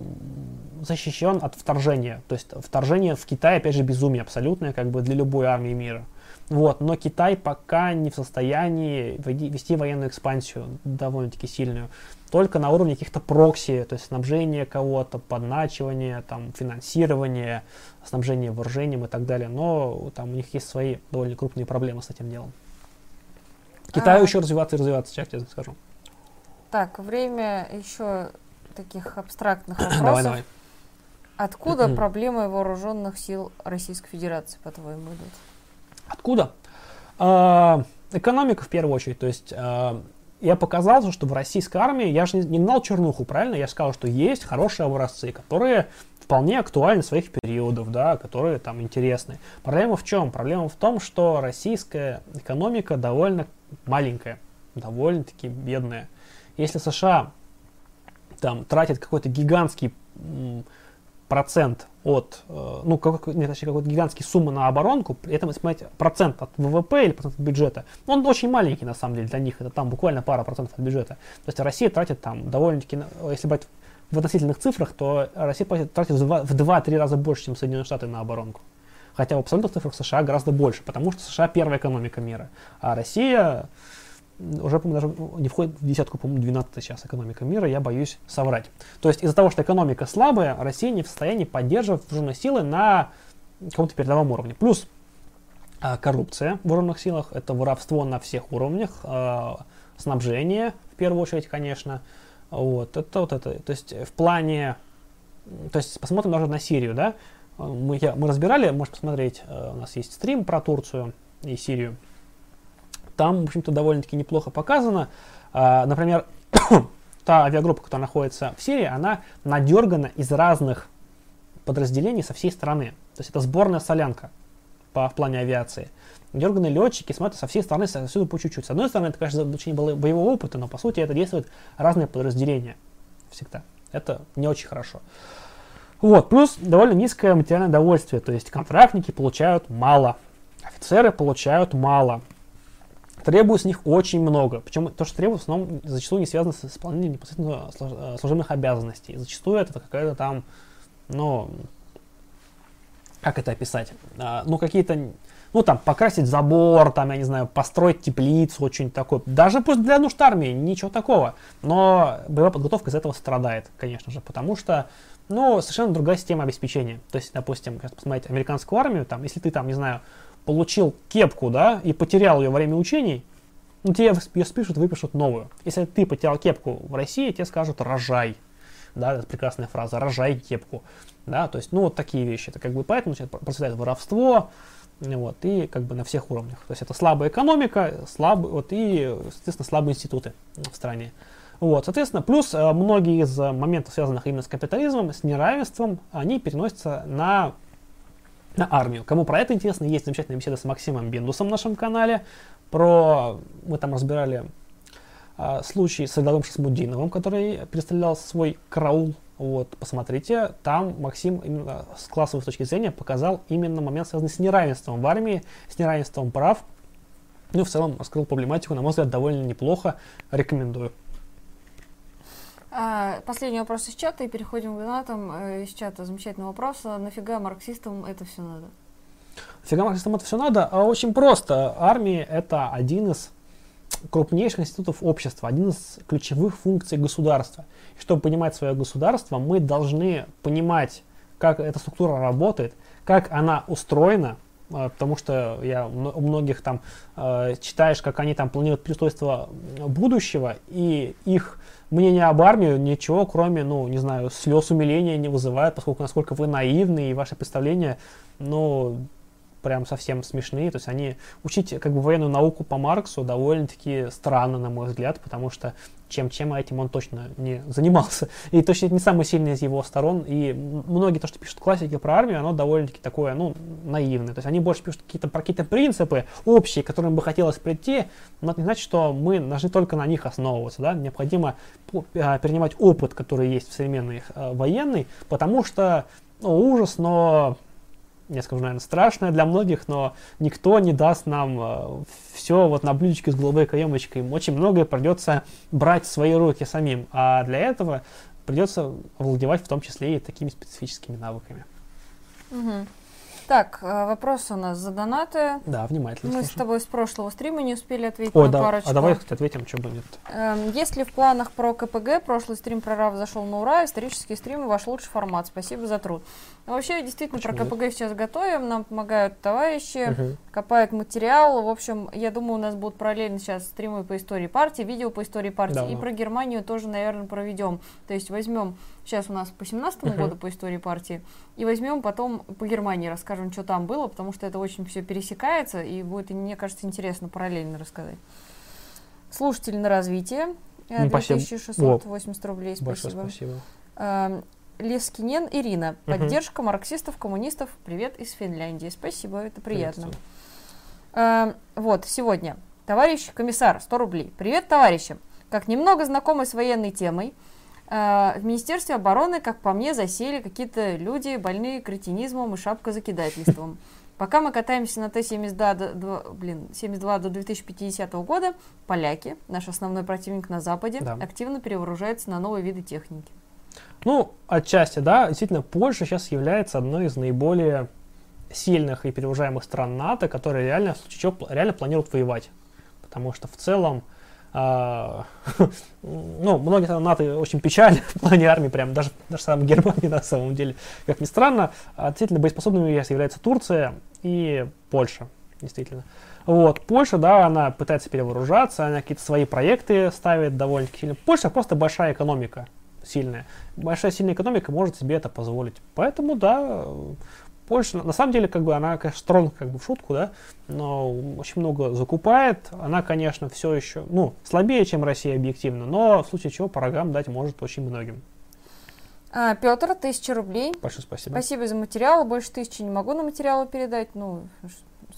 защищен от вторжения. То есть вторжение в Китай, опять же, безумие абсолютное, как бы для любой армии мира. Вот, но Китай пока не в состоянии вести военную экспансию довольно-таки сильную. Только на уровне каких-то прокси, то есть снабжение кого-то, подначивание, там, финансирование, снабжение вооружением и так далее. Но там у них есть свои довольно крупные проблемы с этим делом. Китаю а... еще развиваться и развиваться, сейчас я скажу. Так, время еще таких абстрактных вопросов. давай, давай. Откуда проблемы вооруженных сил Российской Федерации, по-твоему, идут? Откуда? Э, экономика в первую очередь. То есть э, я показал, что в российской армии, я же не гнал чернуху, правильно? Я сказал, что есть хорошие образцы, которые вполне актуальны своих периодов, да, которые там интересны. Проблема в чем? Проблема в том, что российская экономика довольно маленькая, довольно-таки бедная. Если США там тратит какой-то гигантский процент от, э, ну, как, нет, точнее, какой-то гигантский суммы на оборонку, при этом, если смотреть процент от ВВП или процент от бюджета, он очень маленький, на самом деле, для них, это там буквально пара процентов от бюджета. То есть Россия тратит там довольно-таки, если брать в относительных цифрах, то Россия тратит в 2-3 раза больше, чем Соединенные Штаты на оборонку. Хотя в абсолютных цифрах США гораздо больше, потому что США первая экономика мира, а Россия уже, по даже не входит в десятку, по-моему, 12 сейчас экономика мира, я боюсь соврать. То есть из-за того, что экономика слабая, Россия не в состоянии поддерживать вооруженные силы на каком-то передовом уровне. Плюс а, коррупция в вооруженных силах, это воровство на всех уровнях, а, снабжение, в первую очередь, конечно. Вот, это вот это. То есть в плане, то есть посмотрим даже на Сирию, да, мы, я, мы разбирали, можешь посмотреть, э, у нас есть стрим про Турцию и Сирию. Там, в общем-то, довольно-таки неплохо показано. А, например, [coughs] та авиагруппа, которая находится в Сирии, она надергана из разных подразделений со всей страны. То есть это сборная солянка по, в плане авиации. Дерганные летчики смотрят со всей стороны, отсюда по чуть-чуть. С одной стороны, это, конечно, очень боевого опыта, но по сути это действует разные подразделения всегда. Это не очень хорошо. Вот, плюс довольно низкое материальное довольствие, то есть контрактники получают мало, офицеры получают мало, требует с них очень много. Причем то, что требует, в основном зачастую не связано с исполнением непосредственно э, служебных обязанностей. Зачастую это какая-то там, ну, как это описать? А, ну, какие-то, ну, там, покрасить забор, там, я не знаю, построить теплицу, очень такое. Даже пусть для нужд армии, ничего такого. Но боевая подготовка из этого страдает, конечно же, потому что, ну, совершенно другая система обеспечения. То есть, допустим, сейчас посмотреть американскую армию, там, если ты там, не знаю, получил кепку, да, и потерял ее во время учений, ну, тебе ее спишут, выпишут новую. Если ты потерял кепку в России, тебе скажут «рожай». Да, это прекрасная фраза «рожай кепку». Да, то есть, ну, вот такие вещи. Это как бы поэтому процветает воровство, вот, и как бы на всех уровнях. То есть это слабая экономика, слаб, вот, и, соответственно, слабые институты в стране. Вот, соответственно, плюс э, многие из моментов, связанных именно с капитализмом, с неравенством, они переносятся на на армию. Кому про это интересно, есть замечательная беседа с Максимом Бендусом в нашем канале. Про... Мы там разбирали а, случай с Эдалом Шасмудиновым, который представлял свой караул Вот, посмотрите, там Максим именно с классовой точки зрения показал именно момент, связанный с неравенством в армии, с неравенством прав. Ну, в целом, раскрыл проблематику, на мой взгляд, довольно неплохо. Рекомендую. А, последний вопрос из чата, и переходим к донатам. Э, из чата замечательный вопрос. А нафига марксистам это все надо? Нафига марксистам это все надо? А очень просто. Армия это один из крупнейших институтов общества, один из ключевых функций государства. И чтобы понимать свое государство, мы должны понимать, как эта структура работает, как она устроена, потому что я у многих там э, читаешь, как они там планируют переустройство будущего, и их мнение об армии ничего, кроме, ну, не знаю, слез умиления не вызывает, поскольку насколько вы наивны, и ваши представления, ну, прям совсем смешные. То есть они учить как бы военную науку по Марксу довольно-таки странно, на мой взгляд, потому что чем-чем этим он точно не занимался. И точно это не самый сильный из его сторон. И многие то, что пишут классики про армию, оно довольно-таки такое, ну, наивное. То есть они больше пишут какие-то про какие-то принципы общие, к которым бы хотелось прийти, но это не значит, что мы должны только на них основываться. Да? Необходимо а, перенимать опыт, который есть в современной э, военной, потому что ну, ужас, но я скажу, наверное, страшное для многих, но никто не даст нам э, все вот на блюдечке с голубой каемочкой. Очень многое придется брать в свои руки самим, а для этого придется овладевать в том числе и такими специфическими навыками. Угу. Так, э, вопрос у нас за донаты. Да, внимательно. Мы слушаем. с тобой с прошлого стрима не успели ответить О, на да. парочку. А давай кстати, ответим, что будет. Эм, есть ли в планах про КПГ? Прошлый стрим про РАВ зашел на ура. Исторические стримы ваш лучший формат. Спасибо за труд. Ну, вообще, действительно, Почему про КПГ нет? сейчас готовим. Нам помогают товарищи, угу. копают материал. В общем, я думаю, у нас будут параллельно сейчас стримы по истории партии, видео по истории партии. Да. И про Германию тоже, наверное, проведем. То есть возьмем сейчас у нас по 17 uh-huh. году по истории партии, и возьмем потом по Германии, расскажем, что там было, потому что это очень все пересекается, и будет, мне кажется, интересно параллельно рассказать. Слушатель на развитие, 2680 э, рублей, спасибо. спасибо. Лескинен Ирина, поддержка марксистов, коммунистов, привет из Финляндии, спасибо, это приятно. Э, вот, сегодня, товарищ комиссар, 100 рублей. Привет, товарищи! Как немного знакомый с военной темой, Э, в Министерстве обороны, как по мне, засели какие-то люди, больные кретинизмом и шапкозакидательством. Пока мы катаемся на Т-72 до, блин, 72 до 2050 года, поляки, наш основной противник на Западе, да. активно перевооружаются на новые виды техники. Ну, отчасти, да. Действительно, Польша сейчас является одной из наиболее сильных и перевооружаемых стран НАТО, которые реально, в случае чего, реально планируют воевать. Потому что в целом а, [laughs] ну, многие страны НАТО очень печальны [laughs] в плане армии, прям даже, даже сам Германия [laughs] на самом деле. Как ни странно, относительно боеспособными является Турция и Польша, действительно. Вот, Польша, да, она пытается перевооружаться, она какие-то свои проекты ставит довольно-таки сильно. Польша просто большая экономика, сильная. Большая сильная экономика может себе это позволить. Поэтому, да, Польша, на самом деле, как бы она, конечно, строн как бы в шутку, да, но очень много закупает. Она, конечно, все еще, ну, слабее, чем Россия объективно, но в случае чего по рогам дать может очень многим. А, Петр, тысяча рублей. Большое спасибо. Спасибо за материал. Больше тысячи не могу на материалы передать. Ну,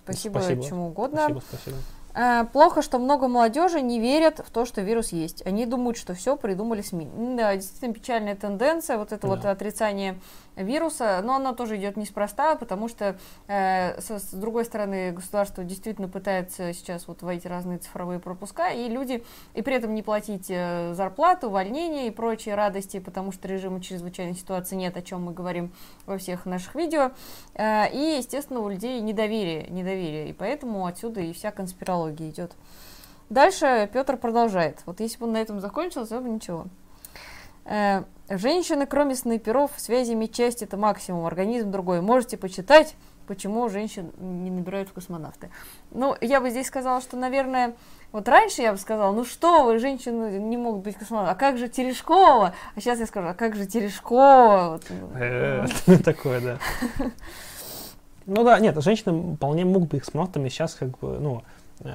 спасибо, спасибо. чему угодно. Спасибо, спасибо. А, плохо, что много молодежи не верят в то, что вирус есть. Они думают, что все придумали СМИ. Да, действительно печальная тенденция, вот это да. вот отрицание вируса, но оно тоже идет неспроста, потому что, э, с, с другой стороны, государство действительно пытается сейчас вот вводить разные цифровые пропуска, и люди, и при этом не платить э, зарплату, увольнение и прочие радости, потому что режима чрезвычайной ситуации нет, о чем мы говорим во всех наших видео, э, и, естественно, у людей недоверие, недоверие, и поэтому отсюда и вся конспирология идет. Дальше Петр продолжает. Вот если бы он на этом закончил, то бы ничего. Э, женщины, кроме снайперов, связи медчасти это максимум, организм другой. Можете почитать, почему женщин не набирают в космонавты. Ну, я бы здесь сказала, что, наверное, вот раньше я бы сказала, ну что вы, женщины не могут быть космонавтами, а как же Терешкова? А сейчас я скажу, а как же Терешкова? Э, [laughs] такое, да. [laughs] Ну да, нет, женщины вполне могут быть космонавтами сейчас, как бы, ну,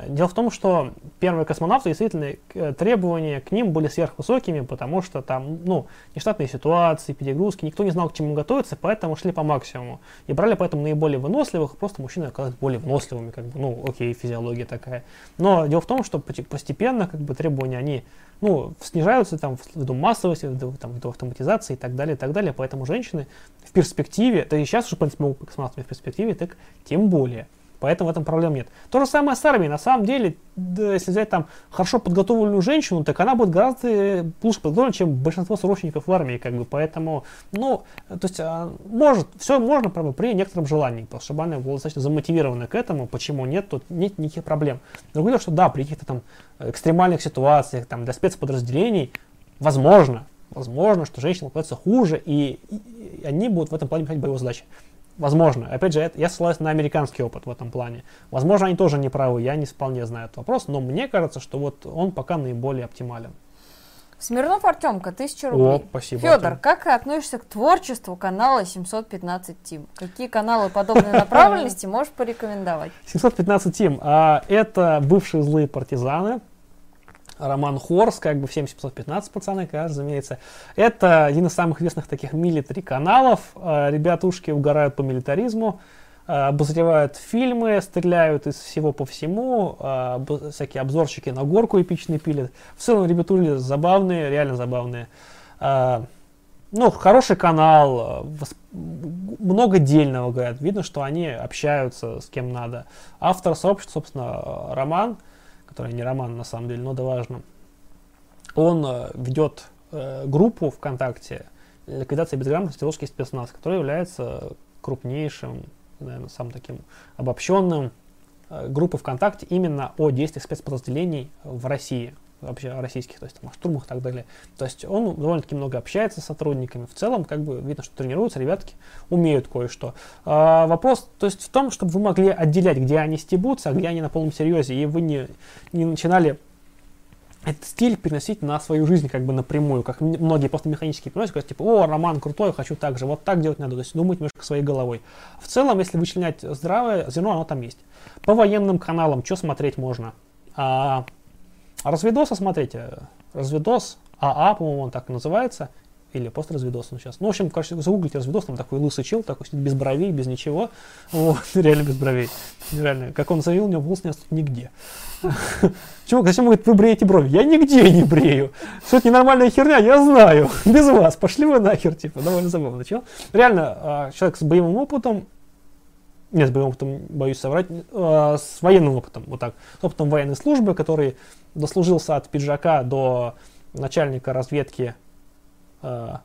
Дело в том, что первые космонавты, действительно, э, требования к ним были сверхвысокими, потому что там, ну, нештатные ситуации, перегрузки, никто не знал, к чему готовиться, поэтому шли по максимуму. И брали поэтому наиболее выносливых, просто мужчины оказались более выносливыми, как бы, ну, окей, физиология такая. Но дело в том, что постепенно, как бы, требования, они, ну, снижаются там ввиду массовости, ввиду, там, ввиду автоматизации и так далее, и так далее. Поэтому женщины в перспективе, да и сейчас уже, в принципе, быть космонавтами в перспективе, так тем более. Поэтому в этом проблем нет. То же самое с армией. На самом деле, да, если взять там хорошо подготовленную женщину, так она будет гораздо э, лучше подготовлена, чем большинство срочников в армии. Как бы. Поэтому, ну, то есть, а, может, все можно, правда, при некотором желании, потому что она была достаточно замотивирована к этому, почему нет, тут нет никаких проблем. Другое дело, что да, при каких-то там экстремальных ситуациях, там, для спецподразделений, возможно, возможно, что женщина оказывается хуже, и- и они будут в этом плане решать боевые задачи. Возможно. Опять же, я ссылаюсь на американский опыт в этом плане. Возможно, они тоже не правы, я не вполне знаю этот вопрос, но мне кажется, что вот он пока наиболее оптимален. Смирнов Артемка, 1000 О, рублей. спасибо. Федор, Артем. как ты относишься к творчеству канала 715 Тим? Какие каналы подобной направленности можешь порекомендовать? 715 Тим. А, это бывшие злые партизаны. Роман Хорс, как бы всем 715 пацаны, разумеется. Это один из самых известных таких милитари каналов. А, Ребятушки угорают по милитаризму, а, обозревают фильмы, стреляют из всего по всему, об- всякие обзорчики на горку эпичные пилят. В целом ребятули забавные, реально забавные. Ну, хороший канал, э, много дельного, говорят. Видно, что они общаются с кем надо. Автор сообщества, собственно, э, Роман, который не Роман на самом деле, но да важно, он э, ведет э, группу ВКонтакте «Ликвидация безграмотности. Русский спецназ», который является крупнейшим, наверное, самым таким обобщенным э, группой ВКонтакте именно о действиях спецподразделений в России, вообще о российских, то есть там, о штурмах и так далее. То есть он довольно-таки много общается с сотрудниками. В целом, как бы видно, что тренируются, ребятки умеют кое-что. А, вопрос, то есть в том, чтобы вы могли отделять, где они стебутся, а где они на полном серьезе, и вы не, не начинали этот стиль переносить на свою жизнь как бы напрямую, как многие просто механически переносят, говорят, типа, о, Роман крутой, хочу так же, вот так делать надо, то есть думать немножко своей головой. В целом, если вычленять здравое зерно, оно там есть. По военным каналам, что смотреть можно? А, разведоса смотрите, разведос, АА, по-моему, он так называется, или просто разведос он сейчас. Ну, в общем, короче, загуглите разведос, там такой лысый чел, такой сидит без бровей, без ничего, вот, [laughs] реально без бровей, реально, как он заявил, у него волос не растут нигде. [laughs] Чувак, зачем говорит, вы бреете брови? Я нигде не брею. Что это ненормальная херня, я знаю. [laughs] Без вас. Пошли вы нахер, типа. Довольно забавно. Чел. Реально, а, человек с боевым опытом, нет, с боевым опытом, боюсь соврать, а, с военным опытом, вот так, с опытом военной службы, который дослужился от пиджака до начальника разведки, а,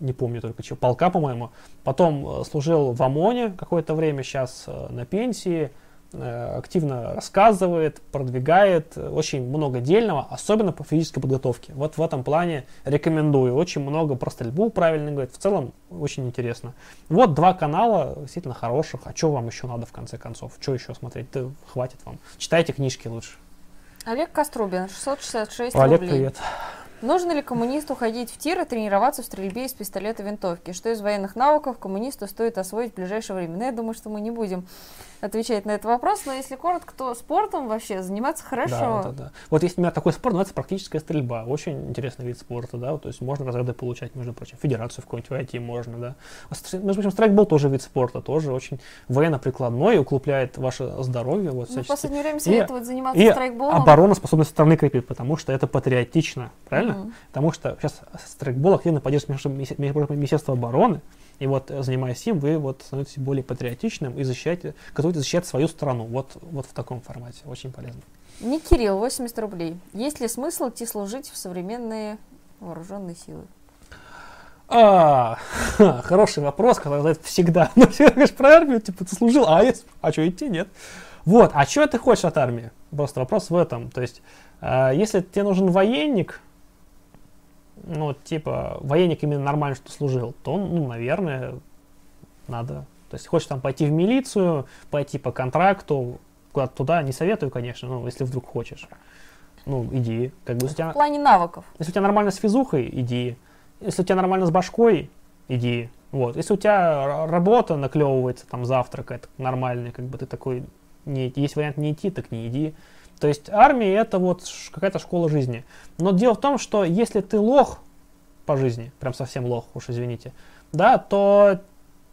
не помню только чего, полка, по-моему. Потом э, служил в ОМОНе какое-то время, сейчас э, на пенсии, э, активно рассказывает, продвигает, э, очень много дельного, особенно по физической подготовке. Вот в этом плане рекомендую. Очень много про стрельбу правильно говорит. В целом очень интересно. Вот два канала действительно хороших. А что вам еще надо в конце концов? Что еще смотреть? Да хватит вам. Читайте книжки лучше. Олег Кострубин, 666 Олег, рублей. привет. Нужно ли коммунисту ходить в тир и тренироваться в стрельбе из пистолета и винтовки? Что из военных навыков коммунисту стоит освоить в ближайшее время? Ну, я думаю, что мы не будем отвечать на этот вопрос, но если коротко, то спортом вообще заниматься хорошо. Да, да, да. Вот есть, например, такой спорт, называется практическая стрельба. Очень интересный вид спорта, да, то есть можно разряды получать, между прочим, федерацию в какую-нибудь войти можно, да. А, Между прочим, страйкбол тоже вид спорта, тоже очень военно-прикладной, укрепляет ваше здоровье, вот, Ну, в последнее время советуют заниматься И страйкболом. обороноспособность страны крепит, потому что это патриотично, правильно? Мгм. Потому что сейчас страйкбол активно поддерживает Министерство- обороны, и вот занимаясь им, вы вот становитесь более патриотичным и защищаете, готовы защищать свою страну. Вот, вот в таком формате. Очень полезно. Не Кирилл, 80 рублей. Есть ли смысл идти служить в современные вооруженные силы? А, [laughs] хороший вопрос, который задают всегда. [laughs] Ну, все говоришь про армию, типа, ты служил, а, если- а что, идти, нет? Вот, а что ты хочешь от армии? Просто вопрос в этом. То есть, а, если тебе нужен военник, ну, типа, военник именно нормально, что служил, то, ну, наверное, надо. То есть, хочешь там пойти в милицию, пойти по контракту, куда-то туда, не советую, конечно, ну, если вдруг хочешь. Ну, иди. Как бы, у тебя В плане навыков. если у тебя нормально с физухой, иди. Если у тебя нормально с башкой, иди. Вот. Если у тебя работа наклевывается, там завтрак это нормальный, как бы ты такой Не, есть вариант не идти, так не иди. То есть армия это вот какая-то школа жизни. Но дело в том, что если ты лох по жизни, прям совсем лох, уж извините, да, то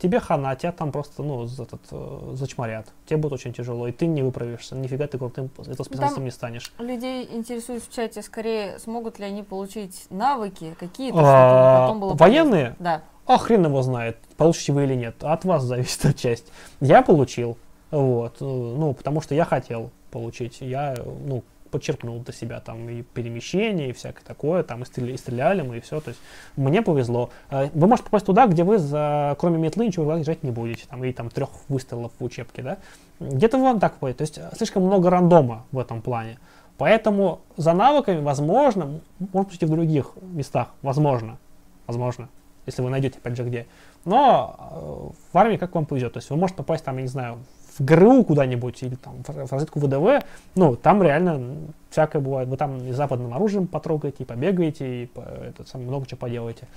тебе хана, тебя там просто, ну, этот, э, зачморят. Тебе будет очень тяжело, и ты не выправишься. Нифига ты крутым это специалистом не станешь. Людей интересует в чате скорее, смогут ли они получить навыки какие-то, А, чтобы потом было военные? Да. А хрен его знает, получите вы или нет. От вас зависит [laughs] эта часть. Я получил, вот, э, ну, потому что я хотел получить. Я, ну, подчеркнул для себя там и перемещение, и всякое такое, там и стреляли, и стреляли мы, и все. То есть мне повезло. Э, Вы можете попасть туда, где вы, за, кроме метлы, ничего держать не будете, там, и там трех выстрелов в учебке, да. Где-то вам так будет. То есть э, слишком много рандома в этом плане. Поэтому за навыками, возможно, может быть и в других местах, возможно, возможно, если вы найдете, опять же, где. Но э, в армии как вам повезет. То есть вы можете попасть там, я не знаю, в ГРУ куда-нибудь или там в разведку ВДВ. Ну, там реально всякое бывает. Вы там и западным оружием потрогаете, и побегаете, и по- это, сам, много чего поделаете.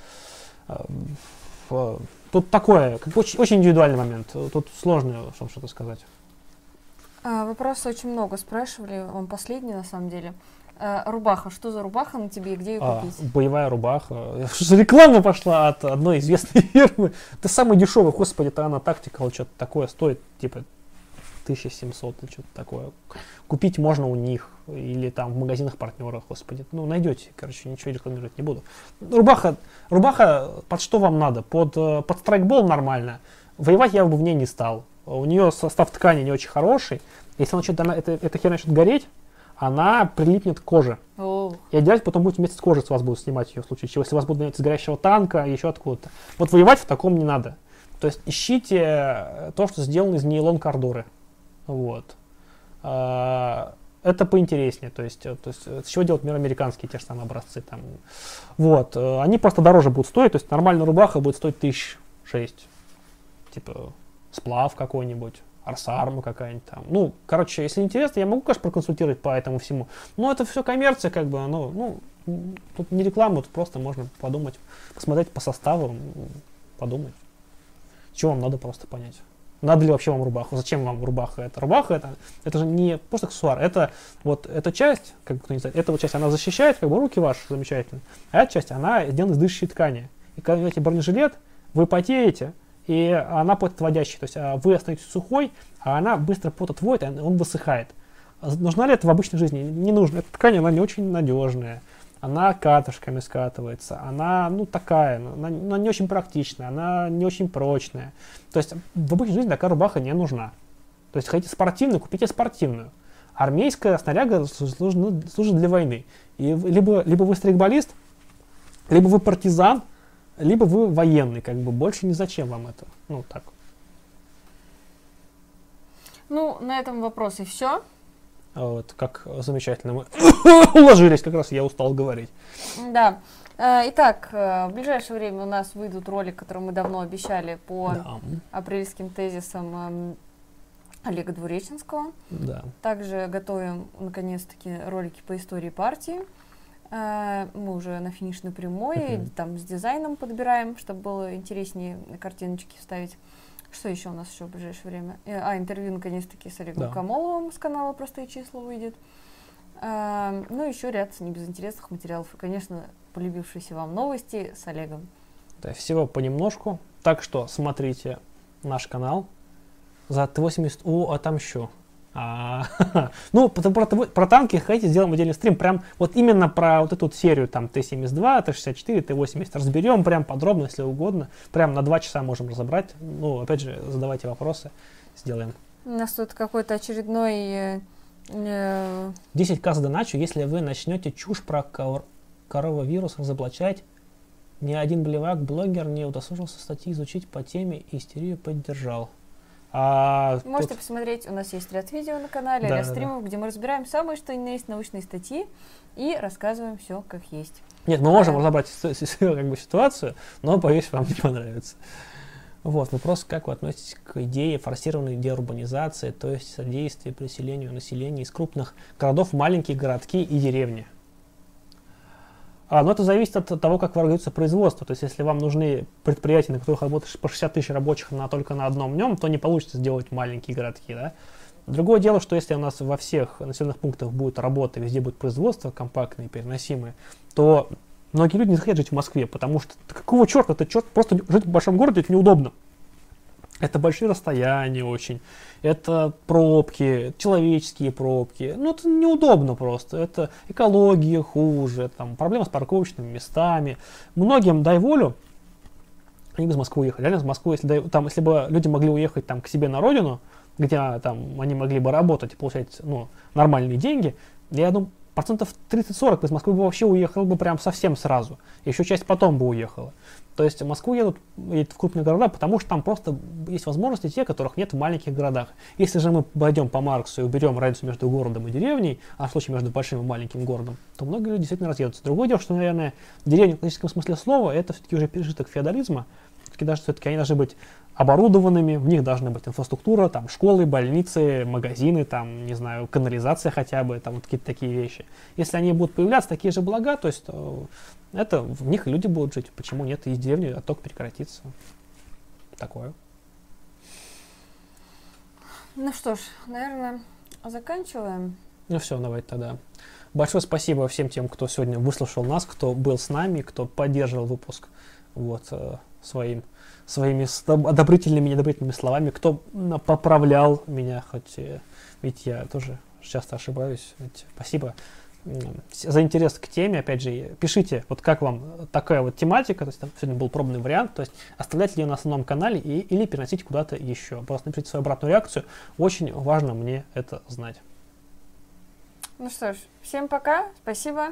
Э, в- Тут такое, как очень, очень индивидуальный момент. Тут сложно что- что-то сказать. А, вопросов очень много спрашивали, он последний на самом деле. А, рубаха, что за рубаха на тебе и где ее А, купить? боевая рубаха. Что реклама пошла от одной известной [laughs] фирмы? Это самый дешевый, господи, это она тактика, вот что-то такое стоит, типа 1700 или что-то такое. Купить можно у них или там в магазинах партнеров, господи. Ну, найдете, короче, ничего рекламировать не буду. Рубаха, рубаха под что вам надо? Под, э, под страйкбол нормально. Воевать я бы в ней не стал. У нее состав ткани не очень хороший. Если она она, эта, эта херня начнет гореть, она прилипнет к коже. О, И отделять потом будете вместе с кожей с вас будут снимать ее в случае чего, если вас будут гонять с горящего танка, еще откуда-то. Вот воевать в таком не надо. То есть ищите э, то, что сделано из нейлон кордуры. Вот. А, Это поинтереснее. То есть, э, то есть э, с чего делать мир те же самые образцы. Там. Вот. э, Они просто дороже будут стоить. То есть нормальная рубаха будет стоить тысяч шесть. Типа сплав какой-нибудь. Арсарма какая-нибудь там. Ну, короче, если интересно, я могу, конечно, проконсультировать по этому всему. Но это все коммерция, как бы, ну, ну, тут не реклама, тут просто можно подумать, посмотреть по составу, подумать. Чего вам надо просто понять. Надо ли вообще вам рубаху? Зачем вам рубаха? Это рубаха, это, это же не просто аксессуар, это вот эта часть, как кто не знает, эта вот часть, она защищает как бы руки ваши замечательно, а эта часть, она сделана из дышащей ткани. И когда вы бронежилет, вы потеете, и она потоотводящая, то есть а, вы остаетесь сухой, а она быстро пот отводит, и он высыхает. Нужна ли это в обычной жизни? Не нужно. Эта ткань, она не очень надежная. Она катышками скатывается. Она, ну, такая, она, она не очень практичная, она не очень прочная. То есть в обычной жизни такая рубаха не нужна. То есть хотите спортивную, купите спортивную. Армейская снаряга слу- служит, ну, служит для войны. И либо, либо вы стрейкболист, либо вы партизан, либо вы военный, как бы больше ни зачем вам это. Ну, так. Ну, на этом вопросы все. Вот, как замечательно мы [coughs] уложились, как раз я устал говорить. Да. Э, Итак, э, в ближайшее время у нас выйдут ролик, который мы давно обещали по Да, апрельским тезисам эм, Олега Двуреченского. да. Также готовим, наконец-таки, ролики по истории партии. Э, Мы уже на финишной прямой, Мгм. там с дизайном подбираем, чтобы было интереснее картиночки вставить. Что еще у нас еще в ближайшее время? Э, А, интервью, наконец-таки, с Олегом Да. Камоловым с канала «Простые числа» выйдет. Э, Ну, еще ряд небезынтересных материалов. И, конечно, полюбившиеся вам новости с Олегом. Да, всего понемножку. Так что смотрите наш канал. За Т-80... О, а. А, [laughs] ну, про, про, про танки хотите, сделаем отдельный стрим. Прям вот именно про вот эту вот серию там Т-72, Т-64, Т-80 разберем прям подробно, если угодно. Прям на два часа можем разобрать. Ну, опять же, задавайте вопросы, сделаем. У нас тут какой-то очередной... э, э, 10к за доначу, если вы начнете чушь про кор- коровавирус разоблачать. Ни один блевак, блогер не удосужился статьи изучить по теме и истерию поддержал. А Можете тут- посмотреть, у нас есть ряд видео на канале, Да, ряд да, да. стримов, где мы разбираем самые что ни на есть научные статьи и рассказываем все как есть. Нет, мы можем А. разобрать с- с- как бы, ситуацию, но, боюсь, вам [laughs] не понравится. Вот, вопрос, как вы относитесь к идее форсированной деурбанизации, то есть содействия переселению населения из крупных городов в маленькие городки и деревни? А, но это зависит от того, как организуется производство. То есть, если вам нужны предприятия, на которых работает по 60 тысяч рабочих на, только на одном днем, то не получится сделать маленькие городки, да? Другое дело, что если у нас во всех населенных пунктах будет работа, везде будет производство компактное, переносимое, то многие люди не захотят жить в Москве, потому что какого черта, это черт, просто жить в большом городе это неудобно. Это большие расстояния очень, это пробки, человеческие пробки. Ну, это неудобно просто. Это экология хуже, там, проблемы с парковочными местами. Многим, дай волю, они бы из Москвы уехали. Реально из Москвы, если, там, если бы люди могли уехать там, к себе на родину, где там, они могли бы работать и получать ну, нормальные деньги, я думаю, процентов 30-40 из Москвы бы вообще уехал бы прям совсем сразу. Еще часть потом бы уехала. То есть в Москву едут, едут в крупные города, потому что там просто есть возможности те, которых нет в маленьких городах. Если же мы пойдем по Марксу и уберем разницу между городом и деревней, а в случае между большим и маленьким городом, то многие люди действительно разъедутся. Другое дело, что, наверное, деревня в классическом смысле слова это все-таки уже пережиток феодализма. Все-таки даже все-таки они должны быть оборудованными, в них должна быть инфраструктура, там школы, больницы, магазины, там, не знаю, канализация хотя бы, там вот какие-то такие вещи. Если они будут появляться, такие же блага, то есть э, это в них люди будут жить. Почему нет? Из деревни отток прекратится. Такое. Ну что ж, наверное, заканчиваем. Ну все, давайте тогда. Большое спасибо всем тем, кто сегодня выслушал нас, кто был с нами, кто поддерживал выпуск вот, э, своим своими одобрительными и недобрительными словами, кто поправлял меня, хоть ведь я тоже часто ошибаюсь. Ведь спасибо за интерес к теме, опять же, пишите, вот как вам такая вот тематика, то есть там сегодня был пробный вариант, то есть оставлять ли ее на основном канале и, или переносить куда-то еще. Просто напишите свою обратную реакцию, очень важно мне это знать. Ну что ж, всем пока, спасибо,